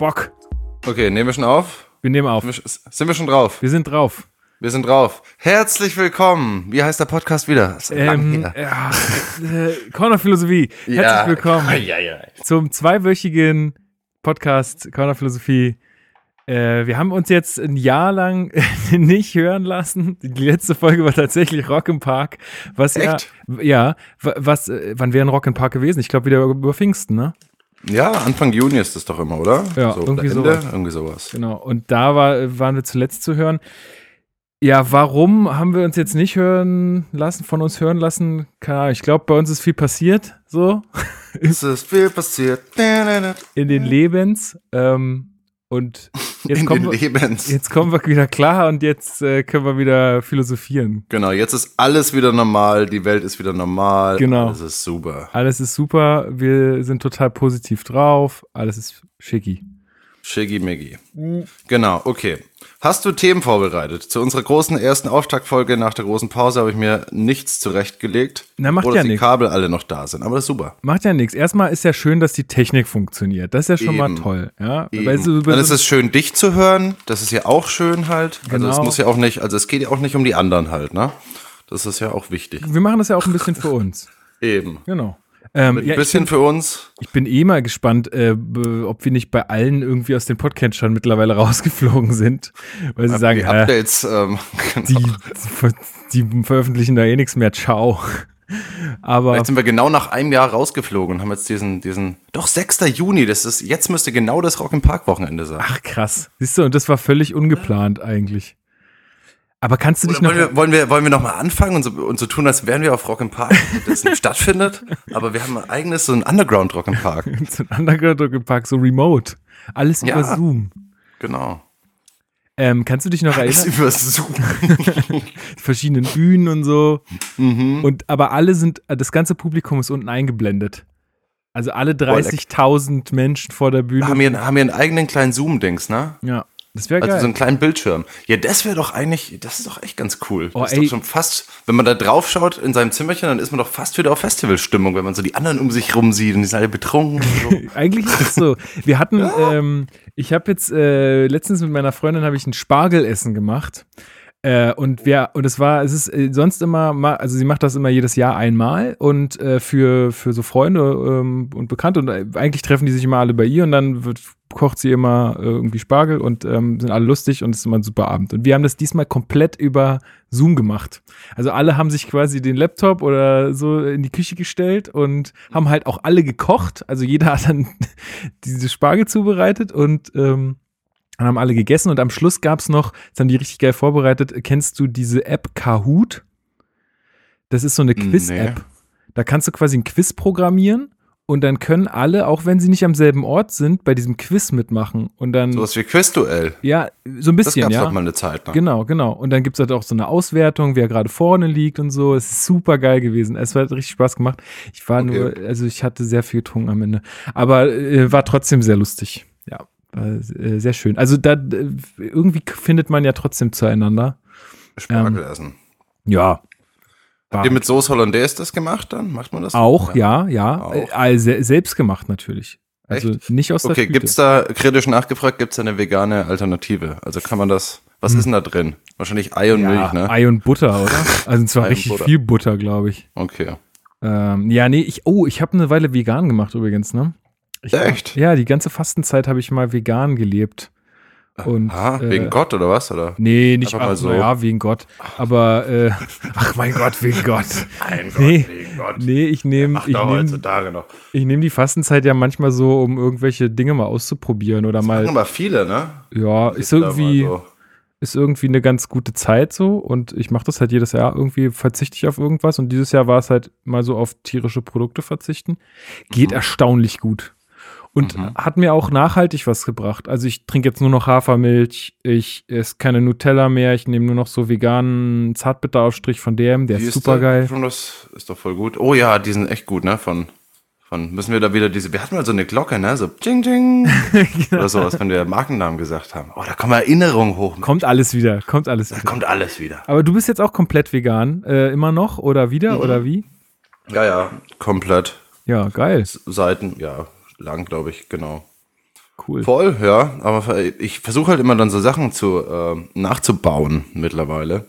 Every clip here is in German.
Bock. Okay, nehmen wir schon auf? Wir nehmen auf. Sind wir schon drauf? Wir sind drauf. Wir sind drauf. Herzlich willkommen. Wie heißt der Podcast wieder? Ähm, ja, äh, Corner Philosophie. Herzlich willkommen Ja, ja. zum zweiwöchigen Podcast Corner Philosophie. Äh, wir haben uns jetzt ein Jahr lang nicht hören lassen. Die letzte Folge war tatsächlich Rock im Park. Was Echt? ja, ja, wa- was, äh, wann wäre ein Rock im Park gewesen? Ich glaube wieder über Pfingsten, ne? Ja, Anfang Juni ist das doch immer, oder? Ja, so, irgendwie Ende, sowas. Irgendwie sowas. Genau. Und da war, waren wir zuletzt zu hören. Ja, warum haben wir uns jetzt nicht hören lassen, von uns hören lassen? Keine Ahnung. Ich glaube, bei uns ist viel passiert, so Es ist viel passiert. in den Lebens. Ähm, und jetzt kommen, wir, Lebens. jetzt kommen wir wieder klar und jetzt äh, können wir wieder philosophieren. Genau, jetzt ist alles wieder normal. Die Welt ist wieder normal. Genau. Alles ist super. Alles ist super, wir sind total positiv drauf, alles ist schicki. Shiggy Miggy. Genau, okay. Hast du Themen vorbereitet? Zu unserer großen ersten Auftaktfolge nach der großen Pause habe ich mir nichts zurechtgelegt. Na, macht Oder ja dass die nix. Kabel alle noch da sind. Aber das ist super. Macht ja nichts. Erstmal ist ja schön, dass die Technik funktioniert. Das ist ja schon mal Eben. toll. Ja? Weil über Dann ist es schön, dich zu hören. Das ist ja auch schön halt. Also es Genau. muss ja auch nicht, also es geht ja auch nicht um die anderen halt, ne? Das ist ja auch wichtig. wir machen das ja auch ein bisschen für uns. Eben. Genau. Ähm, Ein ja, ich, bisschen bin, für uns. ich bin eh mal gespannt, äh, ob wir nicht bei allen irgendwie aus den Podcatchern mittlerweile rausgeflogen sind. Weil sie sagen, die äh, Updates, ähm, die, genau. die, die veröffentlichen da eh nichts mehr. Ciao. Aber Vielleicht sind wir genau nach einem Jahr rausgeflogen und haben jetzt diesen, diesen, doch 6. Juni, das ist, jetzt müsste genau das Rock im Park Wochenende sein. ach krass. Siehst du, und das war völlig ungeplant eigentlich. Aber kannst du dich Oder noch. wollen wir, wollen wir, wollen wir nochmal anfangen und so, und so tun, als wären wir auf Rock im Park, das nicht stattfindet, aber wir haben ein eigenes, so ein Underground Rock im Park. so ein Underground gepackt, so remote. Alles Ja. über Zoom. Genau. Ähm, kannst du dich noch Alles erinnern? über Zoom. Verschiedenen Bühnen und so. Mhm. Und aber alle sind, das ganze Publikum ist unten eingeblendet. Also alle 30.000 Menschen vor der Bühne. haben, wir, haben wir einen eigenen kleinen Zoom-Dings, ne? ja, das wäre Also geil. so einen kleinen Bildschirm. Ja, das wäre doch eigentlich, das ist doch echt ganz cool. Oh, das ist ey. doch schon fast, wenn man da drauf schaut in seinem Zimmerchen, dann ist man doch fast wieder auf Festivalstimmung, wenn man so die anderen um sich rum sieht und die sind alle betrunken. Und so. Eigentlich ist es so. Wir hatten, ähm, ich habe jetzt äh, letztens mit meiner Freundin habe ich ein Spargelessen gemacht. Äh, und wir, und es war, es ist äh, sonst immer, also sie macht das immer jedes Jahr einmal und äh, für, für so Freunde ähm, und Bekannte und äh, eigentlich treffen die sich immer alle bei ihr und dann wird, kocht sie immer äh, irgendwie Spargel und ähm, sind alle lustig und es ist immer ein super Abend. Und wir haben das diesmal komplett über Zoom gemacht. Also alle haben sich quasi den Laptop oder so in die Küche gestellt und haben halt auch alle gekocht. Also jeder hat dann diese Spargel zubereitet und ähm, dann haben alle gegessen und am Schluss gab es noch, das haben die richtig geil vorbereitet, kennst du diese App Kahoot? Das ist so eine Nee. Quiz-App. Da kannst du quasi ein Quiz programmieren und dann können alle, auch wenn sie nicht am selben Ort sind, bei diesem Quiz mitmachen. Und dann, Sowas wie Quizduell. ja, so ein Das bisschen, gab's ja. doch mal eine Zeit lang. Genau, genau. Und dann gibt es halt auch so eine Auswertung, wer gerade vorne liegt und so. Es ist super geil gewesen. Es hat richtig Spaß gemacht. Ich war Okay. nur, also ich hatte sehr viel getrunken am Ende. Aber äh, war trotzdem sehr lustig. War äh, sehr schön. Also da äh, irgendwie findet man ja trotzdem zueinander. Spargel essen. Ja. Habt ihr mit Soße Hollandaise das gemacht dann? Macht man das? Auch, ja, ja. Auch. Äh, se- selbst gemacht natürlich. Also Echt? nicht aus der Okay, Tüte. gibt's da, kritisch nachgefragt, gibt's da eine vegane Alternative? Also kann man das, was ist denn da drin? Wahrscheinlich Ei und Hm. ja, Milch, ne? Ei und Butter, oder? Also zwar richtig Butter. viel Butter, glaube ich. Okay. Ähm, ja, nee, ich, oh, ich habe eine Weile vegan gemacht übrigens, ne? Ich, Echt? Ja, die ganze Fastenzeit habe ich mal vegan gelebt. Und, Ah, äh, wegen Gott oder was? Oder? Nee, nicht Einfach mal ach, so. Ja, wegen Gott. Aber, äh, ach mein Gott, wegen Gott. Mein Nee. wegen Gott. Nee, ich nehme ich nehm, die Fastenzeit ja manchmal so, um irgendwelche Dinge mal auszuprobieren oder Machen mal, aber viele, ne? ja, ist irgendwie, so. ist irgendwie eine ganz gute Zeit so und ich mache das halt jedes Jahr irgendwie verzichte ich auf irgendwas und dieses Jahr war es halt mal so auf tierische Produkte verzichten. Geht Mhm. erstaunlich gut. Und Mhm. hat mir auch nachhaltig was gebracht. Also ich trinke jetzt nur noch Hafermilch, ich esse keine Nutella mehr, ich nehme nur noch so veganen Zartbitteraufstrich von DM, der Wie ist super geil. Das ist doch voll gut. Oh ja, die sind echt gut, ne? Von, von, müssen wir da wieder diese, wir hatten mal so eine Glocke, ne? So, Jing, Jing. Oder sowas, wenn wir Markennamen gesagt haben. Oh, da kommen Erinnerungen hoch. Kommt alles wieder, kommt alles Da wieder. kommt alles wieder. Aber du bist jetzt auch komplett vegan, äh, immer noch oder wieder Mhm. oder wie? Ja, ja, komplett. Ja, geil. Seiten, ja, lang, glaube ich, genau. cool. Voll, ja. Aber ich versuche halt immer dann so Sachen zu äh, nachzubauen mittlerweile.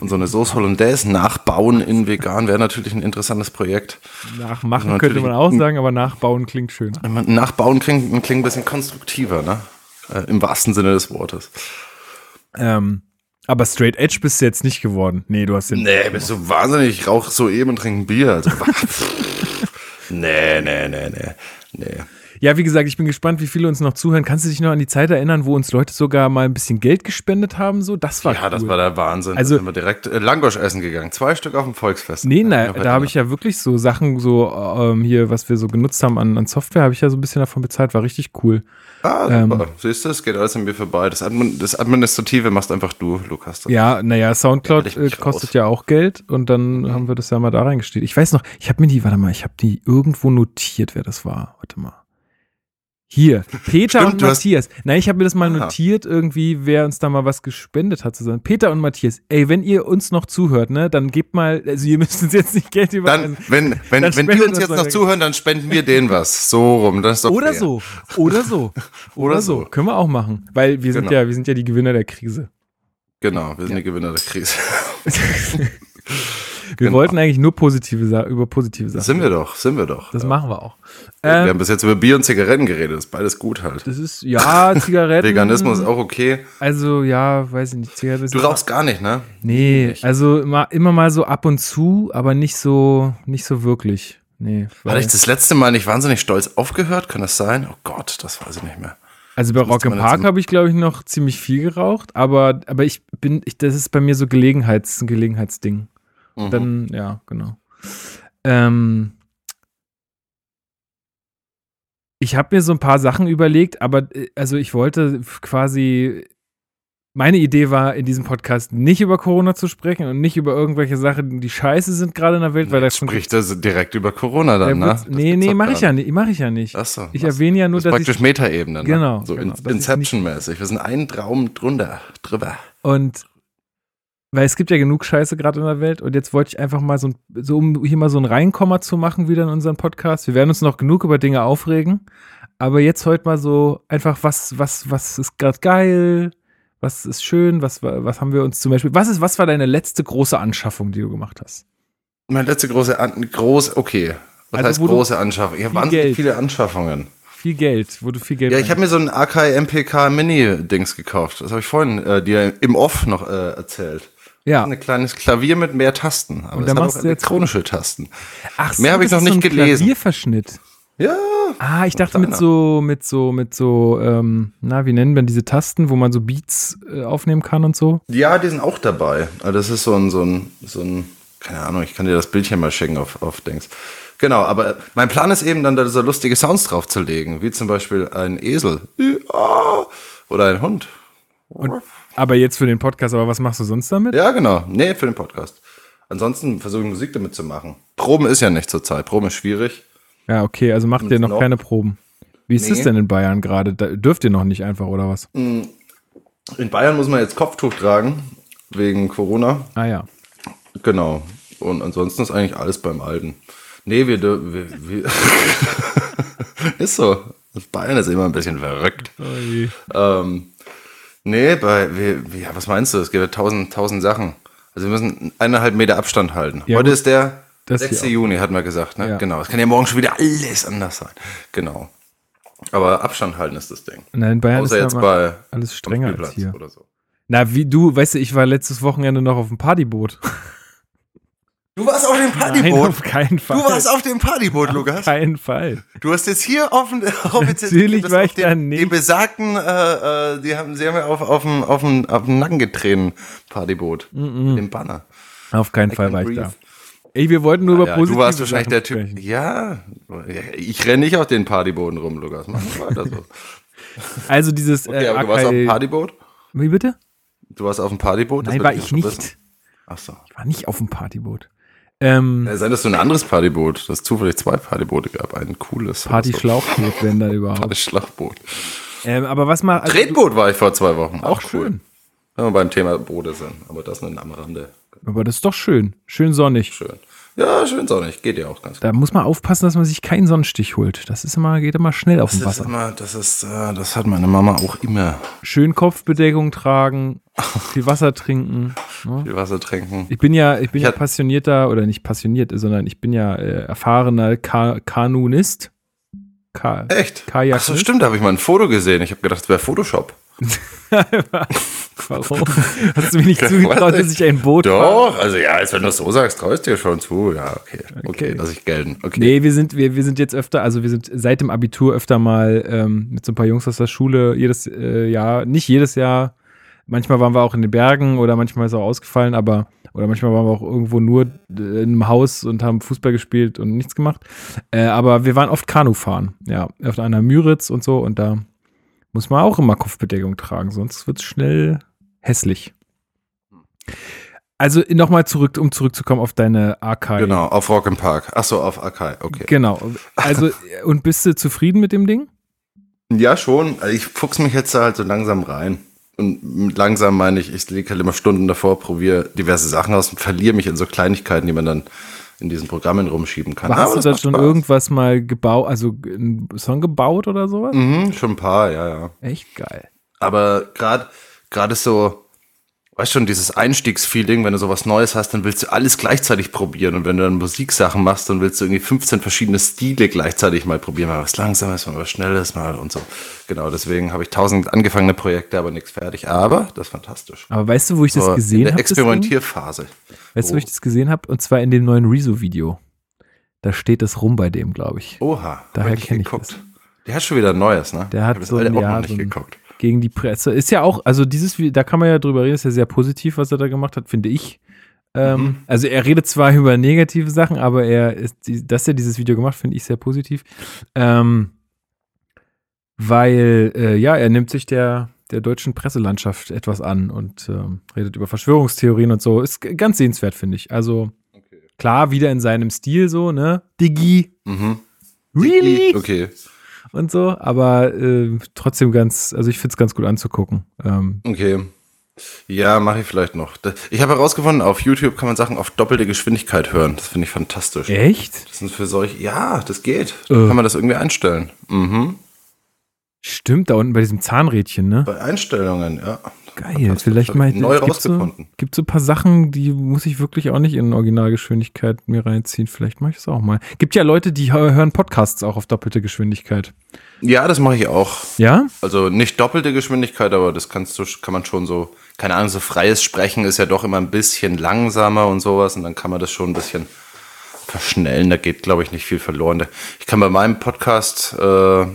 Und so eine Sauce Hollandaise nachbauen in vegan wäre natürlich ein interessantes Projekt. Nachmachen könnte man auch sagen, aber nachbauen klingt schön. Nachbauen klingt, klingt ein bisschen konstruktiver, ne? Äh, Im wahrsten Sinne des Wortes. Ähm, aber Straight Edge bist du jetzt nicht geworden. Nee, du hast den. Nee, bist du wahnsinnig. Ich rauche so eben und trinke ein Bier. Also, nee, nee, nee, nee. Nee. Ja, wie gesagt, ich bin gespannt, wie viele uns noch zuhören. Kannst du dich noch an die Zeit erinnern, wo uns Leute sogar mal ein bisschen Geld gespendet haben? So, das war Ja, cool. das war der Wahnsinn. Also- da sind wir direkt äh, Langosch essen gegangen. Zwei Stück auf dem Volksfest. Nee, noch da habe ich ja wirklich so Sachen, so ähm, hier, was wir so genutzt haben an, an Software, habe ich ja so ein bisschen davon bezahlt, war richtig cool. Ah, ähm, super. Siehst du, es geht alles an mir vorbei. Das, Admin, das Administrative machst einfach du, Lukas. Ja, naja, Soundcloud Ja, äh, kostet raus. ja auch Geld und dann haben wir das ja mal da reingestellt. Ich weiß noch, ich habe mir die, warte mal, ich habe die irgendwo notiert, wer das war. Warte mal. Hier, Peter Stimmt, und du hast- Matthias. Nein, ich habe mir das mal Aha. notiert, irgendwie, wer uns da mal was gespendet hat zusammen. Peter und Matthias, ey, wenn ihr uns noch zuhört, ne, dann gebt mal, also ihr müsst uns jetzt nicht Geld überweisen. Dann, wenn, wenn, Dann wenn die uns uns jetzt noch weg. zuhören, dann spenden wir denen was. So rum. Das ist doch Oder fair. so, oder so, Oder so. Können wir auch machen, weil wir sind Genau. ja, wir sind ja die Gewinner der Krise. Genau, wir sind die Gewinner der Krise. Wir Genau. wollten eigentlich nur positive über positive Sachen. sind wir doch, sind wir doch. Das ja. machen wir auch. wir Ähm, haben bis jetzt über Bier und Zigaretten geredet. Das ist beides gut halt. das ist, ja, Zigaretten. Veganismus ist auch okay. Also, ja, weiß ich nicht. Zigaretten Du rauchst gar nicht, ne? Nee, also immer, immer mal so ab und zu, aber nicht so, nicht so wirklich. Nee. Hatte ich das letzte Mal nicht wahnsinnig stolz aufgehört? Kann das sein? Oh Gott, das weiß ich nicht mehr. also bei Rock im Park habe ich, glaube ich, noch ziemlich viel geraucht, aber, aber ich bin, ich, das ist bei mir so Gelegenheits, ein Gelegenheitsding. Mhm. Dann, ja, genau. Ähm, ich habe mir so ein paar Sachen überlegt, aber äh, also ich wollte quasi. Meine Idee war, in diesem Podcast nicht über Corona zu sprechen und nicht über irgendwelche Sachen, die scheiße sind gerade in der Welt, weil das Spricht das direkt über Corona Da dann, ne? nee, nee, mache gar ich ja nicht. Mach ich ja nicht. Ach so. ich erwähne ja nur, Das dass praktisch ich. Metaebene, ne? Genau, So genau, Inception-mäßig. Wir sind einen Traum drunter, drüber. Und weil es gibt ja genug Scheiße gerade in der Welt und jetzt wollte ich einfach mal so, ein, so um hier mal so ein Reinkommer zu machen wieder in unseren Podcast. Wir werden uns noch genug über Dinge aufregen, aber jetzt heute mal so einfach was, was, was ist gerade geil, was ist schön, was, was haben wir uns zum Beispiel, was ist, was war deine letzte große Anschaffung, die du gemacht hast? Meine letzte große, An groß, okay. Was Also, heißt große Anschaffung? Ich habe wahnsinnig Geld- viele Anschaffungen. Viel Geld, wo du viel Geld Ja, ich habe mir so ein AK MPK Mini-Dings gekauft. Das habe ich vorhin äh, dir im Off noch äh, erzählt. Ja. Ein kleines Klavier mit mehr Tasten. Aber Und da machst auch du jetzt- elektronische Tasten. Ach, mehr habe ich das noch ist nicht so ein gelesen. Klavierverschnitt. Ja. Ah, ich dachte mit so, mit so, mit so, ähm, na, wie nennen wir diese Tasten, wo man so Beats äh, aufnehmen kann und so? Ja, die sind auch dabei. Also das ist so ein, so ein, so ein, keine Ahnung, ich kann dir das Bildchen mal schicken auf, auf Dings. Genau, aber mein Plan ist eben dann da so lustige Sounds draufzulegen, wie zum Beispiel ein Esel oder ein Hund. Aber jetzt für den Podcast, aber was machst du sonst damit? Ja, genau. Nee, für den Podcast. Ansonsten versuche ich Musik damit zu machen. Proben ist ja nicht zur Zeit. Proben ist schwierig. Ja, okay, also macht ihr noch, noch? keine Proben. Wie ist es Nee. denn in Bayern gerade? Dürft ihr noch nicht einfach, oder was? In Bayern muss man jetzt Kopftuch tragen, wegen Corona. Ah ja. Genau. Und ansonsten ist eigentlich alles beim Alten. Nee, wir, wir, wir ist so. Bayern ist immer ein bisschen verrückt. Ähm, nee, bei, wir- ja, was meinst du? Es gibt ja tausend, tausend Sachen. Also wir müssen eineinhalb Meter Abstand halten. Ja, Heute gut. ist der Das 6. hier auch. Juni, hat man gesagt. Ne? Ja. Genau. Es kann ja morgen schon wieder alles anders sein. Genau. Aber Abstand halten ist das Ding. Nein, in Bayern Außer ist jetzt bei alles strenger als hier. oder so. Na, wie du, weißt du, ich war letztes Wochenende noch auf dem Partyboot. Du warst auf dem Nein, Partyboot. auf keinen Fall. Du warst auf dem Partyboot, auf Lukas. keinen Fall. Du hast jetzt hier offen, offiziell Natürlich war auf ich da den, nicht. Den besagten, äh, äh, die haben, sie haben ja auf, auf, den, auf, auf den Nacken getreten, Partyboot. Den Banner. Auf keinen I Fall war ich da. Ey, wir wollten nur über Ja, positive du warst wahrscheinlich der Typ. sprechen. Ja, ich renne nicht auf den Partybooten rum, Lukas. Mach weiter so. Also dieses Okay, äh, aber du warst auf dem Partyboot? Wie bitte? Du warst auf dem Partyboot? Nein, war ich nicht. wissen. Ach so. Ich war nicht auf dem Partyboot. Ähm, Ja, sein, dass du ein anderes Partyboot, dass es zufällig zwei Partyboote gab. Ein cooles. Party-Schlauchboot, wenn da überhaupt. Party-Schlauchboot. Ähm, aber was mal. Also, Tretboot war ich vor zwei Wochen. Auch schön. Wenn wir beim Thema Boote sind. Aber das nur am Rande. Aber das ist doch schön. Schön sonnig. Schön. Ja, schön sonnig. Geht ja auch ganz gut. Da muss man aufpassen, dass man sich keinen Sonnenstich holt. Das ist immer, geht immer schnell auf dem Das Wasser. immer, das ist, äh, das hat meine Mama auch immer. Schön Kopfbedeckung tragen, viel Wasser trinken. Ne? Viel Wasser trinken. Ich bin ja, ich bin Ich ja passionierter oder nicht passioniert, sondern ich bin ja äh, erfahrener Ka Kanunist. Ka Echt? Kajak. Ach so, stimmt, da habe ich mal ein Foto gesehen. Ich habe gedacht, es wäre Photoshop. Warum? Hast du mir nicht zugetraut, dass ich ein Boot? Doch, also ja, als wenn du es so sagst, traust du dir schon zu. Ja, okay. Okay, Okay. lass ich gelten. Okay. Nee, wir sind, wir, wir sind jetzt öfter, also wir sind seit dem Abitur öfter mal ähm, mit so ein paar Jungs aus der Schule jedes äh, Jahr, nicht jedes Jahr, manchmal waren wir auch in den Bergen oder manchmal ist auch ausgefallen, aber oder manchmal waren wir auch irgendwo nur äh, in einem Haus und haben Fußball gespielt und nichts gemacht. Äh, aber wir waren oft Kanu fahren, ja, auf einer Müritz und so und da muss man auch immer Kopfbedeckung tragen, sonst wird es schnell hässlich. Also nochmal zurück, um zurückzukommen auf deine Archive. Genau, auf Rock im Park. Ach so, auf Akai, okay. Genau. Also, und bist du zufrieden mit dem Ding? Ja, schon. Also ich fuchs mich jetzt da halt so langsam rein. Und langsam meine ich, ich liege halt immer Stunden davor, probiere diverse Sachen aus und verliere mich in so Kleinigkeiten, die man dann in diesen Programmen rumschieben kann. Hast Aber du das da schon Spaß. irgendwas mal gebaut, also einen Song gebaut oder sowas? Mhm, schon ein paar, ja, ja. Echt geil. Aber gerade gerade so, weißt schon, dieses Einstiegsfeeling, wenn du sowas Neues hast, dann willst du alles gleichzeitig probieren. Und wenn du dann Musiksachen machst, dann willst du irgendwie 15 verschiedene Stile gleichzeitig mal probieren. Mal was Langsames, mal was Schnelles, mal und so. Genau, deswegen habe ich tausend angefangene Projekte, aber nichts fertig. Aber das ist fantastisch. Aber weißt du, wo ich das So, in gesehen der habe? Experimentierphase. Weißt du, wo Oh. ich das gesehen habe? Und zwar in dem neuen Rezo-Video. Da steht das rum bei dem, glaube ich. Oha, Daher hab ich geguckt. das. Der hat schon wieder ein neues, ne? Der hat ich das so ein auch Jahr noch nicht so geguckt. Gegen die Presse. Ist ja auch, also dieses, da kann man ja drüber reden, ist ja sehr positiv, was er da gemacht hat, finde ich. Ähm, Mhm. Also er redet zwar über negative Sachen, aber er ist, dass er dieses Video gemacht, finde ich sehr positiv. Ähm, weil, äh, ja, er nimmt sich der, der deutschen Presselandschaft etwas an und ähm, redet über Verschwörungstheorien und so. Ist ganz sehenswert, finde ich. Also klar, wieder in seinem Stil so, ne? Diggi, Mhm. really? Okay, Und so, aber äh, trotzdem ganz, also ich finde es ganz gut anzugucken. Ähm, okay. Ja, mache ich vielleicht noch. Da- Ich habe herausgefunden, auf YouTube kann man Sachen auf doppelte Geschwindigkeit hören. Das finde ich fantastisch. echt? Das sind für solche, ja, das geht. Äh. Kann man das irgendwie einstellen. Mhm. Stimmt, da unten bei diesem Zahnrädchen, ne? Bei Einstellungen, ja. Geil, vielleicht mal neu so, rausgefunden. gibt so ein paar Sachen, die muss ich wirklich auch nicht in Originalgeschwindigkeit mir reinziehen. Vielleicht mache ich das auch mal. Gibt ja Leute, die hö- hören Podcasts auch auf doppelte Geschwindigkeit. Ja, das mache ich auch. Ja? Also nicht doppelte Geschwindigkeit, aber das kannst du, kann man schon so, keine Ahnung, so freies Sprechen ist ja doch immer ein bisschen langsamer und sowas und dann kann man das schon ein bisschen verschnellen. Da geht, glaube ich, nicht viel verloren. Ich kann bei meinem Podcast, äh,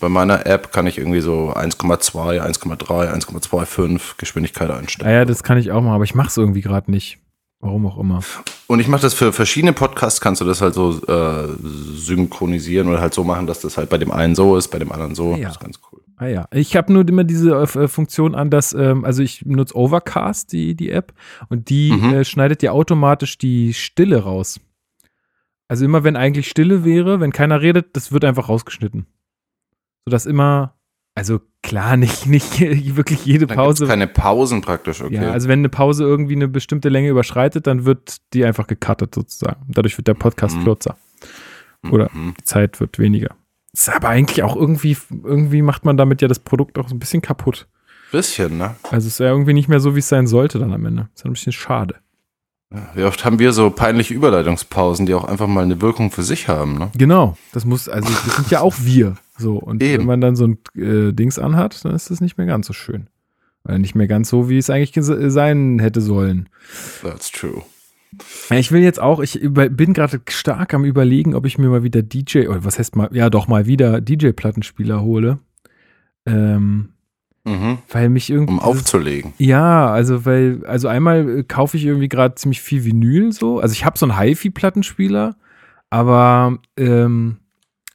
bei meiner App kann ich irgendwie so 1,2, 1,3, 1,25 Geschwindigkeit einstellen. Naja, das kann ich auch mal, aber ich mache es irgendwie gerade nicht. Warum auch immer. Und ich mache das für verschiedene Podcasts, kannst du das halt so äh, synchronisieren oder halt so machen, dass das halt bei dem einen so ist, bei dem anderen so. Ja. Das ist ganz cool. Ah ja, ich habe nur immer diese äh, Funktion an, dass, ähm, also ich nutze Overcast, die, die App, und die Mhm. äh, schneidet dir automatisch die Stille raus. Also immer wenn eigentlich Stille wäre, wenn keiner redet, das wird einfach rausgeschnitten. Sodass immer, also klar, nicht, nicht wirklich jede Dann Pause. keine Pausen praktisch, okay. Ja, also wenn eine Pause irgendwie eine bestimmte Länge überschreitet, dann wird die einfach gecuttet sozusagen. Dadurch wird der Podcast Mhm. kürzer. Oder Mhm. die Zeit wird weniger. Ist aber eigentlich auch irgendwie, irgendwie macht man damit ja das Produkt auch so ein bisschen kaputt. Bisschen, ne? Also es ist ja irgendwie nicht mehr so, wie es sein sollte dann am Ende. Ist ja ein bisschen schade. Wie oft haben wir so peinliche Überleitungspausen, die auch einfach mal eine Wirkung für sich haben, ne? Genau. Das muss, also das sind ja auch wir. So. Und Eben. wenn man dann so ein äh, Dings anhat, dann ist das nicht mehr ganz so schön. Oder nicht mehr ganz so, wie es eigentlich sein hätte sollen. That's true. Ich will jetzt auch, ich über, bin gerade stark am überlegen, ob ich mir mal wieder DJ, oder was heißt mal, ja doch mal wieder DJ-Plattenspieler hole. Ähm, Mhm. weil mich irgendwie. Um aufzulegen. Ja, also weil, also einmal äh, kaufe ich irgendwie gerade ziemlich viel Vinyl so. Also ich habe so einen HiFi-Plattenspieler, aber ähm,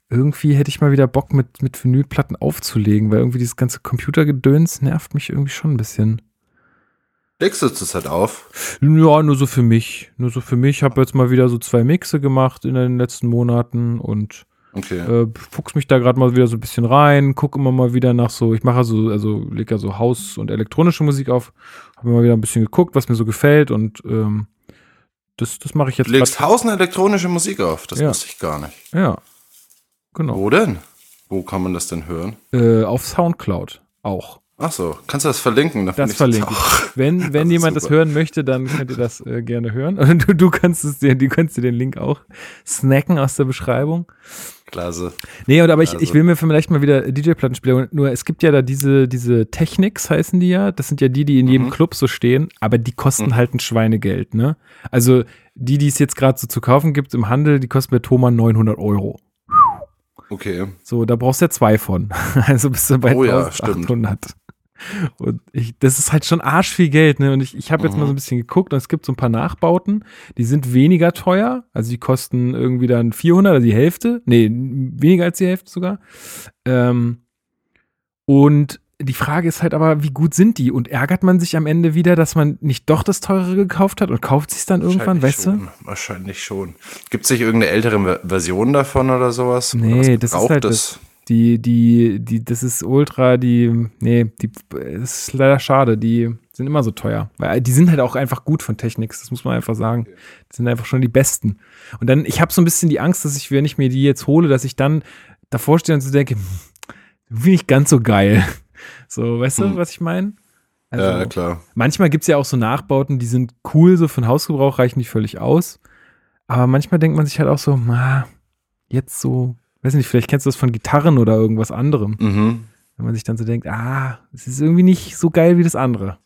irgendwie hätte ich mal wieder Bock mit, mit Vinylplatten aufzulegen, weil irgendwie dieses ganze Computergedöns nervt mich irgendwie schon ein bisschen. Legst du das halt auf? Ja, nur so für mich. Nur so für mich. Ich habe jetzt mal wieder so zwei Mixe gemacht in den letzten Monaten und Okay. äh, fuchs mich da gerade mal wieder so ein bisschen rein, gucke immer mal wieder nach so, ich mache so, also lege ja so Haus- und elektronische Musik auf, habe mal wieder ein bisschen geguckt, was mir so gefällt und ähm, das, das mache ich jetzt. Du legst tausend elektronische Musik auf, das Ja. wusste ich gar nicht. Ja. Genau. Wo denn? Wo kann man das denn hören? Äh, auf Soundcloud auch. Ach so, kannst du das verlinken? Da Das verlinke ich. Wenn, wenn ist jemand das hören möchte, dann könnt ihr das äh, gerne hören. Und du, du kannst es dir, du kannst dir den Link auch snacken aus der Beschreibung. Klasse. Nee, und aber ich, Also- ich will mir vielleicht mal wieder DJ-Platten spielen. Nur es gibt ja da diese, diese Technics, heißen die ja. Das sind ja die, die in jedem Mhm. Club so stehen, aber die kosten Mhm. halt ein Schweinegeld, ne? Also die, die es jetzt gerade so zu kaufen gibt im Handel, die kosten bei Thomann 900 Euro. Okay. So, da brauchst du ja zwei von. Also bist du bei Oh ja, 1800. Und ich, das ist halt schon arsch viel Geld, ne? Und ich, ich habe jetzt Mhm. mal so ein bisschen geguckt und es gibt so ein paar Nachbauten, die sind weniger teuer. Also die kosten irgendwie dann 400, also die Hälfte. Nee, weniger als die Hälfte sogar. Ähm, und die Frage ist halt aber, wie gut sind die? Und ärgert man sich am Ende wieder, dass man nicht doch das teurere gekauft hat und kauft sich dann irgendwann, weißt du? Wahrscheinlich schon. Gibt es nicht irgendeine ältere Ver- Version davon oder sowas? Oder Nee, was das ist halt das. Die, die, die, das ist ultra, die, nee, die, das ist leider schade, die sind immer so teuer. Weil die sind halt auch einfach gut von Technics, das muss man einfach sagen. Die sind einfach schon die besten. Und dann, ich habe so ein bisschen die Angst, dass ich, wenn ich mir die jetzt hole, dass ich dann davor stehe und so denke, hm, bin ich ganz so geil. So, weißt du, Hm. was ich meine? Also, ja, klar. Manchmal gibt es ja auch so Nachbauten, die sind cool, so für den Hausgebrauch reichen die völlig aus. Aber manchmal denkt man sich halt auch so, na, jetzt so, weiß nicht, vielleicht kennst du das von Gitarren oder irgendwas anderem. Mhm. Wenn man sich dann so denkt, ah, es ist irgendwie nicht so geil wie das andere.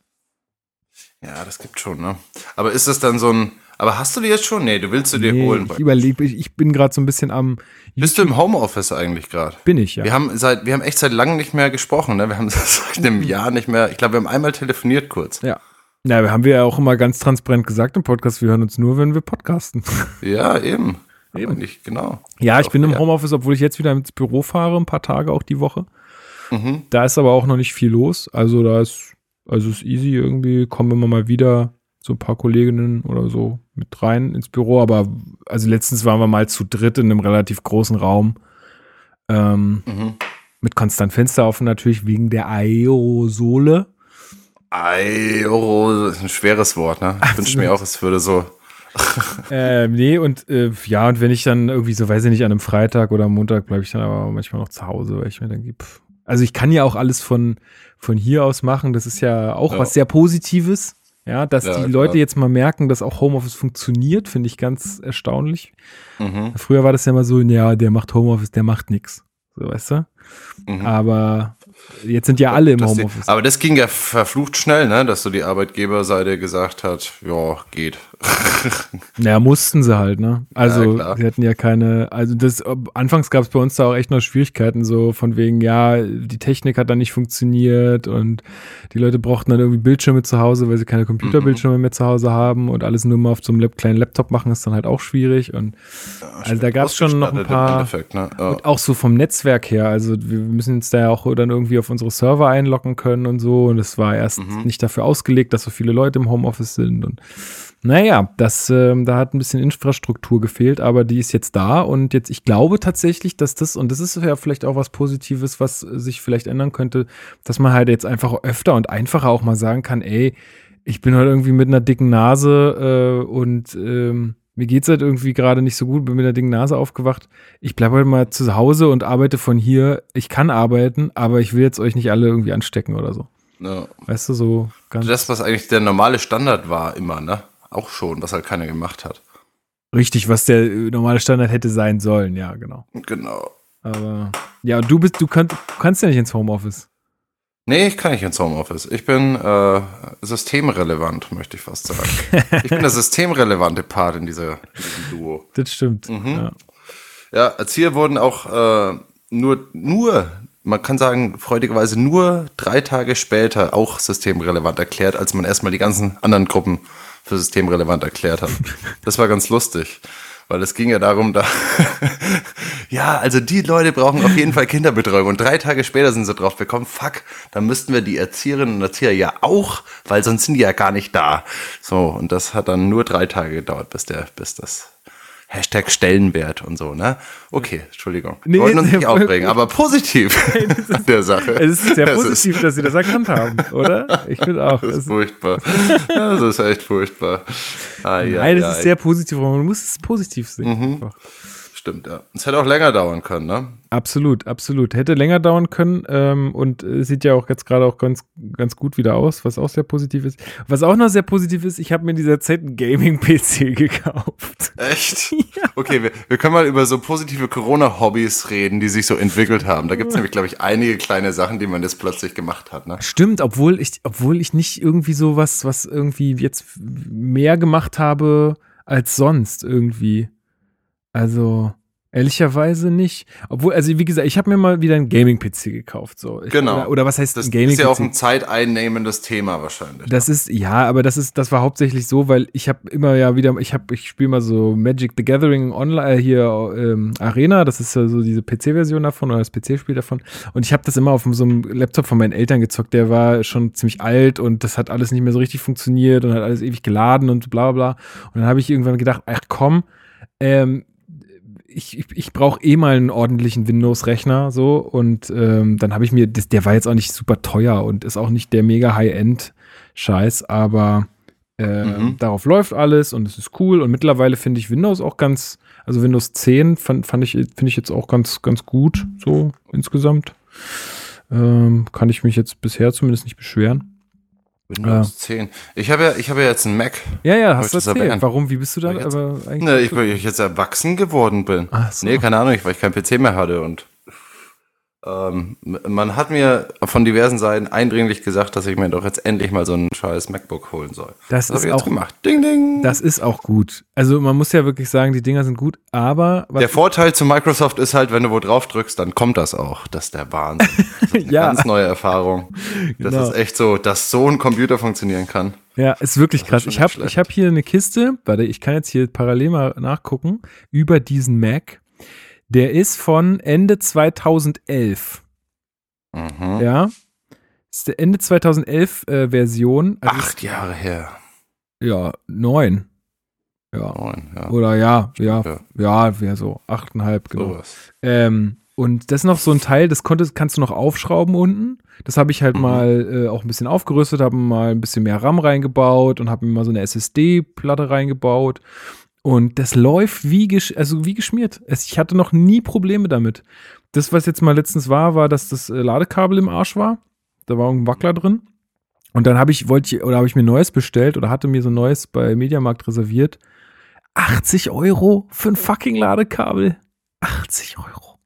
Ja, das gibt schon, ne? Aber ist das dann so ein. Aber hast du die jetzt schon? Nee, du willst du dir Nee, holen. ich überlebe, ich, ich bin gerade so ein bisschen am, Bist du im Homeoffice eigentlich gerade? bin ich, ja. Wir haben seit, wir haben echt seit langem nicht mehr gesprochen, ne? Wir haben seit einem Jahr nicht mehr. Ich glaube, wir haben einmal telefoniert kurz. ja. Ja, wir haben wir ja auch immer ganz transparent gesagt im Podcast, wir hören uns nur, wenn wir podcasten. Ja, eben. Eben. Nicht, genau. Ja, ich bin im Ja. Homeoffice, obwohl ich jetzt wieder ins Büro fahre, ein paar Tage auch die Woche. Mhm. Da ist aber auch noch nicht viel los. Also da ist, also ist easy irgendwie, kommen immer mal wieder so ein paar Kolleginnen oder so mit rein ins Büro. Aber also letztens waren wir mal zu dritt in einem relativ großen Raum. Ähm, Mhm. mit konstant Fenster offen natürlich wegen der Aerosole. Das ist ein schweres Wort, ne? Ich wünsche mir auch, es würde so. ähm, nee, und äh, ja, und wenn ich dann irgendwie so, weiß ich nicht, an einem Freitag oder Montag bleibe ich dann aber manchmal noch zu Hause, weil ich mir denke, pff. also ich kann ja auch alles von, von hier aus machen. Das ist ja auch Ja. was sehr Positives. Ja, dass Ja, die klar. Leute jetzt mal merken, dass auch Homeoffice funktioniert, finde ich ganz erstaunlich. Mhm. Früher war das ja immer so, ja, der macht Homeoffice, der macht nix. So, weißt du? Mhm. Aber jetzt sind ja alle im Dass die, Homeoffice. aber das ging ja verflucht schnell, ne? Dass so die Arbeitgeberseite gesagt hat, ja, geht. Naja, mussten sie halt, ne? Also, Ja, sie hatten ja keine, also das, anfangs gab es bei uns da auch echt noch Schwierigkeiten, so von wegen, ja, die Technik hat dann nicht funktioniert und die Leute brauchten dann irgendwie Bildschirme zu Hause, weil sie keine Computerbildschirme mehr zu Hause haben und alles nur mal auf so einem kleinen Laptop machen, ist dann halt auch schwierig und Also da gab's schon noch ein paar- ne? ja. Und auch so vom Netzwerk her, also wir müssen uns da ja auch dann irgendwie auf unsere Server einloggen können und so. Und es war erst Mhm. nicht dafür ausgelegt, dass so viele Leute im Homeoffice sind. Und naja, das, ähm, da hat ein bisschen Infrastruktur gefehlt, aber die ist jetzt da. Und jetzt, ich glaube tatsächlich, dass das, und das ist ja vielleicht auch was Positives, was sich vielleicht ändern könnte, dass man halt jetzt einfach öfter und einfacher auch mal sagen kann, ey, ich bin halt irgendwie mit einer dicken Nase äh, und ähm, mir geht's halt irgendwie gerade nicht so gut, bin mit einer dicken Nase aufgewacht. Ich bleibe heute mal zu Hause und arbeite von hier. Ich kann arbeiten, aber ich will jetzt euch nicht alle irgendwie anstecken oder so. ja. Weißt du, so ganz Das, was eigentlich der normale Standard war, immer, ne? Auch schon, was halt keiner gemacht hat. richtig, was der äh, normale Standard hätte sein sollen, ja, genau. Genau. Aber ja, und du bist, du, könnt, du kannst ja nicht ins Homeoffice. Nee, ich kann nicht ins Homeoffice. Ich bin äh, systemrelevant, möchte ich fast sagen. ich bin der systemrelevante Part in, dieser, in diesem Duo. Das stimmt. Mhm. Ja. Ja, als hier wurden auch äh, nur, nur, man kann sagen, freudigerweise nur drei Tage später auch systemrelevant erklärt, als man erstmal die ganzen anderen Gruppen für systemrelevant erklärt hat. Das war ganz lustig. Weil es ging ja darum, da, ja, also die Leute brauchen auf jeden Fall Kinderbetreuung. Und drei Tage später sind sie drauf gekommen, fuck, dann müssten wir die Erzieherinnen und Erzieher ja auch, weil sonst sind die ja gar nicht da. So, und das hat dann nur drei Tage gedauert, bis der, bis das Hashtag Stellenwert und so, ne? Okay, Entschuldigung. Wir nee, wollten uns nicht aufregen, aber positiv an der Sache. Es ist sehr das positiv, ist dass sie das erkannt haben, oder? Ich finde auch. Das ist furchtbar. Das ist echt furchtbar. Ah, ja, Nein, das ja, ist sehr positiv, man muss es positiv sehen. Mhm stimmt, ja. Es hätte auch länger dauern können, ne? Absolut, absolut. Hätte länger dauern können ähm, und äh, sieht ja auch jetzt gerade auch ganz, ganz gut wieder aus, was auch sehr positiv ist. Was auch noch sehr positiv ist, ich habe mir in dieser Zeit einen Gaming-PC gekauft. Echt? ja. Okay, wir, wir können mal über so positive Corona-Hobbys reden, die sich so entwickelt haben. Da gibt es nämlich, glaube ich, einige kleine Sachen, die man jetzt plötzlich gemacht hat, ne? Stimmt, obwohl ich, obwohl ich nicht irgendwie so was, was irgendwie jetzt mehr gemacht habe als sonst irgendwie. Also, Ehrlicherweise nicht. Obwohl, also wie gesagt, ich habe mir mal wieder einen Gaming-PC gekauft. So. Ich, genau. Oder, oder, was heißt das ein Gaming-PC? Das ist ja auch ein zeiteinnehmendes Thema wahrscheinlich. Das ist, ja, aber das ist, das war hauptsächlich so, weil ich habe immer ja wieder, ich habe, ich spiele mal so Magic the Gathering online, äh, hier ähm, Arena, das ist ja so diese PC-Version davon oder das PC-Spiel davon. Und ich habe das immer auf so einem Laptop von meinen Eltern gezockt, der war schon ziemlich alt und das hat alles nicht mehr so richtig funktioniert und hat alles ewig geladen und bla bla. Und dann habe ich irgendwann gedacht, ach komm, ähm, ich, ich, ich brauche eh mal einen ordentlichen Windows-Rechner so und ähm, dann habe ich mir, das, der war jetzt auch nicht super teuer und ist auch nicht der mega High-End-Scheiß, aber äh, mhm. darauf läuft alles und es ist cool und mittlerweile finde ich Windows auch ganz, also Windows 10 fand, fand ich, finde ich jetzt auch ganz, ganz gut so insgesamt. Ähm, kann ich mich jetzt bisher zumindest nicht beschweren. Windows ja. 10. Ich habe ja, ich habe ja jetzt einen Mac. Ja, ja, hast du erzählt. Warum, wie bist du da? Aber eigentlich ne, ich, weil ich jetzt erwachsen geworden bin. Ach so. Nee, keine Ahnung, weil ich keinen PC mehr hatte und ähm, man hat mir von diversen Seiten eindringlich gesagt, dass ich mir doch jetzt endlich mal so ein scheiß MacBook holen soll. Das, das ist auch gemacht. Ding, ding. Das ist auch gut. Also man muss ja wirklich sagen, die Dinger sind gut, aber der Vorteil zu Microsoft ist halt, wenn du wo drauf drückst, dann kommt das auch. Das ist der Wahnsinn. Das ist ja. Ganz neue Erfahrung. Das genau. ist echt so, dass so ein Computer funktionieren kann. Ja, ist wirklich krass. Ist ich habe ich hab hier eine Kiste, warte, ich kann jetzt hier parallel mal nachgucken über diesen Mac der ist von Ende 2011. Mhm. Ja. Ist der Ende 2011 äh, Version. Also Acht Jahre her. Ja, neun. Ja. Neun, ja. Oder ja, ja, ja, ja, wäre so achteinhalb, genau. Ähm, und das ist noch so ein Teil, das konntest, kannst du noch aufschrauben unten. Das habe ich halt mhm. mal äh, auch ein bisschen aufgerüstet, habe mal ein bisschen mehr RAM reingebaut und habe mir mal so eine SSD-Platte reingebaut. Und das läuft wie, gesch also wie geschmiert. Ich hatte noch nie Probleme damit. Das, was jetzt mal letztens war, war, dass das äh, Ladekabel im Arsch war. Da war ein Wackler drin. Und dann habe ich, wollte ich, oder habe ich mir neues bestellt oder hatte mir so neues bei Mediamarkt reserviert. 80 Euro für ein fucking Ladekabel. 80 Euro.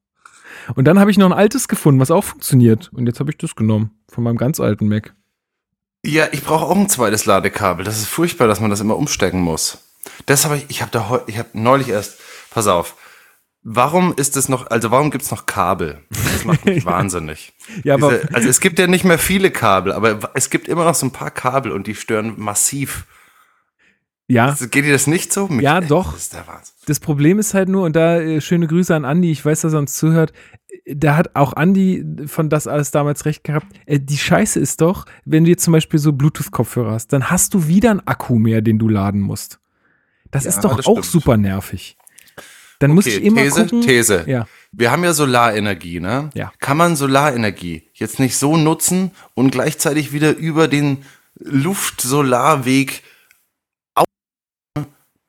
Und dann habe ich noch ein altes gefunden, was auch funktioniert. Und jetzt habe ich das genommen. Von meinem ganz alten Mac. Ja, ich brauche auch ein zweites Ladekabel. Das ist furchtbar, dass man das immer umstecken muss. Das habe ich, ich habe da ich habe neulich erst, pass auf, warum ist es noch, also warum gibt es noch Kabel? Das macht mich wahnsinnig. Ja, aber Diese, also es gibt ja nicht mehr viele Kabel, aber es gibt immer noch so ein paar Kabel und die stören massiv. Ja. Geht dir das nicht so? Mich, ja, doch. Das, das, Problem ist halt nur, und da äh, schöne Grüße an Andi, ich weiß, dass er uns zuhört, da hat auch Andi von das alles damals recht gehabt. Äh, die Scheiße ist doch, wenn du jetzt zum Beispiel so Bluetooth-Kopfhörer hast, dann hast du wieder einen Akku mehr, den du laden musst. Das ja, ist doch das auch super nervig. Dann okay, muss ich immer These, gucken. These. Ja. Wir haben ja Solarenergie, ne? Ja. Kann man Solarenergie jetzt nicht so nutzen und gleichzeitig wieder über den Luft-Solarweg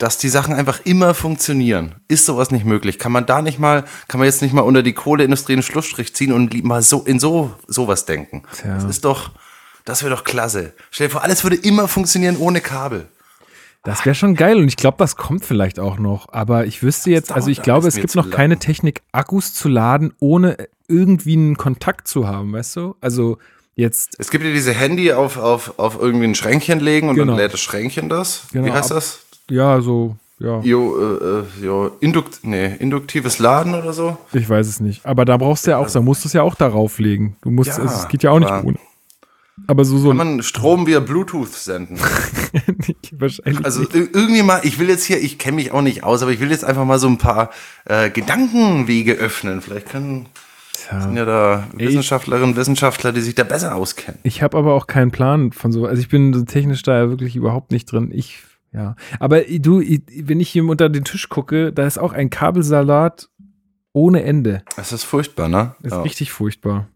dass die Sachen einfach immer funktionieren. Ist sowas nicht möglich? Kann man da nicht mal, kann man jetzt nicht mal unter die Kohleindustrie einen Schlussstrich ziehen und mal so in so sowas denken? Tja. Das ist doch, das wäre doch klasse. Stell dir vor, alles würde immer funktionieren ohne Kabel. Das wäre schon geil und ich glaube, das kommt vielleicht auch noch. Aber ich wüsste jetzt, also ich glaube, es gibt noch keine Technik, Akkus zu laden, ohne irgendwie einen Kontakt zu haben, weißt du? Also jetzt. Es gibt ja diese Handy auf, auf, auf irgendwie ein Schränkchen legen und genau. dann lädt das Schränkchen das. Genau, Wie heißt das? Ja, so, ja. Jo, äh, äh, jo, Indukt, nee, induktives Laden oder so? Ich weiß es nicht. Aber da brauchst du ja auch, da musst du es ja auch darauf legen. Du musst, ja, es geht ja auch nicht ohne. Aber so, so. Kann man Strom via Bluetooth senden? Wahrscheinlich. Also nicht. irgendwie mal, ich will jetzt hier, ich kenne mich auch nicht aus, aber ich will jetzt einfach mal so ein paar äh, Gedankenwege öffnen. Vielleicht können Tja. sind ja da Wissenschaftlerinnen, Wissenschaftler, die sich da besser auskennen. Ich habe aber auch keinen Plan von so. Also ich bin so technisch da ja wirklich überhaupt nicht drin. Ich Ja, aber du, wenn ich hier unter den Tisch gucke, da ist auch ein Kabelsalat ohne Ende. Es ist furchtbar, ne? Das ist ja. richtig furchtbar.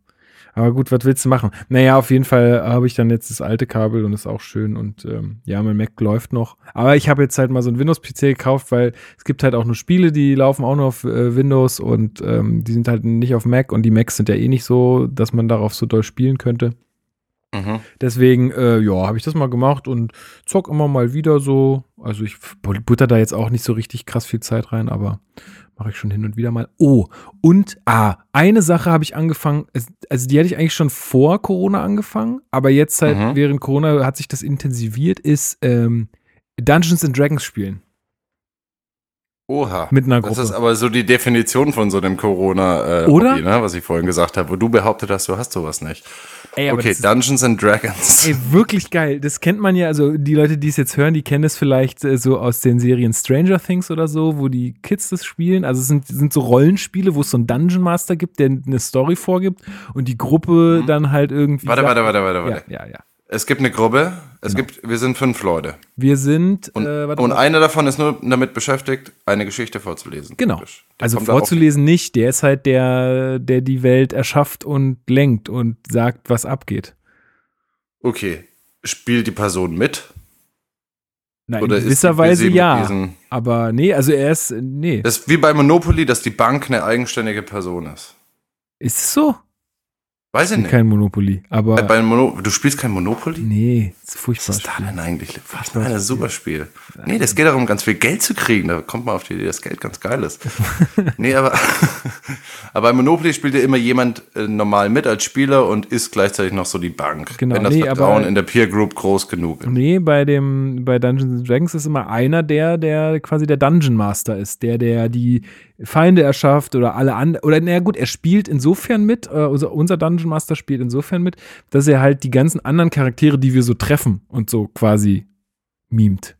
Aber gut, was willst du machen? Naja, auf jeden Fall habe ich dann jetzt das alte Kabel und ist auch schön und ähm, ja, mein Mac läuft noch. Aber ich habe jetzt halt mal so ein Windows-PC gekauft, weil es gibt halt auch nur Spiele, die laufen auch nur auf äh, Windows und ähm, die sind halt nicht auf Mac und die Macs sind ja eh nicht so, dass man darauf so doll spielen könnte. Mhm. Deswegen, äh, ja, habe ich das mal gemacht und zock immer mal wieder so. Also ich butter da jetzt auch nicht so richtig krass viel Zeit rein, aber mache ich schon hin und wieder mal. Oh, und ah, eine Sache habe ich angefangen, also die hatte ich eigentlich schon vor Corona angefangen, aber jetzt halt mhm. während Corona hat sich das intensiviert, ist ähm, Dungeons and Dragons spielen. Oha. Mit einer Gruppe. Das ist aber so die Definition von so einem Corona, äh, Oder? Hobby, ne, was ich vorhin gesagt habe, wo du behauptet hast, du hast sowas nicht. Ey, okay, Dungeons and Dragons. Ey, wirklich geil. Das kennt man ja, also die Leute, die es jetzt hören, die kennen es vielleicht äh, so aus den Serien Stranger Things oder so, wo die Kids das spielen. Also es sind, sind so Rollenspiele, wo es so einen Dungeon Master gibt, der eine Story vorgibt und die Gruppe mhm. dann halt irgendwie. Warte, warte, warte, warte, warte. Ja, ja, ja. Es gibt eine Gruppe, es genau. gibt, wir sind fünf Leute. Wir sind, und, äh, und einer davon ist nur damit beschäftigt, eine Geschichte vorzulesen. Genau. Also vorzulesen nicht, der ist halt der, der die Welt erschafft und lenkt und sagt, was abgeht. Okay. Spielt die Person mit? Nein, Oder in gewisser Weise ja. Aber nee, also er ist, nee. Das ist wie bei Monopoly, dass die Bank eine eigenständige Person ist. Ist es so? Weiß ich nicht. Kein Monopoly, aber. Bei Mono du spielst kein Monopoly? Nee, das ist furchtbar. Was ist da denn eigentlich? Was ist ein super Spiel. Nee, das geht darum, ganz viel Geld zu kriegen. Da kommt man auf die Idee, dass Geld ganz geil ist. nee, aber, aber bei Monopoly spielt ja immer jemand äh, normal mit als Spieler und ist gleichzeitig noch so die Bank. Genau. Wenn das nee, Vertrauen aber, in der Peer Group groß genug ist. Nee, bei dem, bei Dungeons Dragons ist immer einer der, der quasi der Dungeon Master ist, der, der die Feinde erschafft oder alle anderen. Oder naja gut, er spielt insofern mit, äh, unser, unser Dungeon Master spielt insofern mit, dass er halt die ganzen anderen Charaktere, die wir so treffen und so quasi mimt.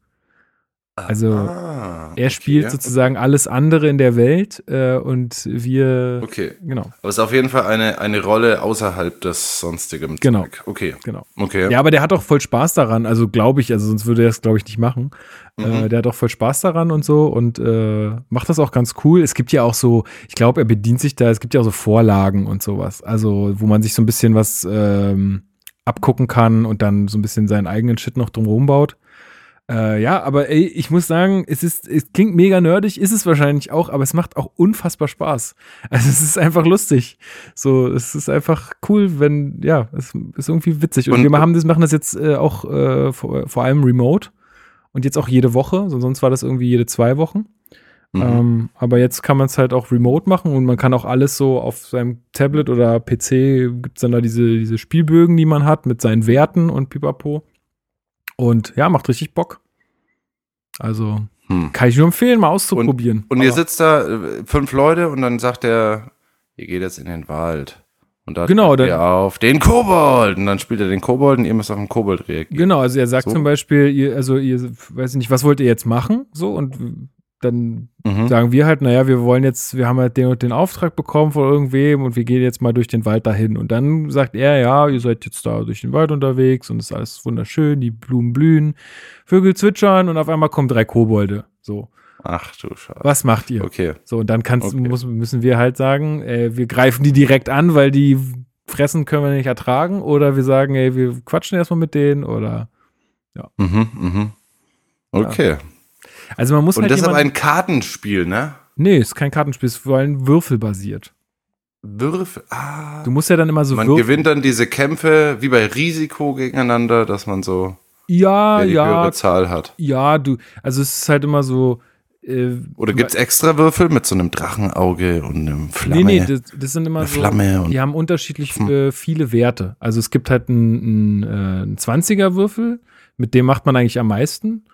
Also ah, er spielt okay. sozusagen alles andere in der Welt äh, und wir. Okay. Genau. Aber es ist auf jeden Fall eine, eine Rolle außerhalb des sonstigen. Genau. Zeug. Okay. Genau. Okay. Ja, aber der hat auch voll Spaß daran. Also glaube ich, also sonst würde er das glaube ich nicht machen. Äh, mhm. Äh, der hat auch voll Spaß daran und so und äh, macht das auch ganz cool. Es gibt ja auch so, ich glaube, er bedient sich da. Es gibt ja auch so Vorlagen und sowas. Also wo man sich so ein bisschen was ähm, abgucken kann und dann so ein bisschen seinen eigenen Shit noch drumherum baut. Äh, ja, aber ey, ich muss sagen, es ist, es klingt mega nerdig, ist es wahrscheinlich auch, aber es macht auch unfassbar Spaß. Also es ist einfach lustig. So, es ist einfach cool, wenn, ja, es ist irgendwie witzig. Und, und wir haben das, machen das jetzt äh, auch äh, vor, vor, allem remote und jetzt auch jede Woche, sonst war das irgendwie jede zwei Wochen. Mhm. Ähm, aber jetzt kann man es halt auch remote machen und man kann auch alles so auf seinem Tablet oder PC gibt es dann da diese, diese Spielbögen, die man hat mit seinen Werten und pipapo. Und ja, macht richtig Bock. Also hm. kann ich nur empfehlen, mal auszuprobieren. Und, und ihr sitzt da äh, fünf Leute und dann sagt er, ihr geht jetzt in den Wald. Und da genau, dann, ihr auf den Kobold. Und dann spielt er den Kobold und ihr müsst auf den Kobold reagieren. Genau, also er sagt so. zum Beispiel, ihr, also ihr, weiß ich nicht, was wollt ihr jetzt machen? So, und dann mhm. sagen wir halt, naja, wir wollen jetzt, wir haben halt den und den Auftrag bekommen von irgendwem und wir gehen jetzt mal durch den Wald dahin. Und dann sagt er, ja, ihr seid jetzt da durch den Wald unterwegs und es ist alles wunderschön, die Blumen blühen, Vögel zwitschern und auf einmal kommen drei Kobolde. So. Ach du Scheiße. Was macht ihr? Okay. So, und dann kannst, okay. muss, müssen wir halt sagen, äh, wir greifen die direkt an, weil die fressen können wir nicht ertragen. Oder wir sagen, ey, wir quatschen erstmal mit denen oder ja. Mhm, mhm. Okay. Ja. Also man muss Und halt das ist aber ein Kartenspiel, ne? Nee, ist kein Kartenspiel, ist vor allem würfelbasiert. Würfel, ah. Du musst ja dann immer so Man Würfel gewinnt dann diese Kämpfe wie bei Risiko gegeneinander, dass man so ja, die ja, höhere Zahl hat. Ja, du, also es ist halt immer so. Äh, Oder gibt es extra Würfel mit so einem Drachenauge und einem Flamme? Nee, nee, das, das sind immer so. Flamme die haben unterschiedlich äh, viele Werte. Also es gibt halt einen, einen, äh, 20er-Würfel, mit dem macht man eigentlich am meisten.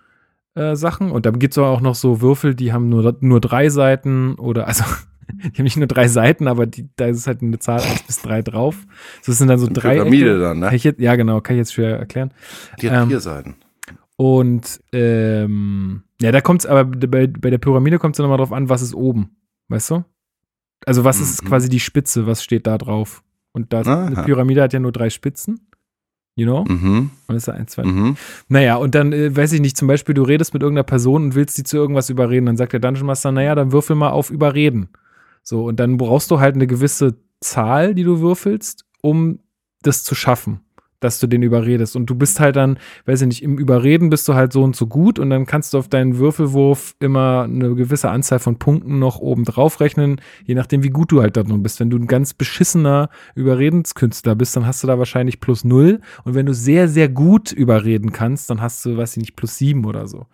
Äh, Sachen. Und dann gibt es auch noch so Würfel, die haben nur, nur drei Seiten oder also die haben nicht nur drei Seiten, aber die, da ist halt eine Zahl 1 bis 3 drauf. So, das sind dann so drei. Pyramide dann, ne? Jetzt, ja, genau, kann ich jetzt schwer erklären. Die hat ähm, vier Seiten. Und ähm, ja, da kommt es, aber bei, bei der Pyramide kommt es dann nochmal drauf an, was ist oben. Weißt du? Also, was mhm. ist quasi die Spitze, was steht da drauf? Und das, eine Pyramide hat ja nur drei Spitzen. You know? Mhm. Und ist er ein, zwei. Mhm. Naja, und dann, äh, weiß ich nicht, zum Beispiel, du redest mit irgendeiner Person und willst die zu irgendwas überreden. Dann sagt der Dungeon Master, naja, dann würfel mal auf Überreden. So, und dann brauchst du halt eine gewisse Zahl, die du würfelst, um das zu schaffen, dass du den überredest. Und du bist halt dann, weiß ich nicht, im Überreden bist du halt so und so gut und dann kannst du auf deinen Würfelwurf immer eine gewisse Anzahl von Punkten noch oben drauf rechnen, je nachdem, wie gut du halt da drin bist. Wenn du ein ganz beschissener Überredenskünstler bist, dann hast du da wahrscheinlich plus null. Und wenn du sehr, sehr gut überreden kannst, dann hast du, weiß ich nicht, plus sieben oder so.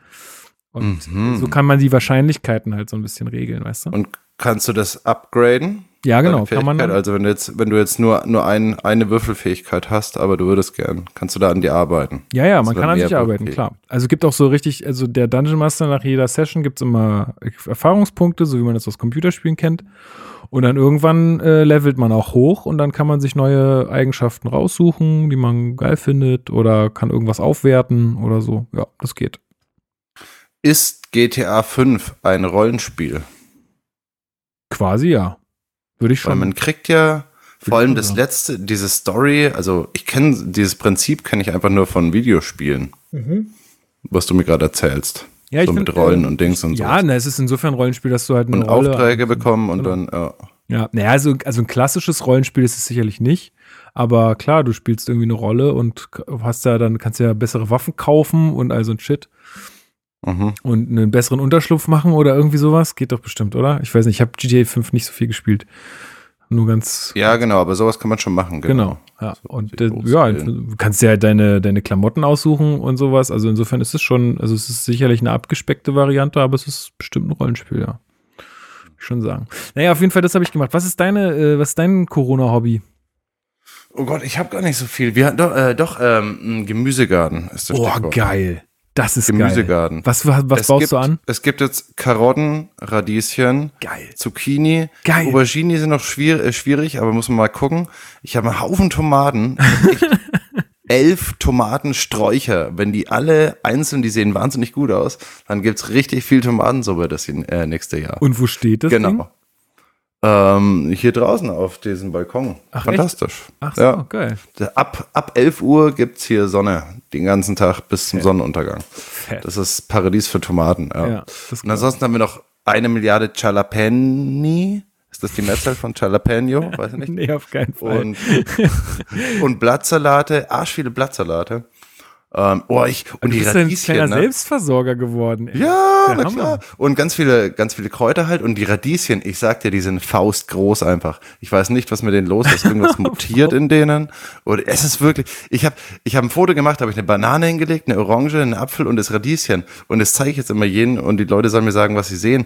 Und Mhm. so kann man die Wahrscheinlichkeiten halt so ein bisschen regeln, weißt du? Und kannst du das upgraden? Ja, genau, kann man Also wenn du jetzt, wenn du jetzt nur, nur ein, eine Würfelfähigkeit hast, aber du würdest gern, kannst du da an dir arbeiten. Ja, ja, man Also kann an sich arbeiten, klar. Also es gibt auch so richtig, also der Dungeon Master nach jeder Session gibt es immer Erfahrungspunkte, so wie man das aus Computerspielen kennt. Und dann irgendwann äh, levelt man auch hoch und dann kann man sich neue Eigenschaften raussuchen, die man geil findet oder kann irgendwas aufwerten oder so. Ja, das geht. Ist GTA 5 ein Rollenspiel? Quasi ja. Würde ich Weil schon. man kriegt ja vor allem das letzte, diese Story, also ich kenne dieses Prinzip kenne ich einfach nur von Videospielen, was du mir gerade erzählst. Ja, ich so mit find, Rollen äh, und Dings und so. Ja, na, es ist insofern ein Rollenspiel, dass du halt eine und Rolle Aufträge bekommen und dann, ja. Ja, naja, also, also ein klassisches Rollenspiel ist es sicherlich nicht. Aber klar, du spielst irgendwie eine Rolle und hast ja dann, kannst ja bessere Waffen kaufen und all so ein Shit. Mhm. Und einen besseren Unterschlupf machen oder irgendwie sowas. Geht doch bestimmt, oder? Ich weiß nicht, ich habe GTA 5 nicht so viel gespielt. Nur ganz. Ja, genau, aber sowas kann man schon machen, genau. Genau. Ja. So und äh, ja, du kannst dir halt deine, deine Klamotten aussuchen und sowas. Also insofern ist es schon, also es ist sicherlich eine abgespeckte Variante, aber es ist bestimmt ein Rollenspiel, ja. Würde ich Schon sagen. Naja, auf jeden Fall, das habe ich gemacht. Was ist deine, äh, was ist dein Corona-Hobby? Oh Gott, ich habe gar nicht so viel. Wir hatten doch, äh, doch ähm, ein Gemüsegarten ist das Oh, Stichwort. geil. Das ist geil. Gemüsegarten. Was, was, was Es baust gibt, du an? Es gibt jetzt Karotten, Radieschen, Geil. Zucchini, Geil. Aubergine sind noch schwierig, äh, schwierig, aber muss man mal gucken. Ich habe einen Haufen Tomaten. Elf Tomatensträucher. Wenn die alle einzeln, die sehen wahnsinnig gut aus, dann gibt's richtig viel Tomatensuppe das äh, nächste Jahr. Und wo steht das Ding? Ähm, hier draußen auf diesem Balkon. Ach, Fantastisch. Ach so, Ja. geil. Ab, ab 11 Uhr gibt's hier Sonne den ganzen Tag bis zum Sonnenuntergang. Fett. Das ist Paradies für Tomaten. Ja. Ja, das Und ansonsten haben wir noch eine Milliarde Jalapeni. Ist das die Mehrzahl von Jalapeno? Weiß ich nicht. Nee, auf keinen Fall. Und, und Blattsalate, arsch viele Blattsalate. Ähm, oh, ich, und du die bist ein Radieschen. kleiner Ne? Selbstversorger geworden. ey. Ja, na klar. Und ganz viele, ganz viele Kräuter halt. Und die Radieschen, ich sag dir, die sind faustgroß einfach. Ich weiß nicht, was mit denen los ist. Irgendwas mutiert in denen. Oder es ist wirklich. Ich habe ich hab ein Foto gemacht, habe ich eine Banane hingelegt, eine Orange, einen Apfel und das Radieschen. Und das zeige ich jetzt immer jedem und die Leute sollen mir sagen, was sie sehen.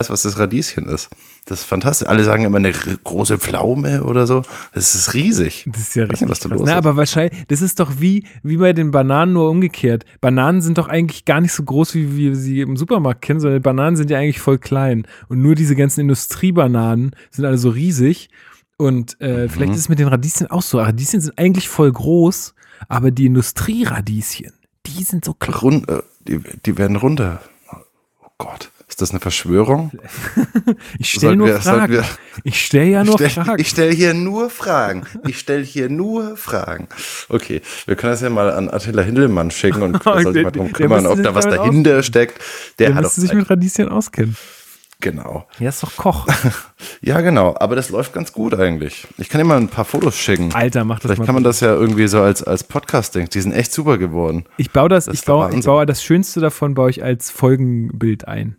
Weiß, was das Radieschen ist. Das ist fantastisch. Alle sagen immer eine große Pflaume oder so. Das ist riesig. Das ist ja richtig. nicht, was da los Na, ist. aber wahrscheinlich, das ist doch wie, wie bei den Bananen nur umgekehrt. Bananen sind doch eigentlich gar nicht so groß, wie wir sie im Supermarkt kennen, sondern Bananen sind ja eigentlich voll klein. Und nur diese ganzen Industriebananen sind alle so riesig. Und äh, Mhm. vielleicht ist es mit den Radieschen auch so. Radieschen sind eigentlich voll groß, aber die Industrieradieschen, die sind so klein. Rund, äh, die, die werden runter. Oh Gott. Ist das eine Verschwörung? Ich stelle nur wir- Fragen. wir- Ich stelle ja nur stell, Fragen. Ich stelle hier nur Fragen. Ich stelle hier nur Fragen. Okay, wir können das ja mal an Attila Hindelmann schicken und soll sich mal drum kümmern, ob da was dahinter steckt. Der Der hat müsste sich mit Radieschen auskennen. Genau. Er ist doch Koch. Ja, genau. Aber das läuft ganz gut eigentlich. Ich kann dir mal ein paar Fotos schicken. Alter, mach das Vielleicht mal. kann man das ja irgendwie so als, als Podcast-Ding. Die sind echt super geworden. Ich baue das, Das ich baue, ich baue das Schönste davon, baue ich als Folgenbild ein.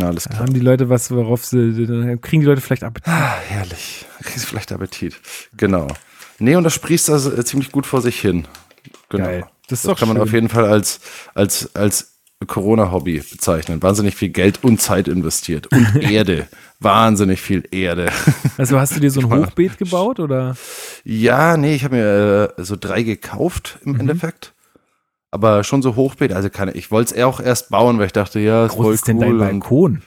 Alles klar. haben die Leute was, worauf sie, dann kriegen die Leute vielleicht Appetit. Ah, herrlich. Kriegst vielleicht Appetit. Genau. Nee, und das sprießt also äh, ziemlich gut vor sich hin. Genau. Geil. Das ist Das doch kann man schön. auf jeden Fall als, als, als Corona-Hobby bezeichnen. Wahnsinnig viel Geld und Zeit investiert. Und Erde. Wahnsinnig viel Erde. Also hast du dir so ein meine- Hochbeet gebaut oder? ja, nee, ich habe mir äh, so drei gekauft Mhm. im Endeffekt. Aber schon so Hochbeet, also keine, ich wollte es auch erst bauen, weil ich dachte, ja, ist Groß voll ist denn dein cool. Balkon?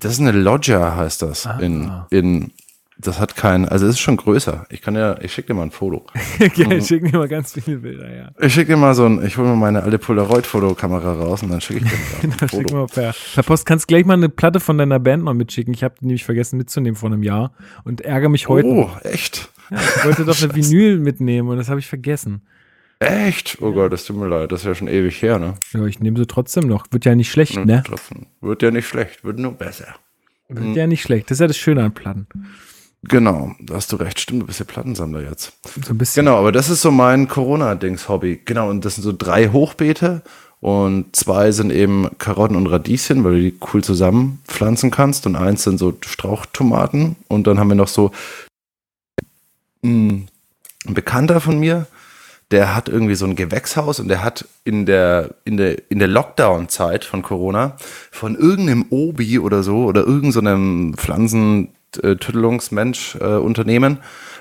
das ist eine Loggia, heißt das. Ah. In, in, das hat keinen, also es ist schon größer. Ich kann ja, ich schicke dir mal ein Foto. ja, ich schicke dir mal ganz viele Bilder, ja. Ich schicke dir mal so ein, ich hole mir meine alte Polaroid-Fotokamera raus und dann schicke ich dir mal ein Foto. mal per, per Post. Kannst gleich mal eine Platte von deiner Band noch mitschicken. Ich habe die nämlich vergessen mitzunehmen vor einem Jahr und ärgere mich heute. Oh, echt? Ja, ich wollte doch eine Vinyl mitnehmen und das habe ich vergessen. Echt? Oh Gott, das tut mir leid. Das ist ja schon ewig her, ne? Ja, ich nehme sie trotzdem noch. Wird ja nicht schlecht, ne? Trotzdem. Wird ja nicht schlecht, wird nur besser. Wird hm. ja nicht schlecht. Das ist ja das Schöne an Platten. Genau, da hast du recht. Stimmt, du bist ja Plattensammler jetzt. So ein bisschen. Genau, aber das ist so mein Corona-Dings-Hobby. Genau, und das sind so drei Hochbeete und zwei sind eben Karotten und Radieschen, weil du die cool zusammen pflanzen kannst. Und eins sind so Strauchtomaten. Und dann haben wir noch so hm, ein Bekannter von mir, der hat irgendwie so ein Gewächshaus und der hat in der, in der, in der Lockdown-Zeit von Corona von irgendeinem Obi oder so oder irgendeinem so Pflanzentüttelungsmensch äh,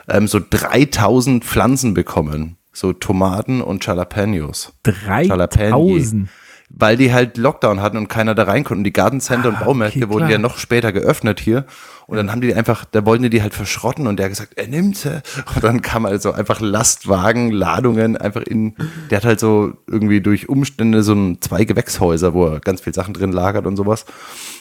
ähm, so 3000 Pflanzen bekommen. So Tomaten und Jalapenos. 3000? Weil die halt Lockdown hatten und keiner da rein konnte. Und die Gartencenter ah, und Baumärkte okay, wurden ja noch später geöffnet hier. Und dann haben die einfach, da wollten die die halt verschrotten und der hat gesagt, er nimmt sie. Und dann kam also einfach Lastwagen, Ladungen einfach in, der hat halt so irgendwie durch Umstände so ein, zwei Gewächshäuser, wo er ganz viel Sachen drin lagert und sowas.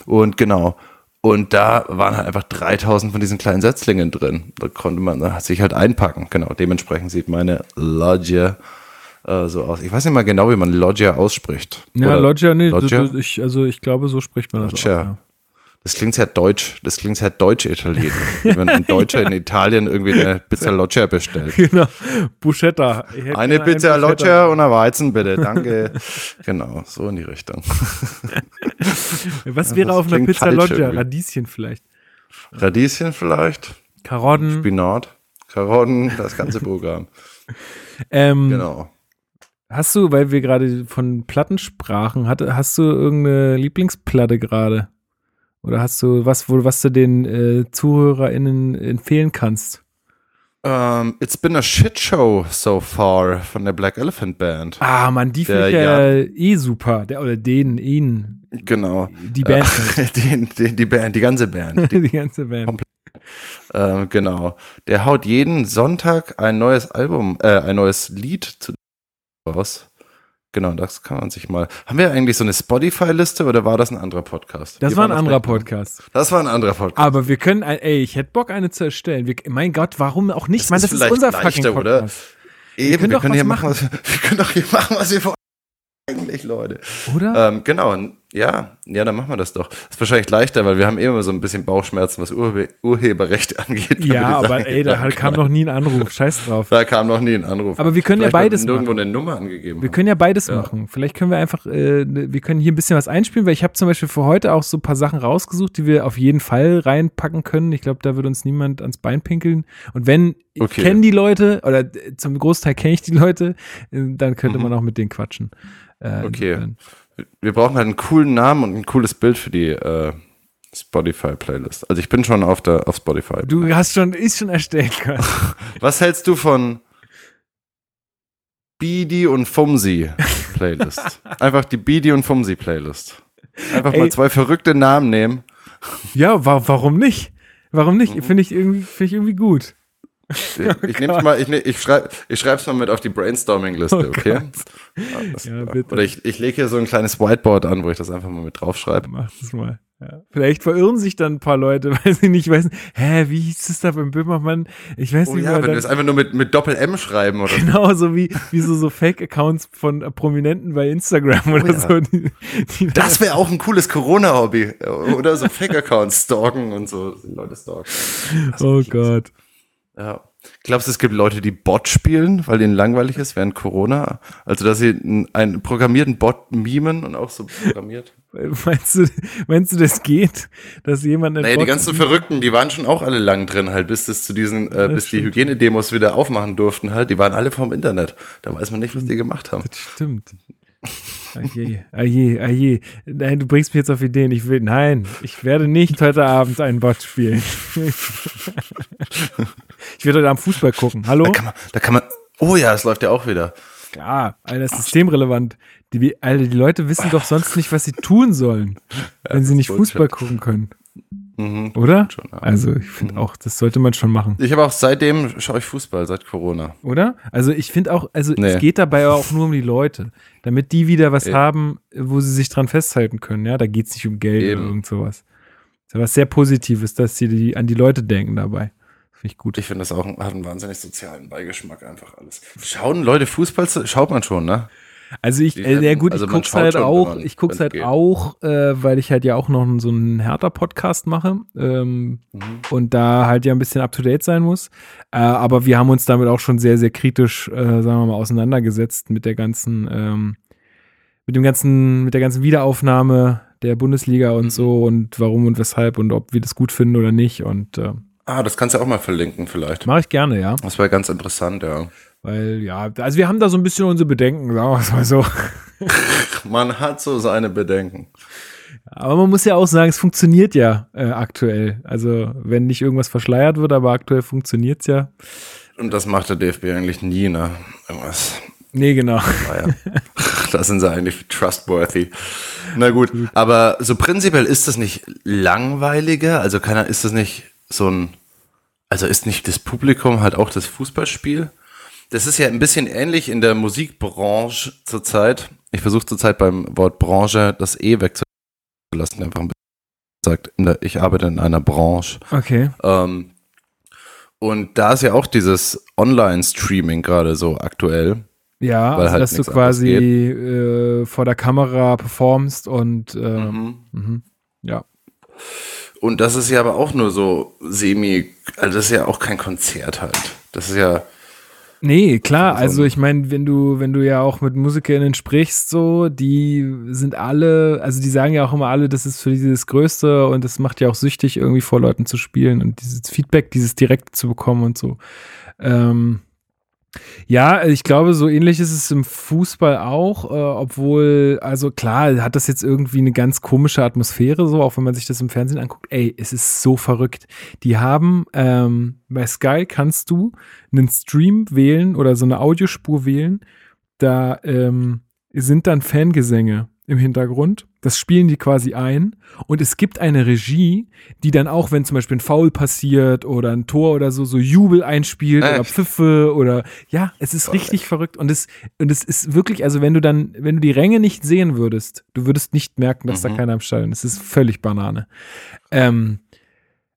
Und genau. Und da waren halt einfach 3000 von diesen kleinen Setzlingen drin. Da konnte man, da hat sich halt einpacken. Genau. Dementsprechend sieht meine Lodge äh, so aus. Ich weiß nicht mal genau, wie man Loggia ausspricht. Ja, Oder Loggia, nee, Loggia? Ich, also ich glaube, so spricht man das Loggia. auch. Ja. Das klingt sehr deutsch. Das klingt sehr deutsch-italienisch. Wenn ein Deutscher ja. in Italien irgendwie eine Pizza Loggia bestellt. Genau. Buschetta. Eine Pizza ein Loggia und ein Weizen bitte. Danke. genau, so in die Richtung. Was wäre auf einer Pizza Loggia? Radieschen vielleicht. Radieschen vielleicht. Karotten. Spinat. Karotten, das ganze Programm. Ähm, genau. Hast du, weil wir gerade von Platten sprachen, hat, hast du irgendeine Lieblingsplatte gerade? Oder hast du was, wo, was du den äh, ZuhörerInnen empfehlen kannst? Um, ähm, it's been a shit show so far von der Black Elephant Band. Ah, man, die finde ich ja, eh super. Der, oder den, ihn. Genau. Die Band. Äh, die, die, Band, die ganze Band. Die, die ganze Band. Äh, genau. Der haut jeden Sonntag ein neues Album, äh, ein neues Lied zu raus. Genau, das kann man sich mal. Haben wir eigentlich so eine Spotify-Liste oder war das ein anderer Podcast? Das Wie war ein anderer Podcast. Das war ein anderer Podcast. Aber wir können, ey, ich hätte Bock, eine zu erstellen. Wir, mein Gott, warum auch nicht? Das Mann, das ist, ist unser fucking Podcast. Oder? Eben, wir können, wir können hier machen, was, wir können doch hier machen, was wir vor eigentlich, Leute. Oder? Ähm, genau, ja, ja, dann machen wir das doch. Ist wahrscheinlich leichter, weil wir haben immer so ein bisschen Bauchschmerzen, was Urhe Urheberrecht angeht. Ja, aber ey, da kam noch nie ein Anruf. Scheiß drauf. Da kam noch nie ein Anruf. Aber wir können Vielleicht ja beides machen. irgendwo eine Nummer angegeben. Wir können ja beides ja. machen. Vielleicht können wir einfach, äh, ne, wir können hier ein bisschen was einspielen, weil ich habe zum Beispiel für heute auch so ein paar Sachen rausgesucht, die wir auf jeden Fall reinpacken können. Ich glaube, da wird uns niemand ans Bein pinkeln. Und wenn ich okay. kenne die Leute oder äh, zum Großteil kenne ich die Leute, äh, dann könnte mhm. man auch mit denen quatschen. Äh, okay. Insofern. Wir brauchen halt einen coolen Namen und ein cooles Bild für die äh, Spotify-Playlist. Also ich bin schon auf der auf Spotify. Du hast schon, ist schon erstellt. Was hältst du von Bidi und Fumsi Playlist? Einfach die Bidi und Fumsi Playlist. Einfach Ey. mal zwei verrückte Namen nehmen. Ja, wa warum nicht? Warum nicht? Mhm. Finde ich, irgendwie, find ich irgendwie gut. Ich, ich nehme mal, ich, ne, ich schreibe ich schreib's mal mit auf die Brainstorming-Liste, oh okay? Ja, bitte. Oder ich, ich lege hier so ein kleines Whiteboard an, wo ich das einfach mal mit draufschreibe. Mach das mal. Ja. Vielleicht verirren sich dann ein paar Leute, weil sie nicht wissen, hä, wie hieß es da beim Böhmermann? Ich weiß oh, nicht ja, wenn wir das einfach nur mit, mit Doppel-M schreiben oder Genau, so wie, wie so, so Fake-Accounts von Prominenten bei Instagram oder oh, ja. so. Die, die das wäre auch ein cooles Corona-Hobby. Oder so Fake-Accounts stalken und so Leute stalken. Oh Gott. Ja. Glaubst du, es gibt Leute, die Bot spielen, weil denen langweilig ist während Corona? Also, dass sie einen, programmierten Bot mimen und auch so programmiert? Meinst du, meinst du, das geht, dass jemand Naja, Bot die ganzen Verrückten, die waren schon auch alle lang drin halt, bis das zu diesen, äh, bis die Hygienedemos wieder aufmachen durften halt, die waren alle vom Internet. Da weiß man nicht, was die gemacht haben. Das stimmt. Aje, aje, aje. Nein, du bringst mich jetzt auf Ideen. Ich will, nein, ich werde nicht heute Abend einen Bot spielen. ich werde heute Abend Fußball gucken. Hallo? Da kann man, da kann man, oh ja, es läuft ja auch wieder. Ja, Alter, das ist systemrelevant. Die, Alter, die Leute wissen doch sonst nicht, was sie tun sollen, wenn sie nicht Fußball gucken können. Mhm, Oder? Schon, ja. Also ich finde mhm. auch, das sollte man schon machen. Ich habe auch seitdem schaue ich Fußball seit Corona. Oder? Also ich finde auch, also nee. es geht dabei auch nur um die Leute, damit die wieder was e haben, wo sie sich dran festhalten können. Ja, da geht es nicht um Geld Eben. oder irgend sowas. Das ist was sehr Positives, dass sie die, an die Leute denken dabei. Finde ich gut. Ich finde das auch hat einen wahnsinnig sozialen Beigeschmack einfach alles. Schauen Leute Fußball, schaut man schon, ne? Also ich, äh, ja gut, also ich guck's halt auch, man, ich guck's halt geht. auch, äh, weil ich halt ja auch noch so einen härter Podcast mache ähm, mhm. und da halt ja ein bisschen up to date sein muss. Äh, aber wir haben uns damit auch schon sehr, sehr kritisch, äh, sagen wir mal, auseinandergesetzt mit der ganzen, ähm, mit dem ganzen, mit der ganzen Wiederaufnahme der Bundesliga und mhm. so und warum und weshalb und ob wir das gut finden oder nicht und äh, Ah, das kannst du auch mal verlinken vielleicht. Mache ich gerne, ja. Das wäre ganz interessant, ja. Weil, ja, also wir haben da so ein bisschen unsere Bedenken, sagen wir es mal so. man hat so seine Bedenken. Aber man muss ja auch sagen, es funktioniert ja äh, aktuell. Also, wenn nicht irgendwas verschleiert wird, aber aktuell funktioniert es ja. Und das macht der DFB eigentlich nie, ne? Irgendwas. Nee, genau. Naja. da sind sie eigentlich trustworthy. Na gut, aber so prinzipiell ist das nicht langweiliger? Also, keiner, ist das nicht so ein, also ist nicht das Publikum halt auch das Fußballspiel? Das ist ja ein bisschen ähnlich in der Musikbranche zurzeit. Ich versuche zurzeit beim Wort Branche das E wegzulassen, einfach ein bisschen sagt, der, ich arbeite in einer Branche. Okay. Ähm, und da ist ja auch dieses Online-Streaming gerade so aktuell. Ja, also halt dass du quasi äh, vor der Kamera performst und äh, mhm. Mh, ja. Und das ist ja aber auch nur so semi, also das ist ja auch kein Konzert halt. Das ist ja. Nee, klar, also ich meine, wenn du, wenn du ja auch mit MusikerInnen sprichst, so, die sind alle, also die sagen ja auch immer alle, das ist für die das Größte und das macht ja auch süchtig, irgendwie vor Leuten zu spielen und dieses Feedback, dieses Direkte zu bekommen und so. Ähm, ja, ich glaube, so ähnlich ist es im Fußball auch, äh, obwohl, also klar, hat das jetzt irgendwie eine ganz komische Atmosphäre, so, auch wenn man sich das im Fernsehen anguckt. Ey, es ist so verrückt. Die haben, ähm, bei Sky kannst du einen Stream wählen oder so eine Audiospur wählen. Da ähm, sind dann Fangesänge im Hintergrund. Das spielen die quasi ein. Und es gibt eine Regie, die dann auch, wenn zum Beispiel ein Foul passiert oder ein Tor oder so, so Jubel einspielt Echt? oder Pfiffe oder ja, es ist Voll richtig echt. verrückt. Und es, und es ist wirklich, also wenn du dann, wenn du die Ränge nicht sehen würdest, du würdest nicht merken, dass mhm. da keiner am Stall ist. Es ist völlig Banane. Ähm,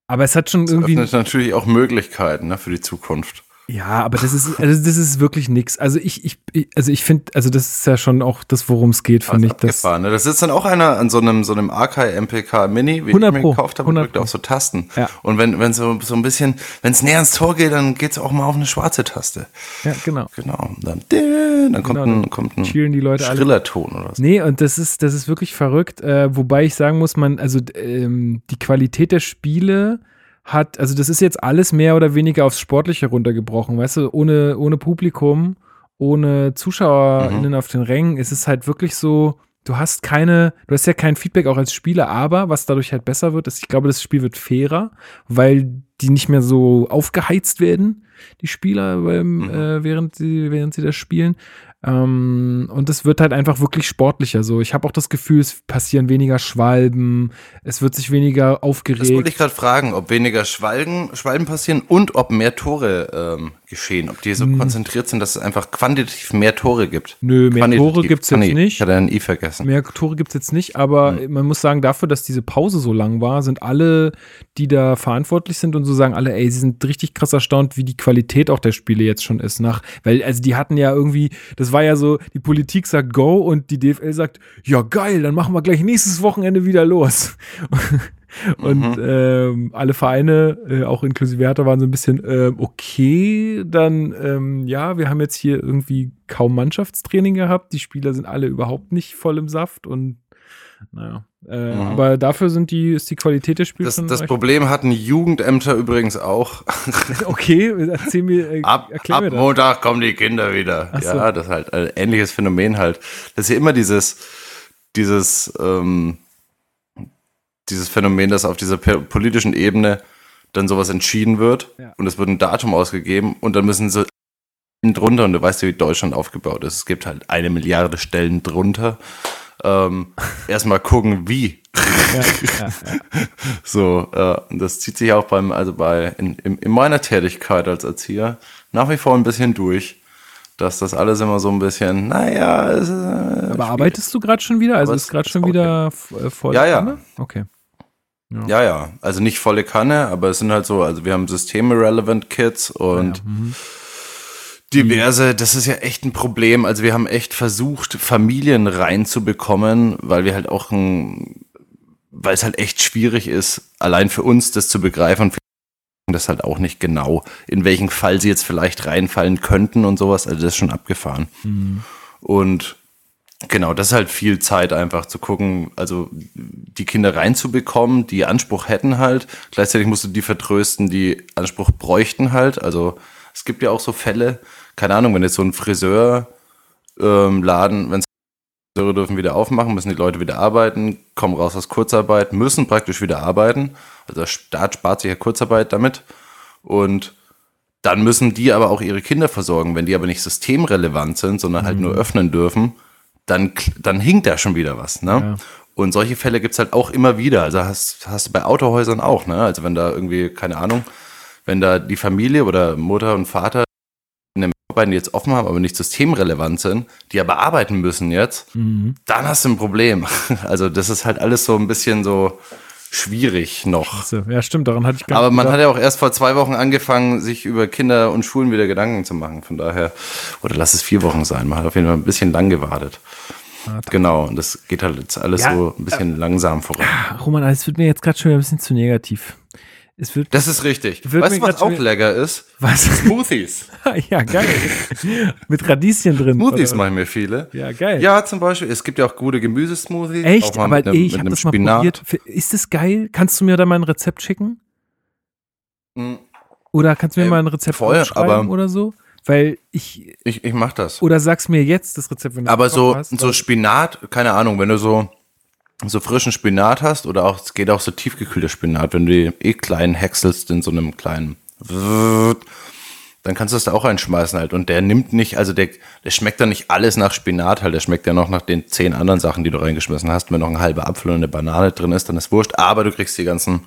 aber es hat schon das irgendwie. Das natürlich auch Möglichkeiten ne, für die Zukunft. Ja, aber das ist, also das ist wirklich nix. Also ich, ich, also ich finde, also das ist ja schon auch das, worum es geht, finde ich. Das, ne? das sitzt dann auch einer an so einem, so einem Akai MPK Mini, wie ich mir gekauft habe, und drückt auf so Tasten. Ja. Und wenn, wenn so, so ein bisschen, wenn es näher ans Tor geht, dann geht es auch mal auf eine schwarze Taste. Ja, genau. Genau. Dann, dann kommt genau, ein, kommt ein die Leute schriller Ton oder so. Nee, und das ist, das ist wirklich verrückt. Äh, wobei ich sagen muss, man, also ähm, die Qualität der Spiele, hat, also das ist jetzt alles mehr oder weniger aufs Sportliche runtergebrochen, weißt du, ohne, ohne Publikum, ohne ZuschauerInnen mhm. auf den Rängen, ist es halt wirklich so, du hast keine, du hast ja kein Feedback auch als Spieler, aber was dadurch halt besser wird, ist, ich glaube, das Spiel wird fairer, weil die nicht mehr so aufgeheizt werden, die Spieler, beim, mhm. äh, während, sie, während sie das spielen. Ähm, und es wird halt einfach wirklich sportlicher. So, ich habe auch das Gefühl, es passieren weniger Schwalben, es wird sich weniger aufgeregt. Das wollte ich gerade fragen, ob weniger Schwalben, Schwalben passieren und ob mehr Tore ähm, geschehen, ob die so hm. konzentriert sind, dass es einfach quantitativ mehr Tore gibt. Nö, mehr Tore gibt es jetzt nee, nicht. Ich hatte ein I vergessen. Mehr Tore gibt es jetzt nicht, aber hm. man muss sagen, dafür, dass diese Pause so lang war, sind alle, die da verantwortlich sind und so sagen alle, ey, sie sind richtig krass erstaunt, wie die Qualität auch der Spiele jetzt schon ist. Nach, weil, also die hatten ja irgendwie, das war ja so, die Politik sagt Go und die DFL sagt, ja geil, dann machen wir gleich nächstes Wochenende wieder los. Und mhm. ähm, alle Vereine, äh, auch inklusive Hertha, waren so ein bisschen, äh, okay, dann, ähm, ja, wir haben jetzt hier irgendwie kaum Mannschaftstraining gehabt. Die Spieler sind alle überhaupt nicht voll im Saft und naja. Äh, mhm. Aber dafür sind die, ist die Qualität des Spiels. Das, das Problem hatten Jugendämter übrigens auch. okay, erzähl mir, äh, ab, ab mir Montag kommen die Kinder wieder. So. Ja, das ist halt ein ähnliches Phänomen halt. Das ist ja immer dieses, dieses, ähm, dieses Phänomen, dass auf dieser politischen Ebene dann sowas entschieden wird ja. und es wird ein Datum ausgegeben und dann müssen sie drunter und du weißt ja, wie Deutschland aufgebaut ist. Es gibt halt eine Milliarde Stellen drunter ähm, erstmal gucken, wie. Ja, ja, ja. So, äh, das zieht sich auch beim, also bei in, in, in meiner Tätigkeit als Erzieher nach wie vor ein bisschen durch dass das alles immer so ein bisschen, naja. Ist, äh, Aber schwierig. arbeitest du gerade schon wieder? Also ist gerade schon wieder äh, voll? Ja, ja. Okay. Ja. ja. ja, Also nicht volle Kanne, aber es sind halt so, also wir haben Systeme-relevant Kits und ja, mhm. diverse, das ist ja echt ein Problem. Also wir haben echt versucht, Familien reinzubekommen, weil wir halt auch ein, weil es halt echt schwierig ist, allein für uns das zu begreifen das halt auch nicht genau, in welchen Fall sie jetzt vielleicht reinfallen könnten und sowas. Also das ist schon abgefahren. Mhm. Und genau, das ist halt viel Zeit einfach zu gucken, also die Kinder reinzubekommen, die Anspruch hätten halt. Gleichzeitig musst du die vertrösten, die Anspruch bräuchten halt. Also es gibt ja auch so Fälle, keine Ahnung, wenn jetzt so ein Friseurladen, ähm, wenn Friseure dürfen wieder aufmachen, müssen die Leute wieder arbeiten, kommen raus aus Kurzarbeit, müssen praktisch wieder arbeiten. Also der Staat spart sich ja Kurzarbeit damit. Und dann müssen die aber auch ihre Kinder versorgen. Wenn die aber nicht systemrelevant sind, sondern halt mhm. nur öffnen dürfen, dann, dann hinkt da schon wieder was. Ne? Ja. Und solche Fälle gibt es halt auch immer wieder. Also hast, hast du bei Autohäusern auch. Ne? Also wenn da irgendwie, keine Ahnung, wenn da die Familie oder Mutter und Vater in den Arbeiten jetzt offen haben, aber nicht systemrelevant sind, die aber arbeiten müssen jetzt, mhm. dann hast du ein Problem. Also das ist halt alles so ein bisschen so, schwierig noch. Ja, stimmt, daran hatte ich gar Aber man gedacht. hat ja auch erst vor zwei Wochen angefangen, sich über Kinder und Schulen wieder Gedanken zu machen. Von daher, oder lass es vier Wochen sein. Man hat auf jeden Fall ein bisschen lang gewartet. Ah, genau, und das geht halt jetzt alles ja, so ein bisschen äh, langsam voran. Roman, es wird mir jetzt gerade schon ein bisschen zu negativ. Es wird, das ist richtig. Weißt du, was auch lecker ist? Was? Smoothies. ja, geil. Mit Radieschen drin. Smoothies machen mir viele. Ja, geil. Ja, zum Beispiel. Es gibt ja auch gute Gemüsesmoothies. Echt? Aber einem, ey, ich habe das Spinat. mal probiert. Ist das geil? Kannst du mir da mal ein Rezept schicken? Mhm. Oder kannst du mir äh, mal ein Rezept voll, schreiben oder so? Weil ich. Ich, ich mach das. Oder sagst mir jetzt das Rezept, wenn du Aber so, hast, so Spinat, keine Ahnung, wenn du so so frischen Spinat hast oder auch, es geht auch so tiefgekühlter Spinat, wenn du die eh klein häckselst in so einem kleinen, dann kannst du das da auch reinschmeißen halt. Und der nimmt nicht, also der, der schmeckt dann nicht alles nach Spinat halt, der schmeckt ja noch nach den zehn anderen Sachen, die du reingeschmissen hast. Wenn noch ein halber Apfel und eine Banane drin ist, dann ist wurscht, aber du kriegst die ganzen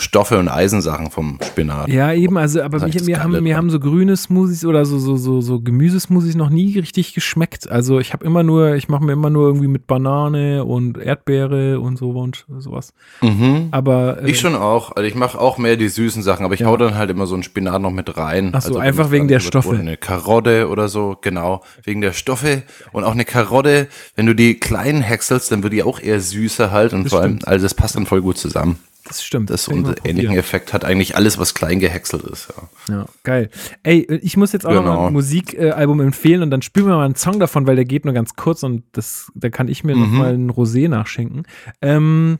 Stoffe und Eisensachen vom Spinat. Ja, eben, also, aber mich, mir, haben, mir haben so grüne Smoothies oder so, so, so, so Gemüsesmoothies noch nie richtig geschmeckt. Also ich habe immer nur, ich mache mir immer nur irgendwie mit Banane und Erdbeere und so und sowas. Mhm. Aber äh, ich schon auch. Also ich mache auch mehr die süßen Sachen, aber ich ja. hau dann halt immer so einen Spinat noch mit rein. Ach so, also einfach wegen der Stoffe. Eine Karotte oder so, genau, wegen der Stoffe und auch eine Karotte. Wenn du die kleinen häckselst, dann wird die auch eher süßer halt und das vor allem, also das passt dann voll gut zusammen. Das stimmt. Das und ähnlichen Effekt hat eigentlich alles, was klein gehäckselt ist. Ja, ja geil. Ey, ich muss jetzt auch genau. noch ein Musikalbum empfehlen und dann spielen wir mal einen Song davon, weil der geht nur ganz kurz und das, da kann ich mir mhm. noch mal ein Rosé nachschenken. Ähm,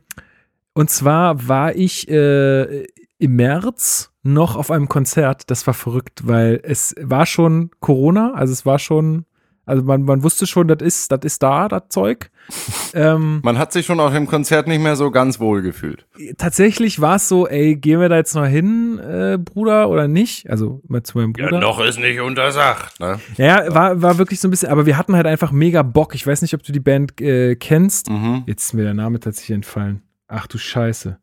und zwar war ich äh, im März noch auf einem Konzert. Das war verrückt, weil es war schon Corona, also es war schon also man, man wusste schon, das ist, das ist da, das Zeug. Ähm, man hat sich schon auf dem Konzert nicht mehr so ganz wohl gefühlt. Tatsächlich war es so, ey, gehen wir da jetzt noch hin, äh, Bruder, oder nicht? Also mal zu meinem Bruder. Ja, noch ist nicht untersagt, ne? Ja, war, war wirklich so ein bisschen, aber wir hatten halt einfach mega Bock. Ich weiß nicht, ob du die Band äh, kennst. Mhm. Jetzt ist mir der Name tatsächlich entfallen. Ach du Scheiße.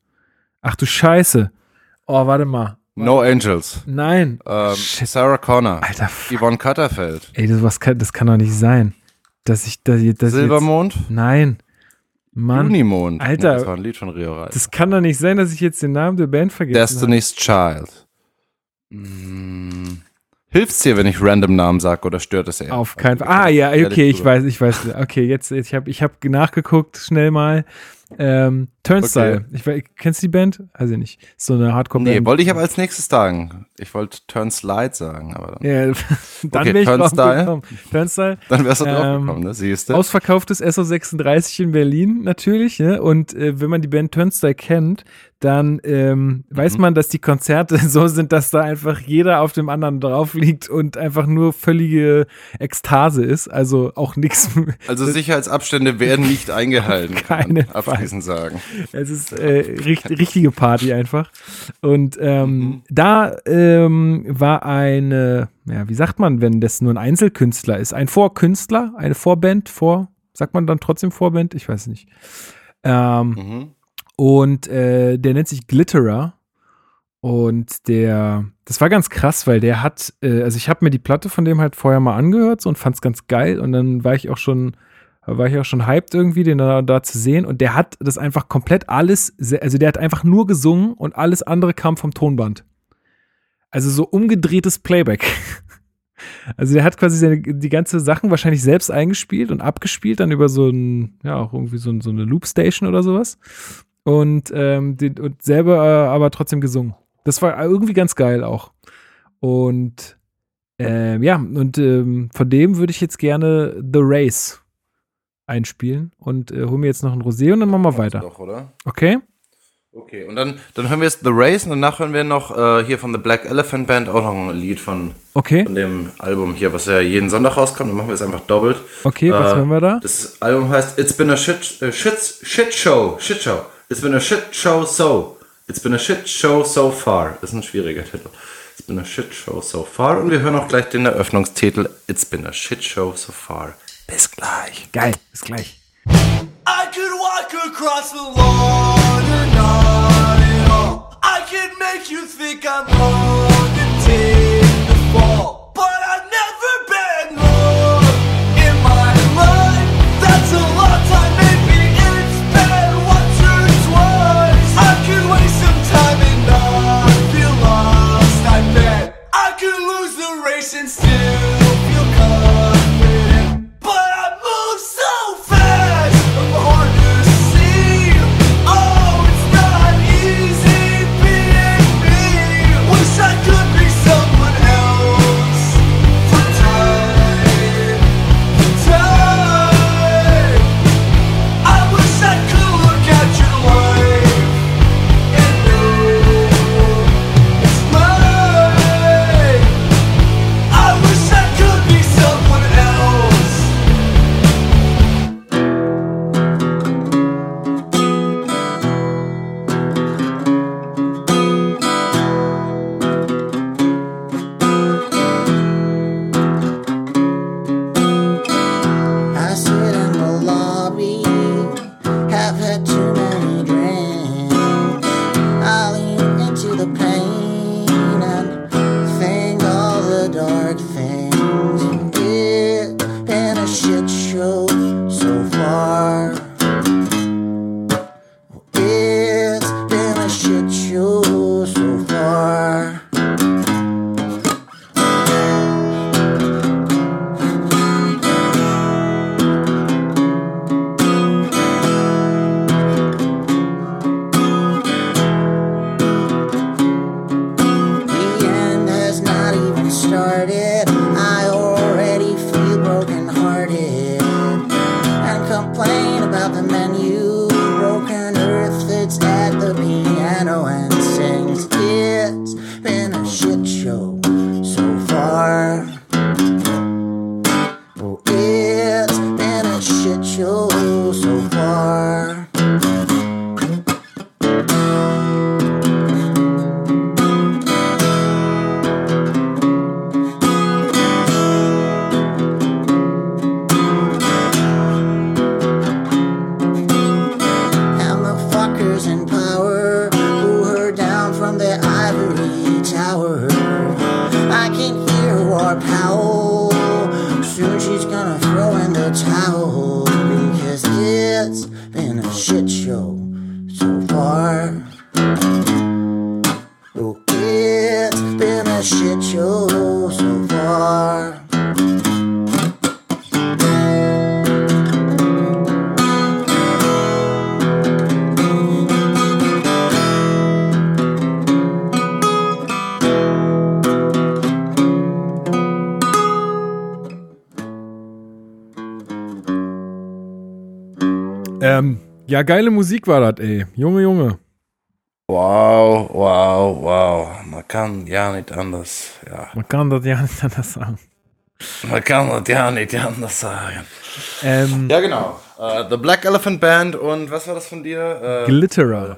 Ach du Scheiße. Oh, warte mal. No Angels. Nein. Ähm, Sarah Connor. Alter. Yvonne Cutterfeld. Ey, das, was kann, das kann doch nicht sein. Dass ich, dass, dass Silbermond? Jetzt, nein. Mann. Junimond. Alter. das war ein Lied von Rio Reis. Das kann doch nicht sein, dass ich jetzt den Namen der Band vergesse. Destiny's Child. Hm. Hilft's dir, wenn ich random Namen sage oder stört es eher? Auf keinen Fall. Ah, ja, okay, ich weiß, ich weiß. Okay, jetzt, ich habe ich hab nachgeguckt, schnell mal. Ähm, Turnstyle. Okay. Ich, kennst du die Band? Also nicht. So eine Hardcore-Band. Nee, wollte ich aber als nächstes sagen. Ich wollte Turnslide sagen, aber dann. Ja, dann okay, wäre ich Turnstyle. Turnstyle. Dann wärst du ähm, drauf gekommen, ne? Siehst du? Ausverkauftes SO36 in Berlin natürlich, ne? Und äh, wenn man die Band Turnstyle kennt, dann ähm, mhm. weiß man, dass die Konzerte so sind, dass da einfach jeder auf dem anderen drauf liegt und einfach nur völlige Ekstase ist. Also auch nichts. Also Sicherheitsabstände werden nicht eingehalten. Keine abschließend sagen. Es ist äh, richt, richtige Party einfach. Und ähm, mhm. da ähm, war eine, ja, wie sagt man, wenn das nur ein Einzelkünstler ist? Ein Vorkünstler, eine Vorband, vor Sagt man dann trotzdem Vorband? Ich weiß nicht. Ähm, mhm. Und äh, der nennt sich Glitterer. Und der, das war ganz krass, weil der hat, äh, also ich habe mir die Platte von dem halt vorher mal angehört so, und fand es ganz geil. Und dann war ich auch schon, war ich auch schon hyped irgendwie, den da, da zu sehen. Und der hat das einfach komplett alles, also der hat einfach nur gesungen und alles andere kam vom Tonband. Also so umgedrehtes Playback. Also der hat quasi seine, die ganze Sachen wahrscheinlich selbst eingespielt und abgespielt, dann über so ein, ja, auch irgendwie so, so eine Loopstation oder sowas. Und, ähm, den, und selber äh, aber trotzdem gesungen. Das war irgendwie ganz geil auch. Und ähm, ja, und ähm, von dem würde ich jetzt gerne The Race einspielen und äh, hol mir jetzt noch ein Rosé und dann machen wir weiter. Doch, oder? Okay. Okay, und dann, dann hören wir jetzt The Race und danach hören wir noch äh, hier von The Black Elephant Band auch noch ein Lied von, okay. von dem Album hier, was ja jeden Sonntag rauskommt. Dann machen wir es einfach doppelt. Okay, was äh, hören wir da? Das Album heißt It's Been a Shit, uh, shit, shit Show. Shit Show. It's been a shit show so. It's been a shit show so far. Das ist ein schwieriger Titel. It's been a shit show so far. Und wir hören auch gleich den Eröffnungstitel It's been a shit show so far. Bis gleich. Geil, bis gleich. I could walk across the lawn and not at all. I could make you think I'm wrong and take the fall. since geile Musik war das, ey. Junge, Junge. Wow, wow, wow. Man kann ja nicht anders. Ja. Man kann das ja nicht anders sagen. Man kann das ja nicht anders sagen. Ähm, ja, genau. Uh, The Black Elephant Band und was war das von dir? Uh, Glitterer.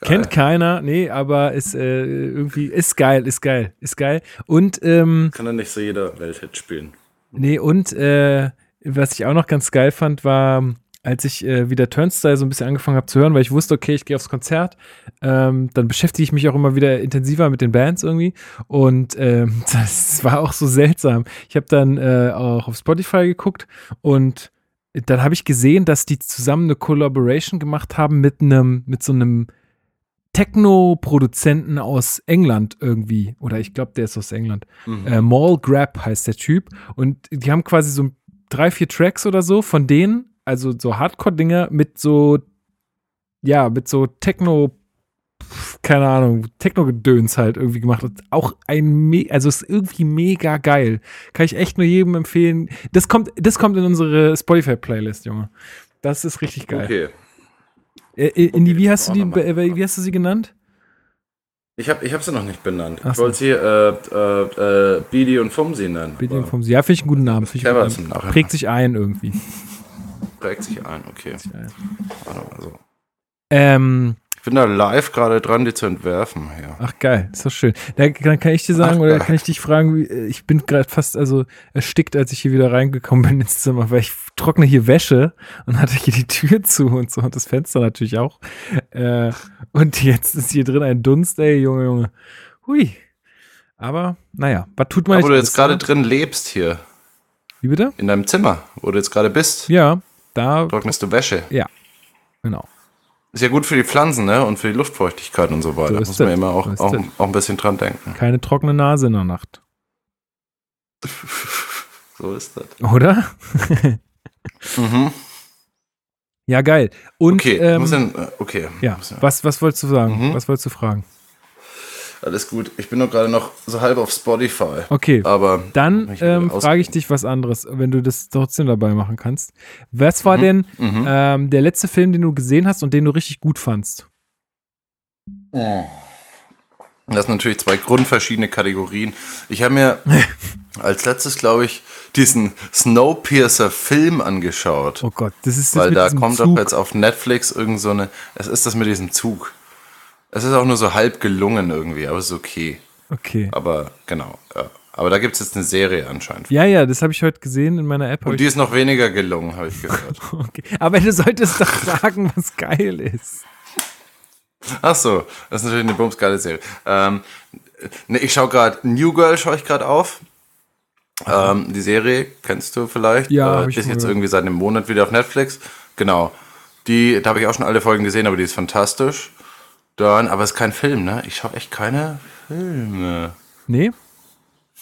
Geil. Kennt keiner, nee, aber ist äh, irgendwie, ist geil, ist geil, ist geil. Und, ähm, Kann er nicht so jeder Welthit spielen. Nee, und äh, was ich auch noch ganz geil fand, war, als ich äh, wieder Turnstyle so ein bisschen angefangen habe zu hören, weil ich wusste, okay, ich gehe aufs Konzert, ähm, dann beschäftige ich mich auch immer wieder intensiver mit den Bands irgendwie. Und ähm, das war auch so seltsam. Ich habe dann äh, auch auf Spotify geguckt und dann habe ich gesehen, dass die zusammen eine Collaboration gemacht haben mit einem, mit so einem Techno-Produzenten aus England irgendwie. Oder ich glaube, der ist aus England. Mhm. Äh, Mall Grab heißt der Typ. Und die haben quasi so drei, vier Tracks oder so von denen, also so Hardcore-Dinger mit so, ja, mit so Techno, keine Ahnung, Techno-Gedöns halt irgendwie gemacht. Und auch ein, Me also ist irgendwie mega geil. Kann ich echt nur jedem empfehlen. Das kommt, das kommt in unsere Spotify-Playlist, Junge. Das ist richtig geil. Okay. Äh, äh, in die, wie hast du die, äh, wie hast du sie genannt? Ich habe ich hab sie noch nicht benannt. Ach Ich wollte sie äh, äh, äh, Bidi und Fumsi nennen. Aber vom Sie. Ja, finde ich einen guten Namen. Ich einen Namen. Nachhinein. Prägt sich ein irgendwie. Prägt sich ein, okay. Warte mal so. Ähm, bin da live gerade dran, die zu entwerfen. Ja. ach geil, ist doch schön. Da, dann kann ich dir sagen, Ach, oder kann ich dich fragen, wie, äh, ich bin gerade fast also erstickt, als ich hier wieder reingekommen bin ins Zimmer, weil ich trockne hier Wäsche und hatte hier die Tür zu und so und das Fenster natürlich auch. Äh, und jetzt ist hier drin ein Dunst, ey, Junge, Junge. Hui. Aber, naja, was tut man Aber wo du jetzt gerade ne? drin lebst hier, Wie bitte? in deinem Zimmer, wo du jetzt gerade bist, Ja, da, trocknest du Wäsche. genau. Ist ja gut für die Pflanzen, ne? Und für die Luftfeuchtigkeit und so weiter. So Muss man das. immer auch, So auch, auch ein bisschen dran denken. Keine trockene Nase in der Nacht. So ist das. Oder? Mhm. Ja, geil. Und Okay, ähm, dann, äh, okay. ja, was, was wolltest du sagen? Mhm. Was wolltest du fragen? Alles gut. Ich bin nur gerade noch so halb auf Spotify. Okay, Aber dann ähm, frage ich dich was anderes, wenn du das trotzdem dabei machen kannst. Was war denn Mhm. ähm, der letzte Film, den du gesehen hast und den du richtig gut fandst? Das sind natürlich zwei grundverschiedene Kategorien. Ich habe mir als letztes, glaube ich, diesen Snowpiercer-Film angeschaut. Oh Gott, das ist das weil da kommt Zug. doch jetzt auf Netflix irgend so eine. Es ist das mit diesem Zug. Es ist auch nur so halb gelungen irgendwie, aber es ist okay. Okay. Aber genau. Ja. Aber da gibt es jetzt eine Serie anscheinend. Ja, ja, das habe ich heute gesehen in meiner App. Und die ist noch weniger gelungen, habe ich gehört. okay. Aber du solltest doch sagen, was geil ist. Ach so, das ist natürlich eine bumsgeile Serie. Ähm, ne, ich schaue gerade New Girl, schaue ich gerade auf. Ähm, die Serie kennst du vielleicht? Ja, äh, ich ist jetzt gehört. irgendwie seit einem Monat wieder auf Netflix. Genau. Die, da habe ich auch schon alle Folgen gesehen, aber die ist fantastisch. Dann, aber es ist kein Film, ne? Ich schaue echt keine Filme. Nee?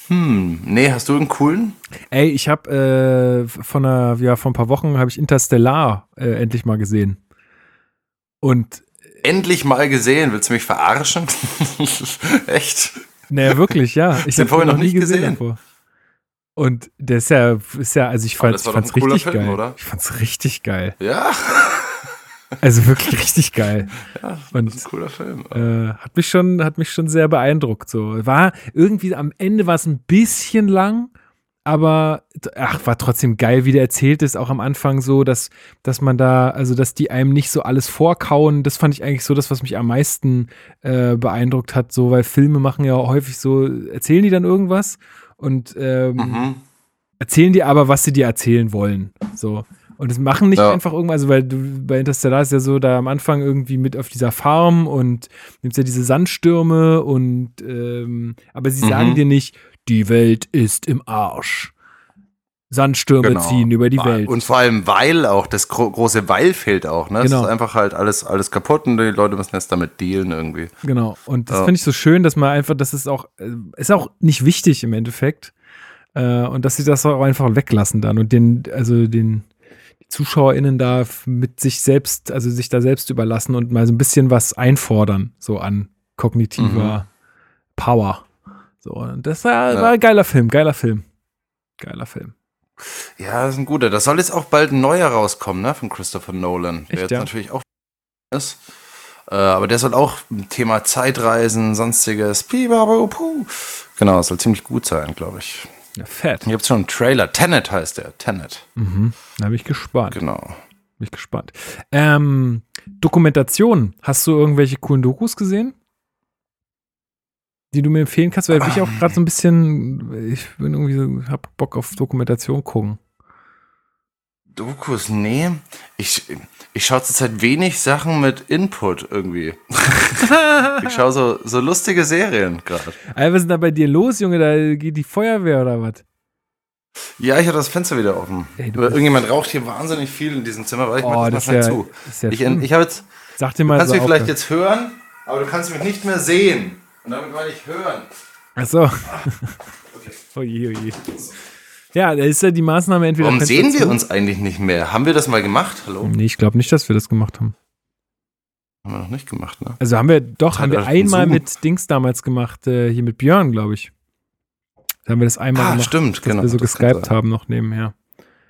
Hm, nee, hast du einen coolen? Ey, ich habe äh, von einer, ja, vor ein paar Wochen habe ich Interstellar äh, endlich mal gesehen. Und Endlich mal gesehen, willst du mich verarschen? echt? naja, wirklich, ja. Ich Den hab vorher den noch nicht gesehen? davor. Und der ist ja, ist ja, also ich fand, ich fand's richtig Film, geil. oder? Ich fand's richtig geil. Ja, Also wirklich richtig geil. das Und ist ein cooler Film. äh, hat mich schon, hat mich schon sehr beeindruckt. So war irgendwie am Ende war es ein bisschen lang, aber ach, war trotzdem geil, wie der erzählt ist. Auch am Anfang so, dass, dass man da, also dass die einem nicht so alles vorkauen. Das fand ich eigentlich so das, was mich am meisten äh, beeindruckt hat. So, weil Filme machen ja häufig so, erzählen die dann irgendwas und ähm, Mhm. erzählen dir aber, was sie dir erzählen wollen. So. Und es machen nicht Ja. einfach irgendwas, also weil du bei Interstellar ist ja so, da am Anfang irgendwie mit auf dieser Farm und nimmst ja diese Sandstürme und ähm, aber sie Mhm. sagen dir nicht, die Welt ist im Arsch. Sandstürme Genau. ziehen über die Welt. Und vor allem Weil auch, das gro große Weil fehlt auch, ne? Genau. Es ist einfach halt alles, alles kaputt und die Leute müssen jetzt damit dealen irgendwie. Genau. Und das Ja. finde ich so schön, dass man einfach, das ist auch, äh, ist auch nicht wichtig im Endeffekt. Äh, und dass sie das auch einfach weglassen dann und den, also den ZuschauerInnen da mit sich selbst, also sich da selbst überlassen und mal so ein bisschen was einfordern, so an kognitiver Power. So, und das war, Ja. war ein geiler Film, geiler Film. Geiler Film. Ja, das ist ein guter. Das soll jetzt auch bald ein neuer rauskommen, ne? Von Christopher Nolan. Der Echt, jetzt ja? natürlich auch ist. Äh, aber der soll auch Thema Zeitreisen, sonstiges. Genau, soll ziemlich gut sein, glaube ich. Ja, fett. Hier gibt schon einen Trailer. Tenet heißt der. Tenet. Mhm. Da bin ich gespannt. Genau. Bin ich gespannt. Ähm, Dokumentation. Hast du irgendwelche coolen Dokus gesehen? die du mir empfehlen kannst, weil ich auch gerade so ein bisschen, ich bin irgendwie so, hab Bock auf Dokumentation gucken. Dokus, nee. Ich, ich schaue zurzeit wenig Sachen mit Input irgendwie. ich schaue so, so lustige Serien gerade. Ey, was ist denn da bei dir los, Junge? Da geht die Feuerwehr oder was? Ja, ich habe das Fenster wieder offen. Ey, du irgendjemand raucht hier wahnsinnig viel in diesem Zimmer, weil ich Oh, mach das das mal ist ja- zu. ja ich ich habe jetzt, Sag dir du mal kannst so mich vielleicht jetzt hören, aber du kannst mich nicht mehr sehen. Und damit meine ich hören. Ach so. oje, oje. Ja, da ist ja die Maßnahme entweder. Warum sehen wir uns eigentlich nicht mehr? Haben wir das mal gemacht? Hallo? Nee, ich glaube nicht, dass wir das gemacht haben. Haben wir noch nicht gemacht, ne? Also haben wir, doch, haben wir einmal Zoom. mit Dings damals gemacht, äh, hier mit Björn, glaube ich. Da haben wir das einmal Ah, gemacht, stimmt, dass genau. wir so geskypt haben noch nebenher.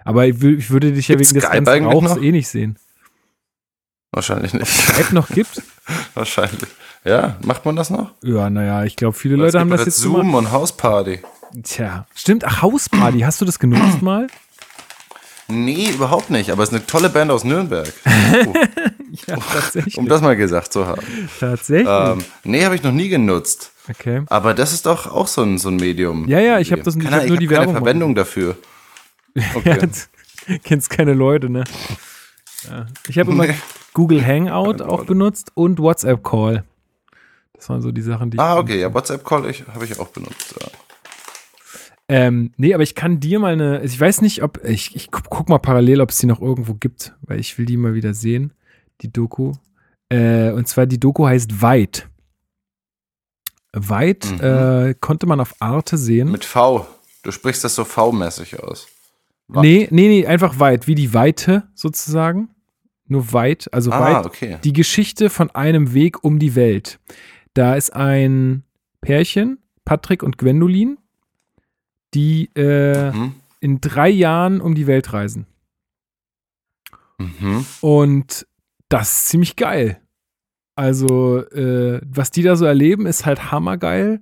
Aber ich, ich würde dich ja Gibt's wegen des Skype ganzen noch? eh nicht sehen. Wahrscheinlich nicht. Skype noch gibt? Wahrscheinlich. Ja, macht man das noch? Ja, naja, ich glaube, viele Leute haben das jetzt jetzt Zoom gemacht. und Hausparty. Tja, stimmt. Ach, Hausparty, hast du das genutzt mal? Nee, überhaupt nicht. Aber es ist eine tolle Band aus Nürnberg. Oh, Ja, tatsächlich. um das mal gesagt zu haben. tatsächlich. Ähm, nee, habe ich noch nie genutzt. okay. Aber das ist doch auch so ein, so ein Medium. Ja, ja, ich hab das- ich Keine, hab nur die keine Werbung Verwendung dafür. Ja, Okay. du kennst keine Leute, ne? Ja. Ich habe immer. Google Hangout Keine auch Leute. benutzt und WhatsApp Call. Das waren so die Sachen, die Ah, ich. okay, ja, WhatsApp-Call ich, habe ich auch benutzt. Ja. Ähm, nee, aber ich kann dir mal eine. also Ich weiß nicht, ob. Ich, ich gu- guck mal parallel, ob es die noch irgendwo gibt, weil ich will die mal wieder sehen, die Doku. Äh, und zwar die Doku heißt Weit. Weit Mhm. äh, konnte man auf Arte sehen. Mit V. Du sprichst das so V-mäßig aus. Weit. nee, nee, nee, einfach weit, wie die Weite sozusagen. Nur weit, also Ah, weit. okay. Die Geschichte von einem Weg um die Welt. Da ist ein Pärchen, Patrick und Gwendolin, die äh, Mhm. in drei Jahren um die Welt reisen. Mhm. Und das ist ziemlich geil. Also, äh, was die da so erleben, ist halt hammergeil.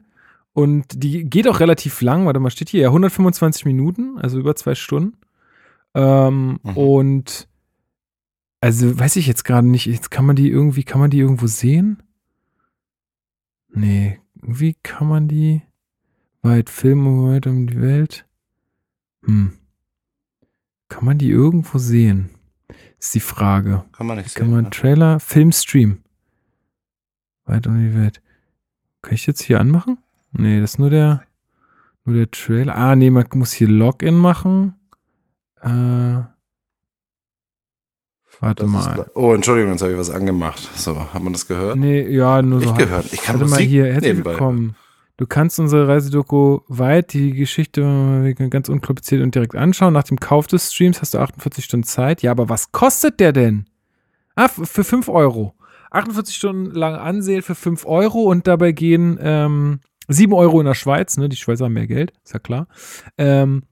Und die geht auch relativ lang. Warte mal, steht hier ja 125 Minuten, also über zwei Stunden. Ähm, Mhm. Und also weiß ich jetzt gerade nicht. Jetzt kann man die irgendwie, kann man die irgendwo sehen? Nee, irgendwie kann man die weit filmen weit um die Welt. Hm. Kann man die irgendwo sehen? Ist die Frage. Kann man nicht Kann sehen. man ne? Trailer, Filmstream. Weit um die Welt. Kann ich jetzt hier anmachen? Nee, das ist nur der, nur der Trailer. Ah, nee, man muss hier Login machen. Äh, warte Das mal. ist, oh, Entschuldigung, jetzt habe ich was angemacht. So, hat man das gehört? Nee, ja, nur so. Ich gehört. Ich kann Warte mal Musik hier, herzlich nebenbei. willkommen. Du kannst unsere Reisedoku weit, die Geschichte ganz unkompliziert und direkt anschauen. Nach dem Kauf des Streams hast du 48 Stunden Zeit. Ja, aber was kostet der denn? Ah, für 5 Euro. 48 Stunden lang ansehen für 5 Euro und dabei gehen ähm, 7 Euro in der Schweiz, ne? Die Schweizer haben mehr Geld, ist ja klar. Ähm,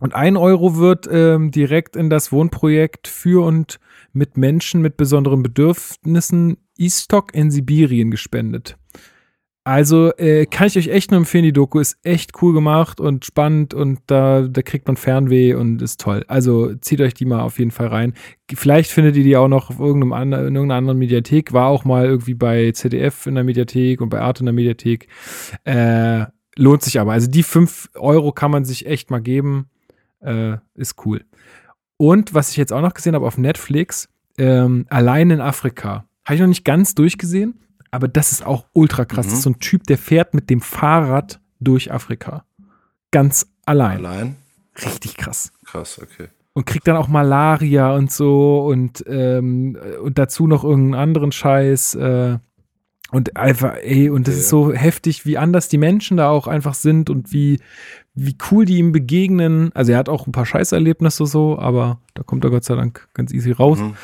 und 1 Euro wird ähm, direkt in das Wohnprojekt für und mit Menschen mit besonderen Bedürfnissen Istok in Sibirien gespendet. Also äh, kann ich euch echt nur empfehlen, die Doku ist echt cool gemacht und spannend und da, da kriegt man Fernweh und ist toll. Also zieht euch die mal auf jeden Fall rein. Vielleicht findet ihr die auch noch auf irgendeinem anderen, in irgendeiner anderen Mediathek. War auch mal irgendwie bei ZDF in der Mediathek und bei Arte in der Mediathek. Äh, lohnt sich aber. Also die 5 Euro kann man sich echt mal geben. Äh, ist cool. Und was ich jetzt auch noch gesehen habe auf Netflix, ähm, Allein in Afrika. Habe ich noch nicht ganz durchgesehen, aber das ist auch ultra krass. Mhm. Das ist so ein Typ, der fährt mit dem Fahrrad durch Afrika. Ganz allein. Allein? Richtig krass. Krass, okay. Und kriegt dann auch Malaria und so und, ähm, und dazu noch irgendeinen anderen Scheiß. Äh, und einfach, ey, und das Okay. ist so heftig, wie anders die Menschen da auch einfach sind und wie, wie cool die ihm begegnen. Also er hat auch ein paar Scheißerlebnisse so, aber da kommt er Gott sei Dank ganz easy raus. Mhm.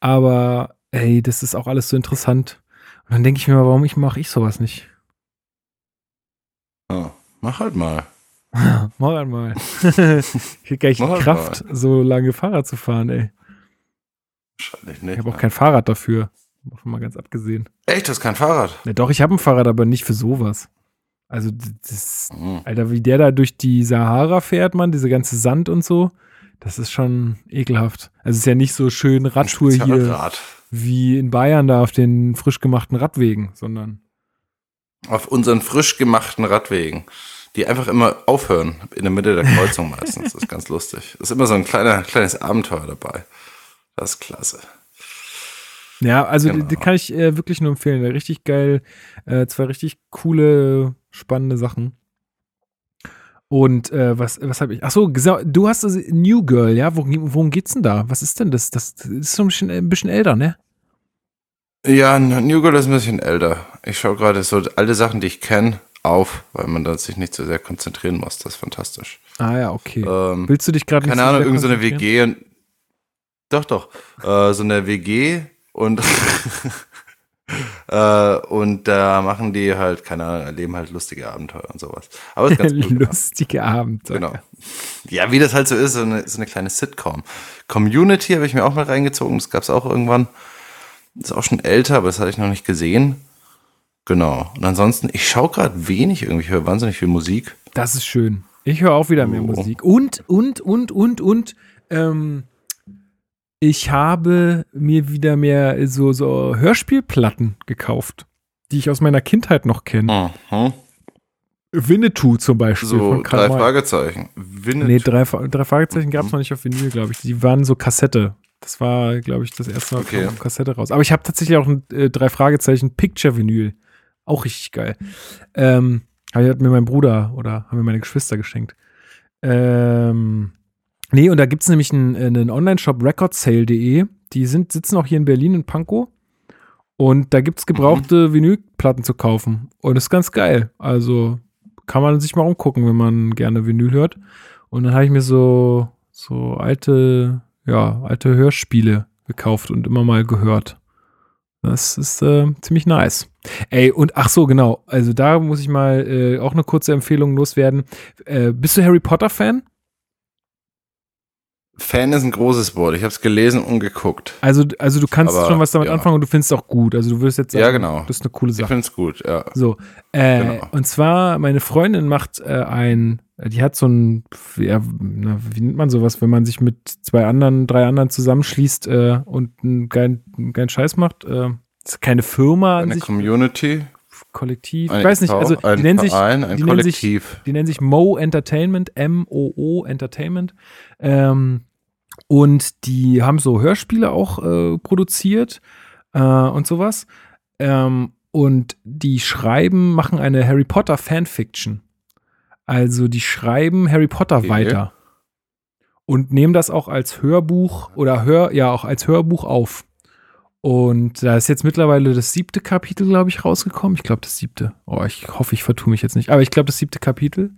Aber ey, das ist auch alles so interessant. Und dann denke ich mir mal, warum ich mache ich sowas nicht? Ja, mach halt mal. Mach einmal. ich krieg gar nicht Mach halt Kraft, so lange Fahrrad zu fahren, ey. Wahrscheinlich Ich nicht. habe auch ne? kein Fahrrad dafür. Davon mal ganz abgesehen. Echt, das ist kein Fahrrad. Ja, doch, ich habe ein Fahrrad, aber nicht für sowas. Also, das, Mhm. Alter, wie der da durch die Sahara fährt, man, diese ganze Sand und so, das ist schon ekelhaft. Also, es ist ja nicht so schön Radtour hier Rad. Wie in Bayern da auf den frisch gemachten Radwegen, sondern Auf unseren frisch gemachten Radwegen, die einfach immer aufhören, in der Mitte der Kreuzung meistens. Das ist ganz lustig. ist immer so ein kleiner, kleines Abenteuer dabei. Das ist klasse. Ja, also Genau. die, die kann ich äh, wirklich nur empfehlen. Richtig geil. Äh, zwei richtig coole, spannende Sachen. Und äh, was, was habe ich? Achso, du hast das New Girl, ja? Worum, worum geht's denn da? Was ist denn das? Das ist so ein bisschen, ein bisschen älter, ne? Ja, New Girl ist ein bisschen älter. Ich schaue gerade so alte Sachen, die ich kenne, auf, weil man da sich nicht so sehr konzentrieren muss. Das ist fantastisch. Ah ja, okay. Ähm, Willst du dich gerade keine Ahnung, irgendeine so WG und doch, doch, äh, so eine WG und äh, und da machen die halt, keine Ahnung, erleben halt lustige Abenteuer und sowas. Aber ist ganz cool. Lustige Abend. Genau. Ja, wie das halt so ist, so eine, so eine kleine Sitcom. Community habe ich mir auch mal reingezogen, das gab es auch irgendwann. Ist auch schon älter, aber das hatte ich noch nicht gesehen. Genau. Und ansonsten, ich schaue gerade wenig irgendwie, ich höre wahnsinnig viel Musik. Das ist schön. Ich höre auch wieder mehr Oh. Musik. Und, und, und, und, und, ähm, ich habe mir wieder mehr so, so Hörspielplatten gekauft, die ich aus meiner Kindheit noch kenne. Mhm. Winnetou zum Beispiel. So, drei. Fragezeichen. Winnet. Nee, drei, drei Fragezeichen gab es Mhm. noch nicht auf Vinyl, glaube ich. Die waren so Kassette. Das war, glaube ich, das erste Mal Okay. auf Kassette raus. Aber ich habe tatsächlich auch ein äh, drei Fragezeichen Picture Vinyl. Auch richtig geil. Ähm, hat mir mein Bruder oder haben mir meine Geschwister geschenkt. Ähm, nee, und da gibt es nämlich einen, einen Online-Shop, recordsale.de. Die sind, sitzen auch hier in Berlin in Pankow. Und da gibt es gebrauchte Vinylplatten zu kaufen. Und das ist ganz geil. Also kann man sich mal umgucken, wenn man gerne Vinyl hört. Und dann habe ich mir so, so alte, ja, alte Hörspiele gekauft und immer mal gehört. Das ist äh, ziemlich nice. Ey, und ach so, genau. Also da muss ich mal äh, auch eine kurze Empfehlung loswerden. Äh, bist du Harry Potter-Fan? Fan ist ein großes Wort. Ich habe es gelesen und geguckt. Also, also du kannst Aber, schon was damit ja. anfangen und du findest es auch gut. Also du würdest jetzt sagen, Ja, genau. das ist eine coole Ich Sache. finde es gut, ja. So, äh, Genau. und zwar, meine Freundin macht äh, ein, die hat so ein, ja, na, wie nennt man sowas, wenn man sich mit zwei anderen, drei anderen zusammenschließt äh, und einen geilen, einen geilen Scheiß macht. Äh, ist keine Firma Eine sich, Community, Kollektiv. ein ich weiß nicht, also die nennen sich, Verein, ein die nennen sich, die nennen sich Mo Entertainment, M-O-O Entertainment. Ähm, und die haben so Hörspiele auch äh, produziert äh, und sowas. Ähm, und die schreiben, machen eine Harry Potter Fanfiction. Also die schreiben Harry Potter Okay. weiter. Und nehmen das auch als Hörbuch oder Hör, ja, auch als Hörbuch auf. Und da ist jetzt mittlerweile das siebte Kapitel, glaube ich, rausgekommen. Ich glaube, das siebte. Oh, ich hoffe, ich vertue mich jetzt nicht. Aber ich glaube, das siebte Kapitel.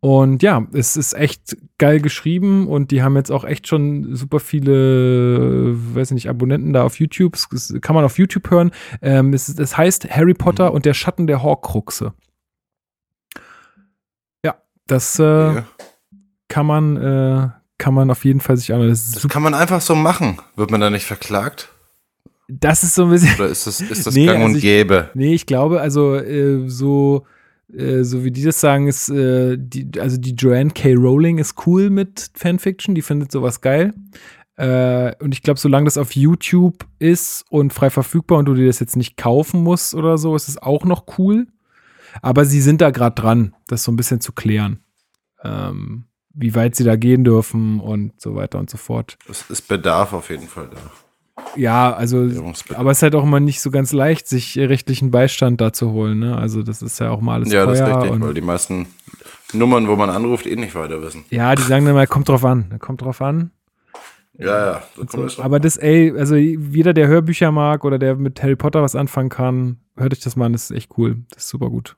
Und ja, es ist echt geil geschrieben und die haben jetzt auch echt schon super viele, weiß ich nicht, Abonnenten da auf YouTube. Das kann man auf YouTube hören. Ähm, es, es heißt Harry Potter und der Schatten der Horcruxe. Das äh, Ja. kann man, äh, kann man auf jeden Fall sich anhören. Das Das kann man einfach so machen. Wird man da nicht verklagt? das ist so ein bisschen. Oder ist das, ist das Nee, gang also und ich- gäbe? Nee, ich glaube, also äh, so, äh, so wie die das sagen, ist, äh, die, also die Joanne K. Rowling ist cool mit Fanfiction, die findet sowas geil. Äh, und ich glaube, solange das auf YouTube ist und frei verfügbar und du dir das jetzt nicht kaufen musst oder so, ist es auch noch cool. Aber sie sind da gerade dran, das so ein bisschen zu klären. Ähm, wie weit sie da gehen dürfen und so weiter und so fort. Es ist Bedarf auf jeden Fall da. Ja, also aber es ist halt auch immer nicht so ganz leicht, sich rechtlichen Beistand da zu holen. Ne? Also das ist ja auch mal alles Ja, das ist richtig, weil die meisten Nummern, wo man anruft, eh nicht weiter wissen. ja, die sagen dann mal, kommt drauf an, kommt drauf an. Ja, ja. So So, aber das, ey, also jeder, der Hörbücher mag oder der mit Harry Potter was anfangen kann, hört euch das mal an, das ist echt cool. Das ist super gut.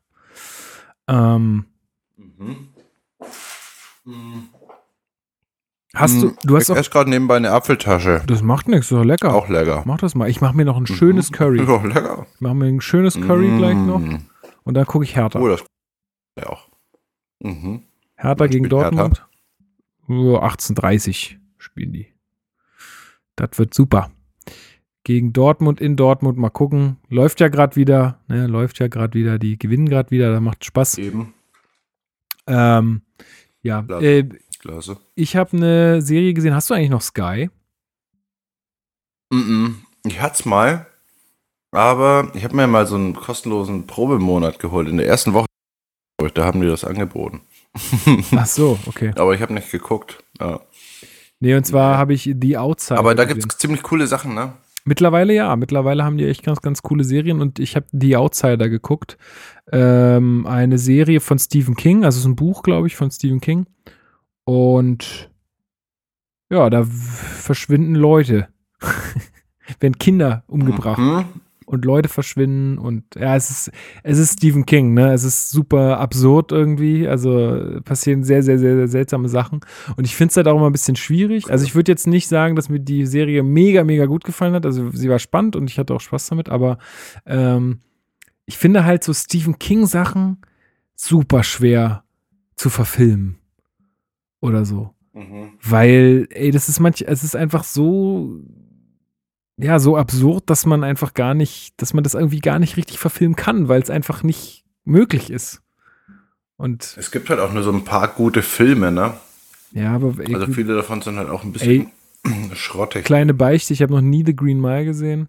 Ähm, Mhm. hast du, du hast ich esse gerade nebenbei eine Apfeltasche. das macht nichts, so lecker. Auch lecker. Mach das mal. Ich mache mir noch ein schönes Curry. Ist auch lecker. Ich mache mir ein schönes Curry Mm. gleich noch und dann gucke ich Hertha. Oh, das ja auch. Mhm. Hertha gegen Hertha? Dortmund. Nur 18:30 spielen die. Das wird super. Gegen Dortmund in Dortmund mal gucken. Läuft ja gerade wieder, ne, läuft ja gerade wieder. Die gewinnen gerade wieder, da macht Spaß. Eben. Ähm, ja, Klasse. äh, Klasse. ich habe eine Serie gesehen. Hast du eigentlich noch Sky? Mhm. Ich hatte es mal. Aber ich habe mir mal so einen kostenlosen Probemonat geholt. In der ersten Woche, da haben die das angeboten. Ach so, okay. Aber ich habe nicht geguckt. Ja. Nee, und zwar habe ich The Outside. Aber da gibt es ziemlich coole Sachen, ne? Mittlerweile ja. Mittlerweile haben die echt ganz, ganz coole Serien und ich habe The Outsider geguckt. Ähm, eine Serie von Stephen King, also so ein Buch, glaube ich, von Stephen King. Und ja, da verschwinden Leute. Werden Kinder umgebracht Mhm. Und Leute verschwinden und ja, es ist, es ist Stephen King, ne? Es ist super absurd irgendwie. Also passieren sehr, sehr, sehr, sehr seltsame Sachen. Und ich finde es halt auch immer ein bisschen schwierig. Also ich würde jetzt nicht sagen, dass mir die Serie mega, mega gut gefallen hat. Also sie war spannend und ich hatte auch Spaß damit, aber ähm, ich finde halt so Stephen King-Sachen super schwer zu verfilmen. Oder so. Mhm. Weil, ey, das ist manch, es ist einfach so, ja, so absurd, dass man einfach gar nicht, dass man das irgendwie gar nicht richtig verfilmen kann, weil es einfach nicht möglich ist. Und Es gibt halt auch nur so ein paar gute Filme, ne? ja, aber ey, Also gut, viele davon sind halt auch ein bisschen schrottig. kleine Beichte, ich habe noch nie The Green Mile gesehen.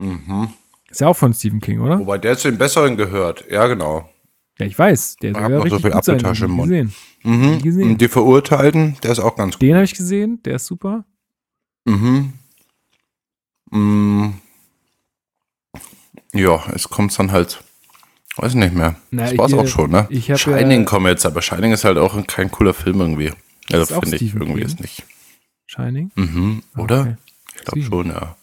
Mhm. Ist ja auch von Stephen King, oder? Wobei der zu den besseren gehört. Ja, genau. Ja, ich weiß, der Ich soll hab ja noch so viel Apfeltasche im Mund. gesehen. Mhm. gesehen. Und die Verurteilten, der ist auch ganz gut. Den habe ich gesehen, der ist super. Mhm. Mm. Ja, es kommt dann halt, weiß nicht mehr. Na, das war's ich, auch schon, ne? Shining ja- kommt jetzt, aber Shining ist halt auch kein cooler Film irgendwie. Also Ist finde ich Stephen irgendwie King? ist nicht. Shining? Mhm. Oder? Okay. Ich glaube schon, ja.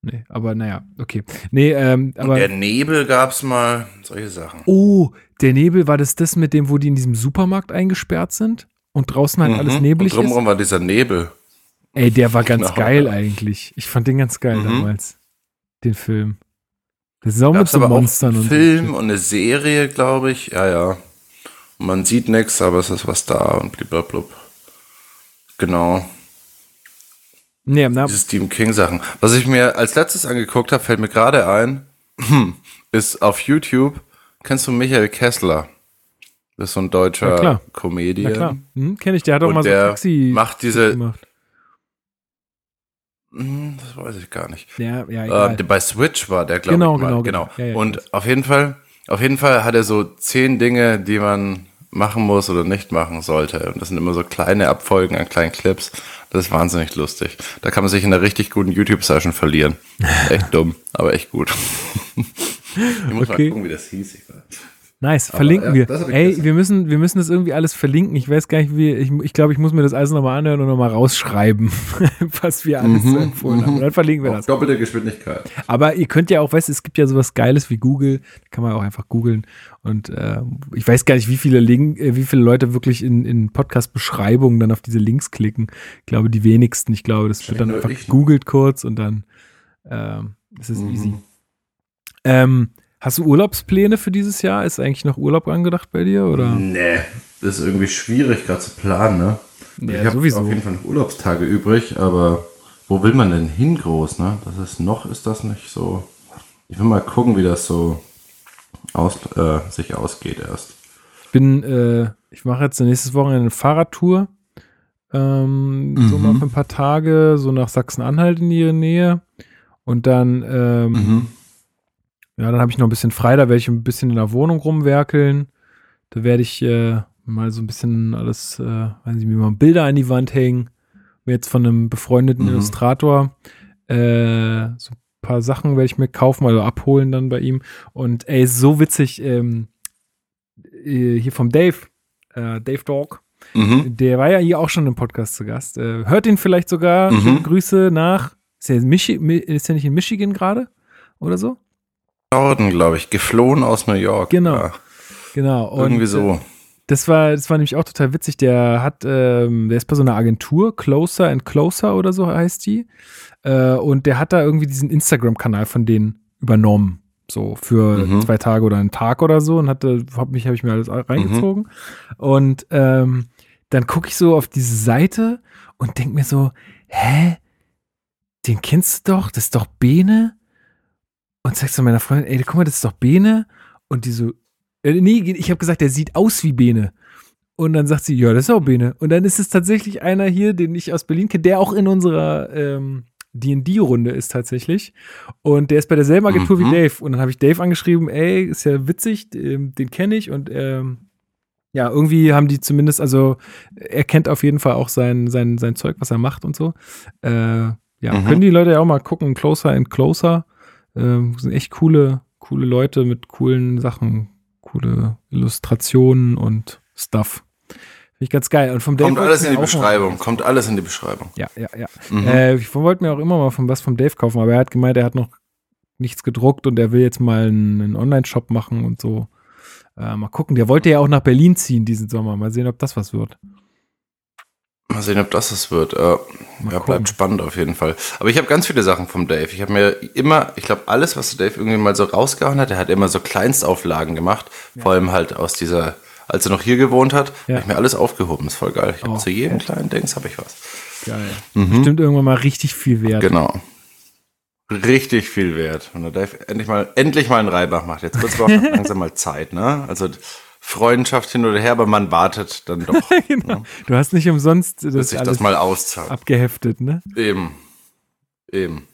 Nee, aber naja, okay. Nee, ähm, Und aber. der Nebel gab's mal, solche Sachen. Oh, der Nebel, war das das mit dem, wo die in diesem Supermarkt eingesperrt sind? Und draußen halt alles Mhm. neblig Und ist? drumherum war dieser Nebel. Ey, der war ganz Genau, geil ja. eigentlich. Ich fand den ganz geil Mhm. damals. Den Film. Das ist auch mit so Monstern und Film und eine Serie, glaube ich. Ja, ja. Und man sieht nichts, aber es ist was da und blablabla. Genau. Nee, na, Diese Stephen King Sachen. Was ich mir als letztes angeguckt habe, fällt mir gerade ein, ist auf YouTube, kennst du Michael Kessler? Das ist so ein deutscher. Comedian. na klar. Hm, Kenn ich, der hat auch Und mal so Taxi macht diese- gemacht. Hm, Das weiß ich gar nicht. Ja, ja. Äh, bei Switch war der, glaube Genau, ich. Mal. genau, genau. genau. Ja, ich und weiß. auf jeden Fall, auf jeden Fall hat er so zehn Dinge, die man machen muss oder nicht machen sollte. Und das sind immer so kleine Abfolgen an kleinen Clips. Das ist wahnsinnig lustig. Da kann man sich in einer richtig guten YouTube-Session verlieren. Echt dumm, aber echt gut. ich muss Okay. mal gucken, wie das hieß. Nice, verlinken ja, wir. Ey, wir müssen, wir müssen das irgendwie alles verlinken. Ich weiß gar nicht, wie, ich, ich glaube, ich muss mir das alles nochmal anhören und nochmal rausschreiben, was wir alles Mhm, empfohlen haben. Und dann verlinken wir Auf das. doppelte Geschwindigkeit. Aber ihr könnt ja auch, weißt du, es gibt ja sowas Geiles wie Google, da kann man auch einfach googeln. Und äh, ich weiß gar nicht, wie viele Link, äh, wie viele Leute wirklich in, in Podcast-Beschreibungen dann auf diese Links klicken. Ich glaube, die wenigsten. Ich glaube, das wird dann einfach gegoogelt kurz und dann ähm, ist es Mhm. easy. Ähm, hast du Urlaubspläne für dieses Jahr? Ist eigentlich noch Urlaub angedacht bei dir? Oder? Nee, das ist irgendwie schwierig gerade zu planen, ne? Ja, ich habe auf jeden Fall noch Urlaubstage übrig, aber wo will man denn hin groß, ne? Das ist noch, ist das nicht so. Ich will mal gucken, wie das so aus, äh, sich ausgeht erst. Ich bin, äh, ich mache jetzt nächstes Wochenende eine Fahrradtour. Ähm, So Mhm. mal für ein paar Tage, so nach Sachsen-Anhalt in ihre Nähe. Und dann, ähm, Mhm. Ja, dann habe ich noch ein bisschen frei, da werde ich ein bisschen in der Wohnung rumwerkeln. Da werde ich äh, mal so ein bisschen alles, äh, weiß nicht, mir mal Bilder an die Wand hängen. Mir jetzt von einem befreundeten Mhm. Illustrator äh, so ein paar Sachen werde ich mir kaufen, also abholen dann bei ihm. Und ey, so witzig, ähm, äh, hier vom Dave, äh, Dave Dog, Mhm. der war ja hier auch schon im Podcast zu Gast. Äh, hört ihn vielleicht sogar. Mhm. Grüße nach. Ist er, Michi Mi- ist er nicht in Michigan gerade? Oder so? Norden, glaube ich, geflohen aus New York. Genau. Ja, Genau. Und, irgendwie äh, so. Das war, das war nämlich auch total witzig. Der hat, ähm, der ist bei so einer Agentur, Closer and Closer oder so heißt die. Äh, und der hat da irgendwie diesen Instagram-Kanal von denen übernommen. So für Mhm. zwei Tage oder einen Tag oder so und hatte, hab mich, habe ich mir alles reingezogen. Und ähm, dann gucke ich so auf diese Seite und denk mir so, hä? Den kennst du doch, das ist doch Bene. Und sagst zu meiner Freundin, ey, guck mal, das ist doch Bene. Und die so, äh, nee, ich habe gesagt, der sieht aus wie Bene. Und dann sagt sie, ja, das ist auch Bene. Und dann ist es tatsächlich einer hier, den ich aus Berlin kenne, der auch in unserer, ähm, D&D-Runde ist tatsächlich. Und der ist bei derselben Agentur Mhm. wie Dave. Und dann habe ich Dave angeschrieben, ey, ist ja witzig, ähm, den kenne ich. Und ähm, ja, irgendwie haben die zumindest, also er kennt auf jeden Fall auch sein, sein, sein Zeug, was er macht und so. Äh, ja, Mhm. können die Leute ja auch mal gucken, Closer and Closer. Ähm, sind echt coole, coole Leute mit coolen Sachen, coole Illustrationen und Stuff. Finde ich ganz geil. Und vom Dave Kommt alles in die auch mal- Beschreibung. Kommt alles in die Beschreibung. Ja, ja, ja. Mhm. Äh, ich wollte mir auch immer mal von was vom Dave kaufen, aber er hat gemeint, er hat noch nichts gedruckt und er will jetzt mal einen, einen Online-Shop machen und so. Äh, mal gucken. Der wollte ja auch nach Berlin ziehen diesen Sommer. Mal sehen, ob das was wird. Mal sehen, ob das es wird. Äh, ja, gucken. bleibt spannend auf jeden Fall. Aber ich habe ganz viele Sachen vom Dave. Ich habe mir immer, ich glaube, alles, was der Dave irgendwie mal so rausgehauen hat, er hat immer so Kleinstauflagen gemacht. Vor allem halt aus dieser, als er noch hier gewohnt hat, Ja. habe ich mir alles aufgehoben. ist voll geil. Ich Oh, zu jedem kleinen Dings habe ich was. Geil. Bestimmt irgendwann mal richtig viel wert. Genau. Richtig viel wert. Und der Dave endlich mal, endlich mal einen Reibach macht. Jetzt auch langsam mal Zeit, ne? Also Freundschaft hin oder her, aber man wartet dann doch, genau. Du hast nicht umsonst das sich alles das mal auszahlt. abgeheftet, ne? Eben. Eben.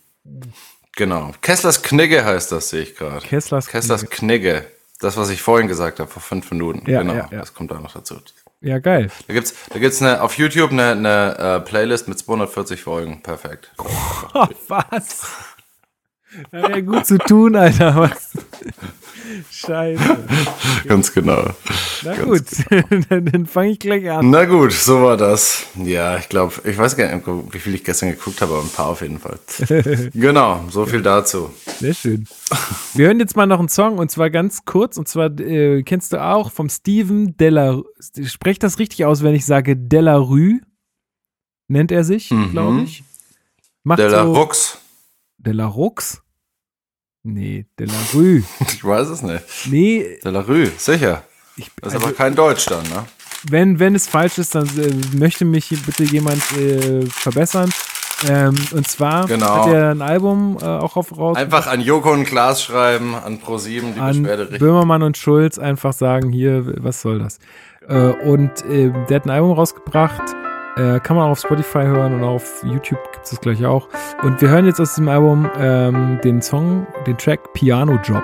Genau. Kesslers Knigge heißt das, sehe ich gerade. Kesslers Kesslers Knigge. Das, was ich vorhin gesagt habe, vor fünf Minuten. Ja, genau. ja, ja. Das kommt da noch dazu. Ja, geil. Da gibt's, da gibt's eine, auf YouTube eine, eine äh, Playlist mit 240 Folgen. Perfekt. Oh, was? Ja, ja, gut zu tun, Alter. Was? Scheiße. Ganz genau. Na gut, dann, dann fange ich gleich an. Na gut, so war das. Ja, ich glaube, ich weiß gar nicht, wie viel ich gestern geguckt habe, aber ein paar auf jeden Fall. genau, so viel dazu. Sehr schön. Wir hören jetzt mal noch einen Song und zwar ganz kurz und zwar äh, kennst du auch vom Steven Della. Sprecht das richtig aus, wenn ich sage Delarue? Nennt er sich, Mhm. glaube ich. Macht Der La so Rux. Delarux? Nee, Delarue. Ich weiß es nicht. Nee, Der La Rue, sicher. ich, Das ist also, aber kein Deutsch dann, ne? wenn, wenn es falsch ist, dann äh, möchte mich bitte jemand äh, verbessern. Ähm, und zwar Genau. hat er ein Album äh, auch auf, raus Einfach an Joko und Klaas schreiben, an ProSieben die an Beschwerde richten. Böhmermann und Schulz einfach sagen, hier, was soll das? Äh, und äh, der hat ein Album rausgebracht, äh, kann man auch auf Spotify hören und auf YouTube gibt es gleich auch. Und wir hören jetzt aus diesem Album ähm, den Song, den Track Piano Job.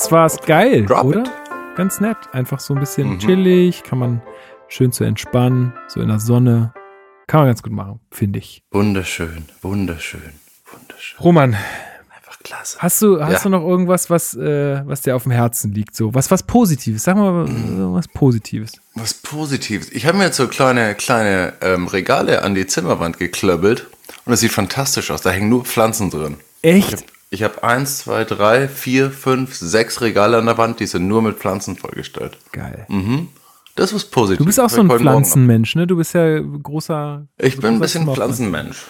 Das war's geil, Drop oder? it. Ganz nett. Einfach so ein bisschen Mhm. chillig, kann man schön zu entspannen, so in der Sonne. Kann man ganz gut machen, finde ich. Wunderschön, wunderschön, wunderschön. Roman, Einfach klasse. hast du, hast Ja. du noch irgendwas, was, äh, was dir auf dem Herzen liegt? So, was, was Positives? Sag mal Mhm. was Positives. Was Positives. Ich habe mir jetzt so kleine, kleine ähm, Regale an die Zimmerwand geklöppelt und es sieht fantastisch aus. Da hängen nur Pflanzen drin. Echt? Ich habe eins, zwei, drei, vier, fünf, sechs Regale an der Wand, die sind nur mit Pflanzen vollgestellt. Geil. Mhm. Das ist positiv. Du bist auch so ein. Pflanzenmensch, ne? Du bist ja großer. Ich bin ein großer bisschen Pflanzenmensch.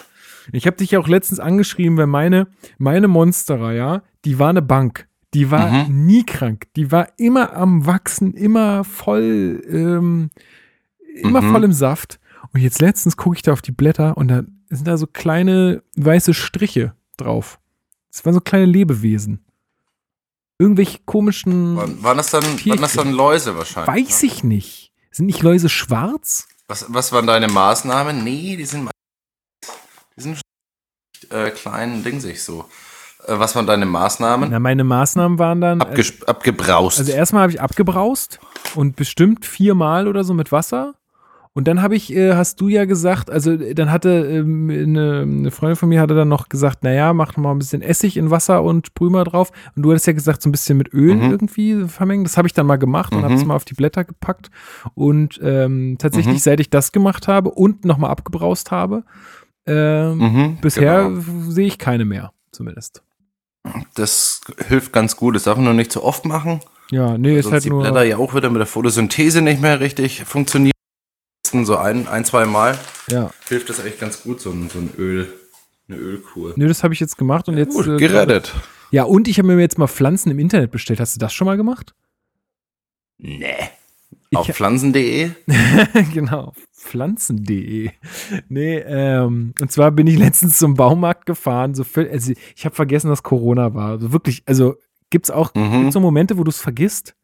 Ich habe dich ja auch letztens angeschrieben, weil meine, meine Monstera, ja, die war eine Bank. Die war Mhm. nie krank. Die war immer am Wachsen, immer voll, ähm, immer Mhm. voll im Saft. Und jetzt letztens gucke ich da auf die Blätter und da sind da so kleine weiße Striche drauf. Das waren so kleine Lebewesen. Irgendwelche komischen, Waren, waren, das dann, waren das dann Läuse wahrscheinlich? weiß ne? ich nicht. Sind nicht Läuse schwarz? Was, was waren deine Maßnahmen? Nee, die sind, die sind äh, kleinen dingsig so. Äh, was waren deine Maßnahmen? Na, meine Maßnahmen waren dann. äh, Abges abgebraust. Also erstmal habe ich abgebraust und bestimmt viermal oder so mit Wasser. Und dann habe ich, äh, hast du ja gesagt, also äh, dann hatte ähm, eine, eine Freundin von mir hatte dann noch gesagt, naja, mach mal ein bisschen Essig in Wasser und sprüh mal drauf. Und du hattest ja gesagt, so ein bisschen mit Öl Mhm. irgendwie vermengen. Das habe ich dann mal gemacht und habe es mal auf die Blätter gepackt. Und ähm, tatsächlich, Mhm. seit ich das gemacht habe und nochmal abgebraust habe, ähm, Mhm, bisher genau. sehe ich keine mehr, zumindest. Das hilft ganz gut. Das darf man nur nicht zu oft machen. Ja, nee, ist halt die nur. Blätter ja auch wieder mit der Photosynthese nicht mehr richtig funktionieren. So ein, ein zwei Mal Ja. hilft das eigentlich ganz gut, so ein, so ein Öl, eine Ölkur. Nö, das habe ich jetzt gemacht und jetzt. Gut, äh, gerettet. Ja, und ich habe mir jetzt mal Pflanzen im Internet bestellt. Hast du das schon mal gemacht? Nee. Ich- Auf pflanzen.de? genau. Pflanzen.de. Nee, ähm, und zwar bin ich letztens zum Baumarkt gefahren. So völ- also ich habe vergessen, dass Corona war. Also wirklich, also gibt's auch Mhm. gibt's so Momente, wo du es vergisst?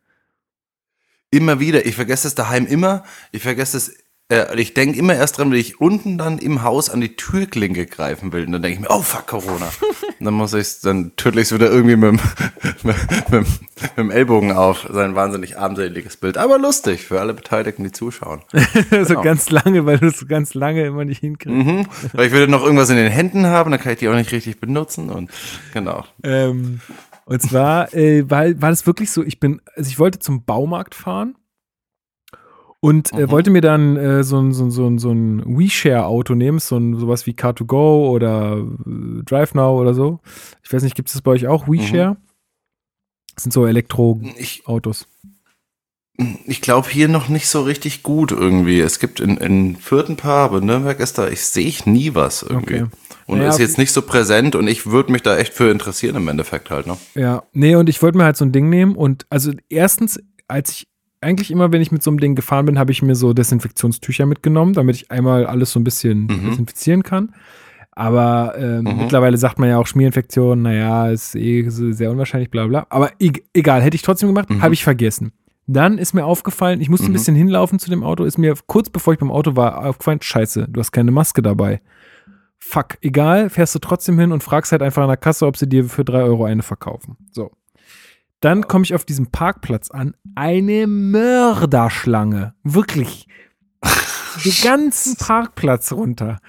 Immer wieder. Ich vergesse es daheim immer. Ich vergesse es. Äh, ich denke immer erst dran, wenn ich unten dann im Haus an die Türklinke greifen will. Und dann denke ich mir, oh fuck, Corona. Und dann muss ich dann tüttel ich es wieder irgendwie mit, dem- mit, mit, mit dem Ellbogen auf. Sein wahnsinnig armseliges Bild. Aber lustig für alle Beteiligten, die zuschauen. so ganz lange, weil du es so ganz lange immer nicht hinkriegst. Mhm. Weil ich will noch irgendwas in den Händen haben, dann kann ich die auch nicht richtig benutzen. Und genau. Ähm, und zwar äh, war, war das wirklich so, ich bin, also ich wollte zum Baumarkt fahren und äh, Mhm. wollte mir dann äh, so ein, so ein, so ein, so ein WeShare-Auto nehmen, so ein, sowas wie Car2Go oder äh, DriveNow oder so. Ich weiß nicht, gibt es das bei euch auch, WeShare? Das sind so Elektroautos. Ich, ich glaube hier noch nicht so richtig gut irgendwie. Es gibt in, in Fürth ein paar, aber Nürnberg ist da, ich sehe ich nie was irgendwie. Okay. Und Naja, ist jetzt nicht so präsent und ich würde mich da echt für interessieren im Endeffekt halt, ne? Ja, nee, und ich wollte mir halt so ein Ding nehmen und also erstens, als ich eigentlich immer, wenn ich mit so einem Ding gefahren bin, habe ich mir so Desinfektionstücher mitgenommen, damit ich einmal alles so ein bisschen Mhm. desinfizieren kann. Aber ähm, Mhm. mittlerweile sagt man ja auch Schmierinfektion, naja, ist eh sehr unwahrscheinlich, bla bla. Aber e egal, hätte ich trotzdem gemacht, Mhm. habe ich vergessen. Dann ist mir aufgefallen, ich musste ein Mhm. bisschen hinlaufen zu dem Auto, ist mir kurz bevor ich beim Auto war, aufgefallen, scheiße, du hast keine Maske dabei. Fuck, egal, fährst du trotzdem hin und fragst halt einfach an der Kasse, ob sie dir für drei Euro eine verkaufen. So. Dann komme ich auf diesem Parkplatz an. Eine Mörderschlange. Wirklich. Den ganzen Parkplatz runter.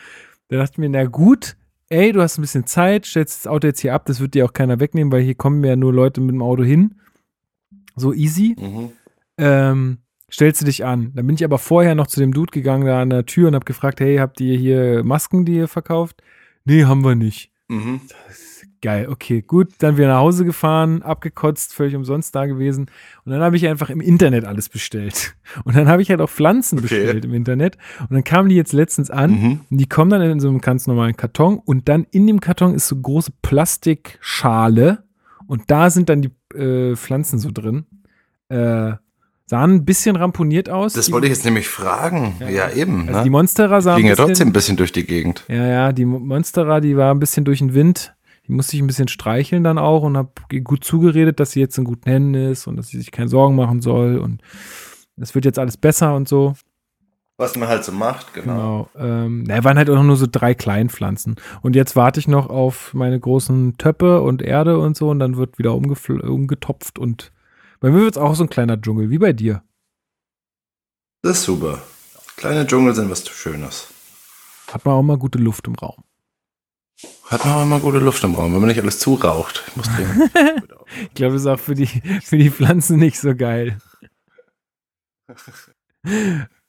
Da dachte ich mir, na gut, ey, du hast ein bisschen Zeit, stellst das Auto jetzt hier ab, das wird dir auch keiner wegnehmen, weil hier kommen ja nur Leute mit dem Auto hin. So easy. Mhm. Ähm, stellst du dich an. Dann bin ich aber vorher noch zu dem Dude gegangen da an der Tür und habe gefragt, hey, habt ihr hier Masken, die ihr verkauft? Nee, haben wir nicht. Mhm. Geil, okay, gut. Dann wieder nach Hause gefahren, abgekotzt, völlig umsonst da gewesen. Und dann habe ich einfach im Internet alles bestellt. Und dann habe ich halt auch Pflanzen Okay. bestellt im Internet. Und dann kamen die jetzt letztens an. Mhm. Und die kommen dann in so einem ganz normalen Karton. Und dann in dem Karton ist so große Plastikschale. Und da sind dann die äh, Pflanzen so drin. Äh, sahen ein bisschen ramponiert aus. Das Die- wollte ich jetzt nämlich fragen. Ja, eben. Also ne? die Monstera sahen Fliegen ja ein bisschen, trotzdem ein bisschen durch die Gegend. ja, ja, die Mo- Monstera, die war ein bisschen durch den Wind. Die musste ich ein bisschen streicheln dann auch und habe gut zugeredet, dass sie jetzt in guten Händen ist und dass sie sich keine Sorgen machen soll und es wird jetzt alles besser und so. Was man halt so macht, genau. Genau. Ähm, na, waren halt auch nur so drei Kleinpflanzen. Und jetzt warte ich noch auf meine großen Töpfe und Erde und so und dann wird wieder umgetopft und bei mir wird es auch so ein kleiner Dschungel, wie bei dir. Das ist super. Kleine Dschungel sind was Schönes. Hat man auch mal gute Luft im Raum. Hat man auch immer gute Luft im Raum, wenn man nicht alles zuraucht. Ich muss trinken. Ich glaube, das ist auch für die, für die Pflanzen nicht so geil.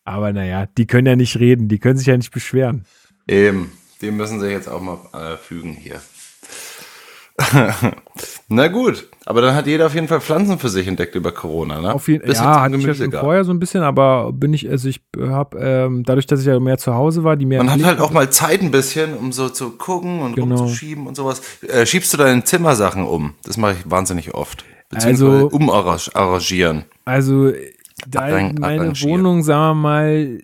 Aber naja, die können ja nicht reden, die können sich ja nicht beschweren. Eben, die müssen sich jetzt auch mal äh, fügen hier. Na gut, aber dann hat jeder auf jeden Fall Pflanzen für sich entdeckt über Corona, ne? Auf jeden Bis ja, hatte ich ja schon vorher so ein bisschen, aber bin ich, also ich habe ähm, dadurch, dass ich ja mehr zu Hause war, die mehr. Man hat halt auch mal Zeit ein bisschen, um so zu gucken und Genau. rumzuschieben und sowas. Äh, schiebst du deine Zimmersachen um? Das mache ich wahnsinnig oft. Also- Beziehungsweise umarrangieren. Also, Arran- meine. Wohnung, sagen wir mal,